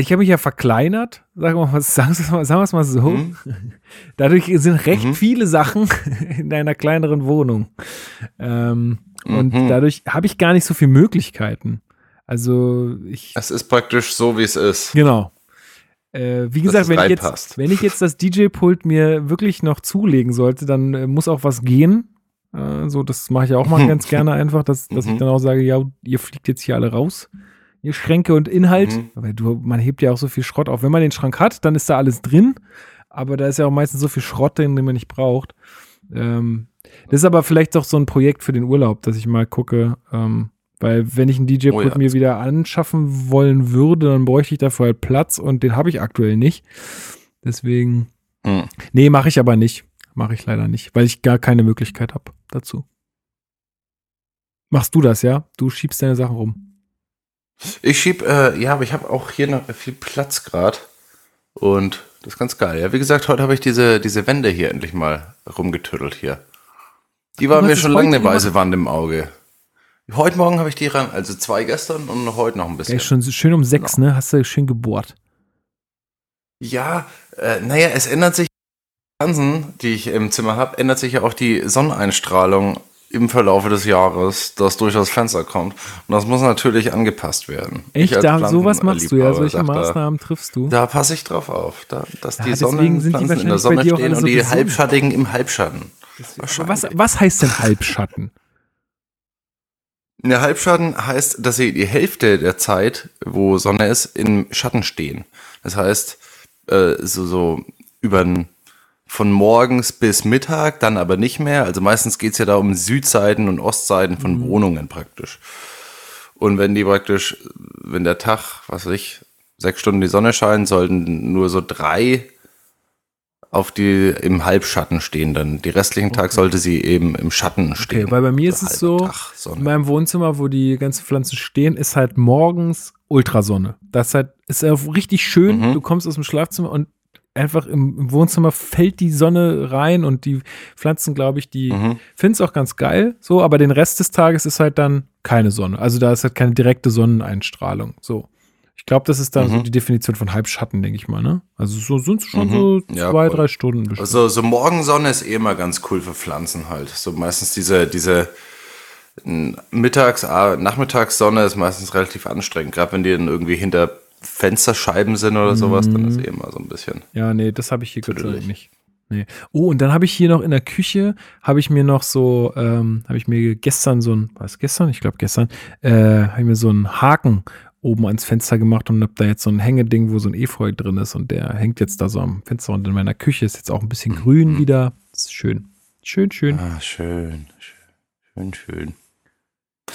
ich habe mich ja verkleinert, sagen wir mal, sagen wir es mal so. Mhm. Dadurch sind recht Mhm. viele Sachen in einer kleineren Wohnung. Ähm, Und Mhm. dadurch habe ich gar nicht so viele Möglichkeiten. Also ich, Es ist praktisch so, wie es ist. genau. Äh, wie gesagt, es wenn ich, jetzt, wenn ich jetzt das DJ-Pult mir wirklich noch zulegen sollte, dann äh, muss auch was gehen. Äh, so, das mache ich auch mal ganz gerne einfach, dass, dass ich Mhm. dann auch sage, ja, ihr fliegt jetzt hier alle raus. Schränke und Inhalt. Mhm. Weil du, man hebt ja auch so viel Schrott auf. Wenn man den Schrank hat, dann ist da alles drin. Aber da ist ja auch meistens so viel Schrott drin, den man nicht braucht. Ähm, das ist aber vielleicht doch so ein Projekt für den Urlaub, dass ich mal gucke. Ähm, weil wenn ich einen DJ-Pult Oh ja. mir wieder anschaffen wollen würde, dann bräuchte ich dafür halt Platz und den habe ich aktuell nicht. Deswegen, Hm. nee, mache ich aber nicht. Mache ich leider nicht, weil ich gar keine Möglichkeit habe dazu. Machst du das, ja? Du schiebst deine Sachen rum. Ich schieb, äh, ja, aber ich habe auch hier noch viel Platz gerade. Und das ist ganz geil. Ja, wie gesagt, heute habe ich diese, diese Wände hier endlich mal rumgetüttelt hier. Die waren mir schon lange eine weiße Wand im Auge. Heute Morgen habe ich die ran, also zwei gestern und heute noch ein Ja, bisschen. ist schon schön um sechs, ne? Hast du schön gebohrt. Ja, äh, naja, es ändert sich, die Pflanzen, die ich im Zimmer habe, ändert sich ja auch die Sonneneinstrahlung im Verlaufe des Jahres, das durch das Fenster kommt. Und das muss natürlich angepasst werden. Ich Echt? als Da, sowas machst du ja, solche sag da- Maßnahmen triffst du. Da passe ich drauf auf, da, dass Ja, die sind die Sonnenpflanzen in der Sonne stehen und die. Halbschattigen im Halbschatten. Was, was heißt denn Halbschatten? Der Halbschatten heißt, dass sie die Hälfte der Zeit, wo Sonne ist, im Schatten stehen. Das heißt, äh, so, so über n- von morgens bis Mittag, dann aber nicht mehr. Also meistens geht's ja da um Südseiten und Ostseiten von Wohnungen praktisch. Und wenn die praktisch, wenn der Tag, was weiß ich, sechs Stunden die Sonne scheint, sollten nur so drei auf die im Halbschatten stehen. Dann die restlichen Tag sollte sie eben im Schatten stehen. Okay, weil bei mir ist es so, in meinem Wohnzimmer, wo die ganzen Pflanzen stehen, ist halt morgens Ultrasonne. Das ist halt, ist auch richtig schön. Mhm. Du kommst aus dem Schlafzimmer und einfach im, im Wohnzimmer fällt die Sonne rein und die Pflanzen, glaube ich, die Mhm. finden es auch ganz geil. So, aber den Rest des Tages ist halt dann keine Sonne. Also da ist halt keine direkte Sonneneinstrahlung. So. Ich glaube, das ist dann so Mhm. die Definition von Halbschatten, denke ich mal, ne? Also so sind es schon Mhm. so Ja, zwei, voll. drei Stunden bestimmt. Also so Morgensonne ist eh immer ganz cool für Pflanzen halt. So meistens diese, diese Mittags-, Nachmittagssonne ist meistens relativ anstrengend. Gerade wenn die dann irgendwie hinter Fensterscheiben sind oder sowas, dann Mhm. ist eh immer so ein bisschen. Ja, nee, das habe ich hier Gott sei Dank nicht. Nee. Oh, und dann habe ich hier noch in der Küche, habe ich mir noch so, ähm, habe ich mir gestern so ein, was gestern? Ich glaube gestern, äh, habe ich mir so einen Haken oben ans Fenster gemacht und habe da jetzt so ein Hängeding, wo so ein Efeu drin ist und der hängt jetzt da so am Fenster und in meiner Küche ist jetzt auch ein bisschen grün wieder. Das ist schön. Schön, schön. Ah, schön, schön, schön, schön.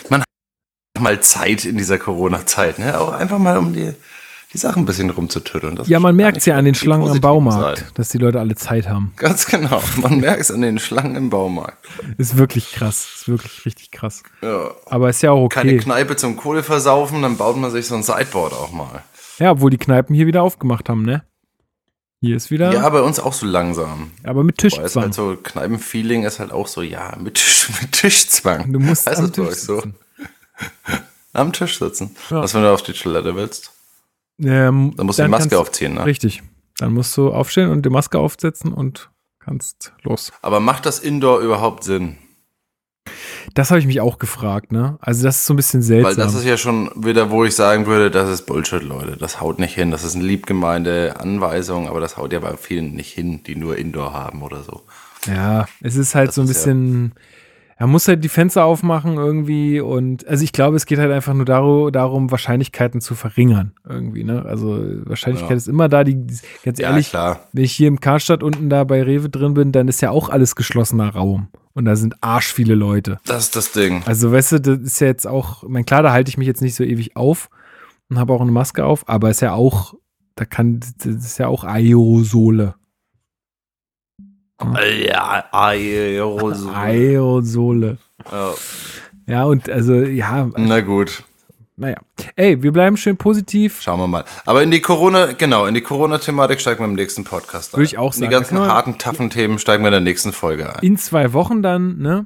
Man hat mal Zeit in dieser Corona-Zeit, ne? Auch einfach mal um die, die Sachen ein bisschen rumzutütteln. Das Ja, ist man merkt nicht ja an den Schlangen am Baumarkt, Seiten. dass die Leute alle Zeit haben. Ganz genau. Man merkt es an den Schlangen im Baumarkt. Ist wirklich krass. Ist wirklich richtig krass. Ja. Aber ist ja auch Keine okay. Kneipe zum Kohle versaufen, dann baut man sich so ein Sideboard auch mal. Ja, obwohl die Kneipen hier wieder aufgemacht haben, ne? Hier ist wieder, Ja, bei uns auch so langsam. aber mit Weil es Tischzwang. halt so Kneipenfeeling ist halt auch so, ja, mit, Tisch, mit Tischzwang. Du musst Heißt am Tisch euch so? sitzen. Am Tisch sitzen. Ja. Was, wenn du auf die Toilette willst? Ähm, Dann musst du die Maske kannst- aufziehen, ne? Richtig. Dann musst du aufstehen und die Maske aufsetzen und kannst los. Aber macht das Indoor überhaupt Sinn? Das habe ich mich auch gefragt, ne? Also das ist so ein bisschen Weil seltsam. das ist ja schon wieder, wo ich sagen würde, das ist Bullshit, Leute. Das haut nicht hin. Das ist eine liebgemeinte Anweisung, aber das haut ja bei vielen nicht hin, die nur Indoor haben oder so. ja, es ist halt Das so ein ist ja- bisschen. Er muss halt die Fenster aufmachen irgendwie und also ich glaube, es geht halt einfach nur darum, darum Wahrscheinlichkeiten zu verringern irgendwie, ne? Also Wahrscheinlichkeit Ja. ist immer da, die ganz Ja, ehrlich, klar. wenn ich hier im Karstadt unten da bei Rewe drin bin, dann ist ja auch alles geschlossener Raum und da sind arsch viele Leute. Das ist das Ding. Also, weißt du, das ist ja jetzt auch, ich mein, klar, da halte ich mich jetzt nicht so ewig auf und habe auch eine Maske auf, aber ist ja auch, da kann, das ist ja auch Aerosole. Ja, Aerosol. Aerosole. Ja. Ja, und also, ja, Na gut, naja. Ey, wir bleiben schön positiv. schauen wir mal. Aber in die Corona, genau, in die Corona-Thematik steigen wir im nächsten Podcast ein. Würde ich auch In sagen. Die ganzen kann harten, taffen Themen steigen wir in der nächsten Folge ein. In zwei Wochen dann, ne?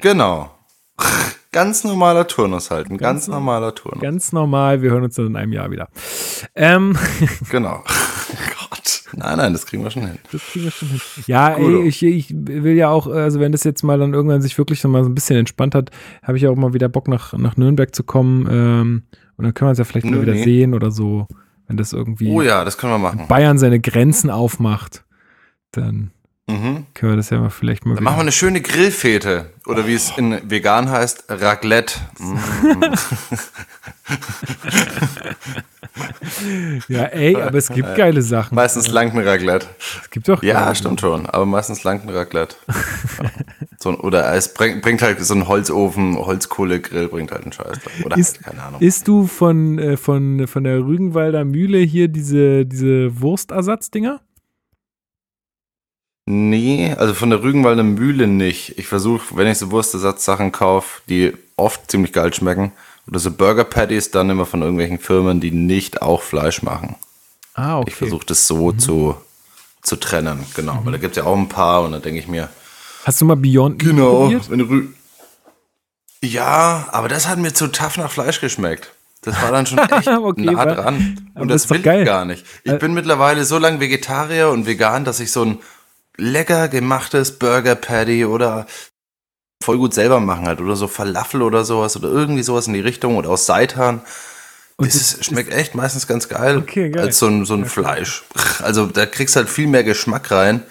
Genau. Ganz normaler Turnus halt. Ein ganz, Ganz normaler Turnus. Ganz normal. Wir hören uns dann in einem Jahr wieder. Ähm, Genau. Gott. Nein, nein, das kriegen wir schon hin. das kriegen wir schon hin. Ja, ey, ich, ich will ja auch, also wenn das jetzt mal dann irgendwann sich wirklich noch mal so ein bisschen entspannt hat, habe ich auch mal wieder Bock nach, nach Nürnberg zu kommen. Ähm, und dann können wir uns ja vielleicht mal Nö, wieder nee. sehen oder so. Wenn das irgendwie Oh ja, das können wir machen. Bayern seine Grenzen aufmacht, dann Mhm. können wir das ja mal vielleicht mal Dann machen wir eine schöne Grillfete. Oder wie es in vegan heißt, Raclette. Mhm. Ja, ey, aber es gibt geile Sachen. Meistens langt ein Raclette. Es gibt doch Ja, stimmt schon. Aber meistens langt ein Raclette. Ja. so, ein- oder es bringt, bringt halt so ein Holzofen, Holzkohlegrill bringt halt einen Scheiß. Oder Ist, halt, keine Ahnung. isst du von, äh, von, von der Rügenwalder Mühle hier diese, diese Wurstersatzdinger? Nee, also von der Rügenwalder Mühle nicht. Ich versuche, wenn ich so Wurstersatzsachen kaufe, die oft ziemlich geil schmecken, oder so Burger Patties, dann immer von irgendwelchen Firmen, die nicht auch Fleisch machen. Ah, okay. Ich versuche das so zu, zu trennen, genau. Weil da gibt es ja auch ein paar und da denke ich mir, Hast du mal Beyond Genau. probiert? Wenn du ja, aber das hat mir zu tough nach Fleisch geschmeckt. Das war dann schon echt Okay, nah dran. Und das das, will ich gar nicht. Ich Äh, bin mittlerweile so lange Vegetarier und vegan, dass ich so ein lecker gemachtes Burger Patty oder voll gut selber machen halt oder so Falafel oder sowas oder irgendwie sowas in die Richtung oder aus Seitan. Und Das ist, schmeckt echt meistens ganz geil, Okay, geil. als so ein, so ein Fleisch. Also da kriegst halt viel mehr Geschmack rein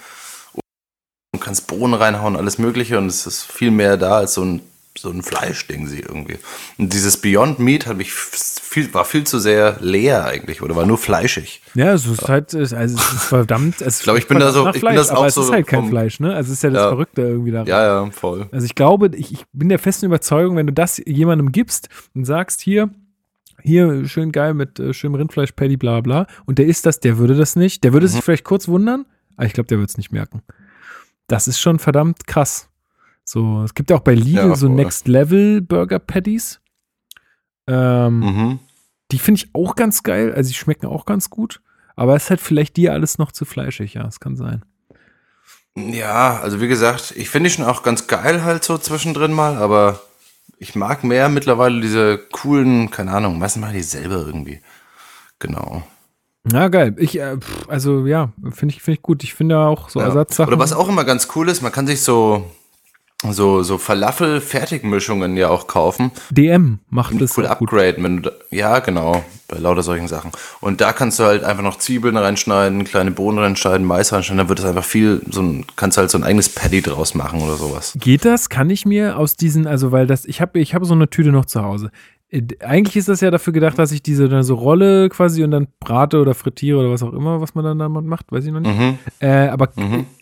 und kannst Bohnen reinhauen, alles Mögliche und es ist viel mehr da als so ein, so ein Fleischding sie irgendwie. Und dieses Beyond Meat hat mich viel, war viel zu sehr leer eigentlich oder war nur fleischig. Ja, es ist halt, es- also es ist verdammt. Es glaub, ich bin da so- ich bin Fleisch, das aber auch es ist so halt kein vom- Fleisch, ne? Also es ist ja das Ja. Verrückte irgendwie daran. Ja, ja, voll. Also ich glaube, ich, ich bin der festen Überzeugung, wenn du das jemandem gibst und sagst, hier, hier, schön geil mit äh, schönem Rindfleisch, Paddy, bla bla, und der isst das, der würde das nicht. Der würde sich vielleicht kurz wundern, aber ich glaube, der wird es nicht merken. Das ist schon verdammt krass. So, es gibt ja auch bei Lidl Ja, so voll. Next Level Burger Patties. Ähm, Mhm. Die finde ich auch ganz geil. Also die schmecken auch ganz gut. Aber es ist halt vielleicht dir alles noch zu fleischig, ja, es kann sein. Ja, also wie gesagt, ich finde die schon auch ganz geil halt so zwischendrin mal, aber ich mag mehr mittlerweile diese coolen, keine Ahnung, meistens mal die selber irgendwie. Genau. Ja, geil. Ich, äh, also ja, finde ich, finde ich gut. Ich finde auch so Ja. Ersatzsachen. Oder was auch immer ganz cool ist, man kann sich so so so Falafel-Fertigmischungen ja auch kaufen. DM macht das cool upgrade, wenn du da, ja genau, bei lauter solchen Sachen. Und da kannst du halt einfach noch Zwiebeln reinschneiden, kleine Bohnen reinschneiden, Mais reinschneiden, dann wird es einfach viel, so ein, kannst halt so ein eigenes Patty draus machen oder sowas. Geht das? Kann ich mir aus diesen, also weil das, ich habe ich habe so eine Tüte noch zu Hause. Äh, Eigentlich ist das ja dafür gedacht, dass ich diese dann so rolle quasi und dann brate oder frittiere oder was auch immer, was man dann damit macht, weiß ich noch nicht. Mhm. Äh, aber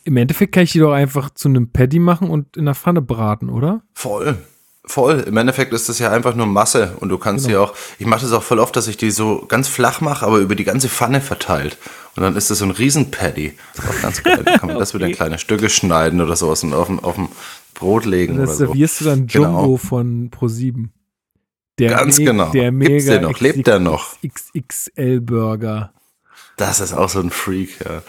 im Endeffekt kann ich die doch einfach zu einem Patty machen und in der Pfanne braten, oder? Voll. Voll. Im Endeffekt ist das ja einfach nur Masse und du kannst Genau. die auch, ich mache das auch voll oft, dass ich die so ganz flach mache, aber über die ganze Pfanne verteilt. Und dann ist das so ein Riesen-Patty. Das ist auch ganz geil. Dann kann man das wieder in Okay. kleine Stücke schneiden oder sowas und auf dem, auf dem Brot legen Das oder so. servierst du dann Genau. Jumbo von Pro7. Der Ganz me- genau. Der Gibt's mega den noch? Lebt der noch? XXL-Burger. Das ist auch so ein Freak, ja.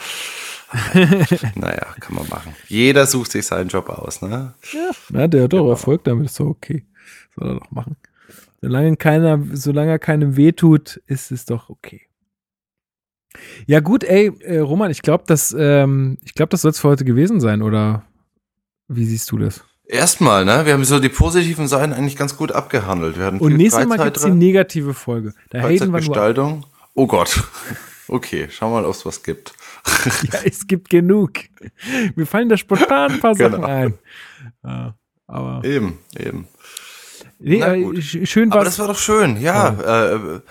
naja, kann man machen. Jeder sucht sich seinen Job aus, ne? Na, der hat doch Erfolg damit, ist doch okay. Soll er doch machen. Solange keiner, solange er keinem wehtut, ist es doch okay. Ja, gut, ey, äh, Roman, ich glaube, das, ähm, ich glaube, das soll es für heute gewesen sein, oder wie siehst du das? Erstmal, ne? Wir haben so die positiven Seiten eigentlich ganz gut abgehandelt. Wir hatten Und nächstes Mal gibt es die negative Folge. Da haten wir. Freizeitgestaltung. Oh Gott. Okay, schau mal, ob es was gibt. Ja, es gibt genug. Mir fallen da spontan ein paar Sachen Genau. ein. Ja, aber Eben, eben. nee, Na äh, sch- schön Aber war das war doch schön, ja. Äh, äh,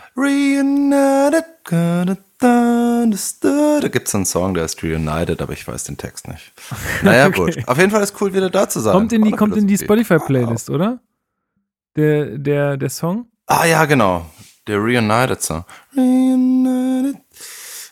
understood. Da gibt es einen Song, der ist Reunited, aber ich weiß den Text nicht. Naja, Okay. gut. Auf jeden Fall ist cool, wieder da zu sein. kommt in die, kommt in die. Spotify-Playlist, oder? Der, der, der Song? Ah ja, genau. Der Reunited Song. Reunited.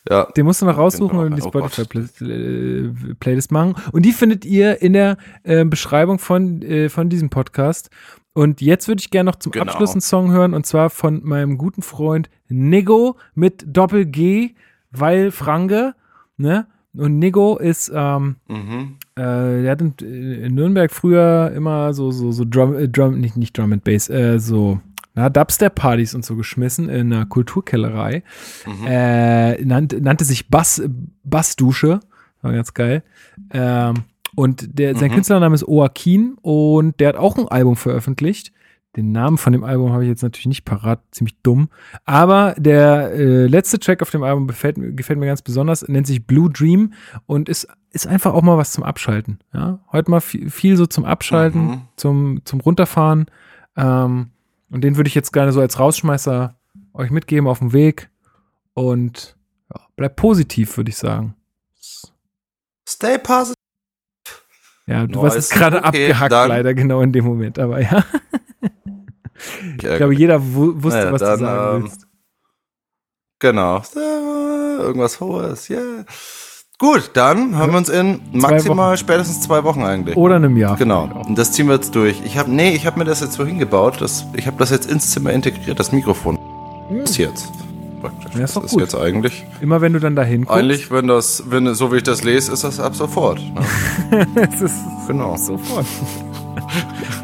Ja. Den musst du noch raussuchen und die Oh. Spotify-Playlist machen. Und die findet ihr in der äh, Beschreibung von, äh, von diesem Podcast. Und jetzt würde ich gerne noch zum Genau. Abschluss einen Song hören und zwar von meinem guten Freund Nigo mit Doppel G, weil Franke, ne? Und Nigo ist, ähm, Mhm. äh, der hat in, in Nürnberg früher immer so, so, so Drum, äh, Drum nicht, nicht Drum and Bass, äh, so, na, Dubstep-Partys und so geschmissen in einer Kulturkellerei. Äh, nannte, nannte sich Bass, Bassdusche. War ganz geil. Ähm, und der, sein Künstlername ist Oakin und der hat auch ein Album veröffentlicht. Den Namen von dem Album habe ich jetzt natürlich nicht parat, ziemlich dumm. Aber der äh, letzte Track auf dem Album gefällt, mir- gefällt mir ganz besonders, nennt sich Blue Dream und ist, ist einfach auch mal was zum Abschalten. Ja? Heute mal viel, viel so zum Abschalten, Mhm. zum, zum Runterfahren. Ähm, und den würde ich jetzt gerne so als Rausschmeißer euch mitgeben auf dem Weg. Und ja, bleibt positiv, würde ich sagen. Stay positive. Ja, du Nice. warst gerade Okay, abgehackt, leider genau in dem Moment, aber ja. Ich Ich glaube, jeder wu wusste, Naja, was dann, du sagen ähm, willst. Genau. Irgendwas Hohes, yeah. Gut, dann hören wir uns in maximal spätestens zwei Wochen eigentlich. Oder einem Jahr. Genau, und das ziehen wir jetzt durch. Ich habe, nee, ich habe mir das jetzt so hingebaut, dass, ich habe das jetzt ins Zimmer integriert, das Mikrofon. Ist jetzt. Praktisch. Ja, ist das gut. ist jetzt eigentlich, Immer wenn du dann dahin guckst. eigentlich, wenn das, wenn, so wie ich das lese, ist das ab sofort. Ne? es ist Genau. sofort.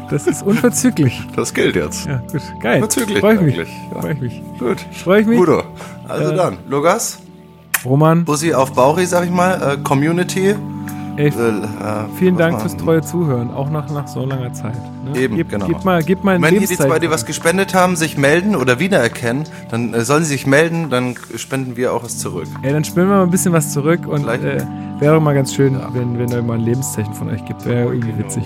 Das ist unverzüglich. Das gilt jetzt. Ja, gut. Geil. Unverzüglich Freue ich mich. ja. Freue ich mich. Gut. Freue ich mich. Gudo. Also Äh, dann, Lukas, Roman, Bussi auf Bauri, sag ich mal, äh, Community. ey, Äh, vielen Dank mal- fürs treue Zuhören, auch nach, nach so langer Zeit. Ne? Eben, gib, genau. Gib mal, gib mal Wenn die zwei, die was gespendet haben, sich melden oder wiedererkennen, dann äh, sollen sie sich melden, dann spenden wir auch was zurück. Ey, dann spielen wir mal ein bisschen was zurück und Vielleicht- äh, wäre doch mal ganz schön, wenn, wenn ihr mal ein Lebenszeichen von euch gibt. Wäre irgendwie witzig.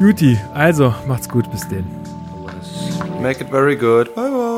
Juti, also macht's gut, bis denn. Make it very good. Bye bye.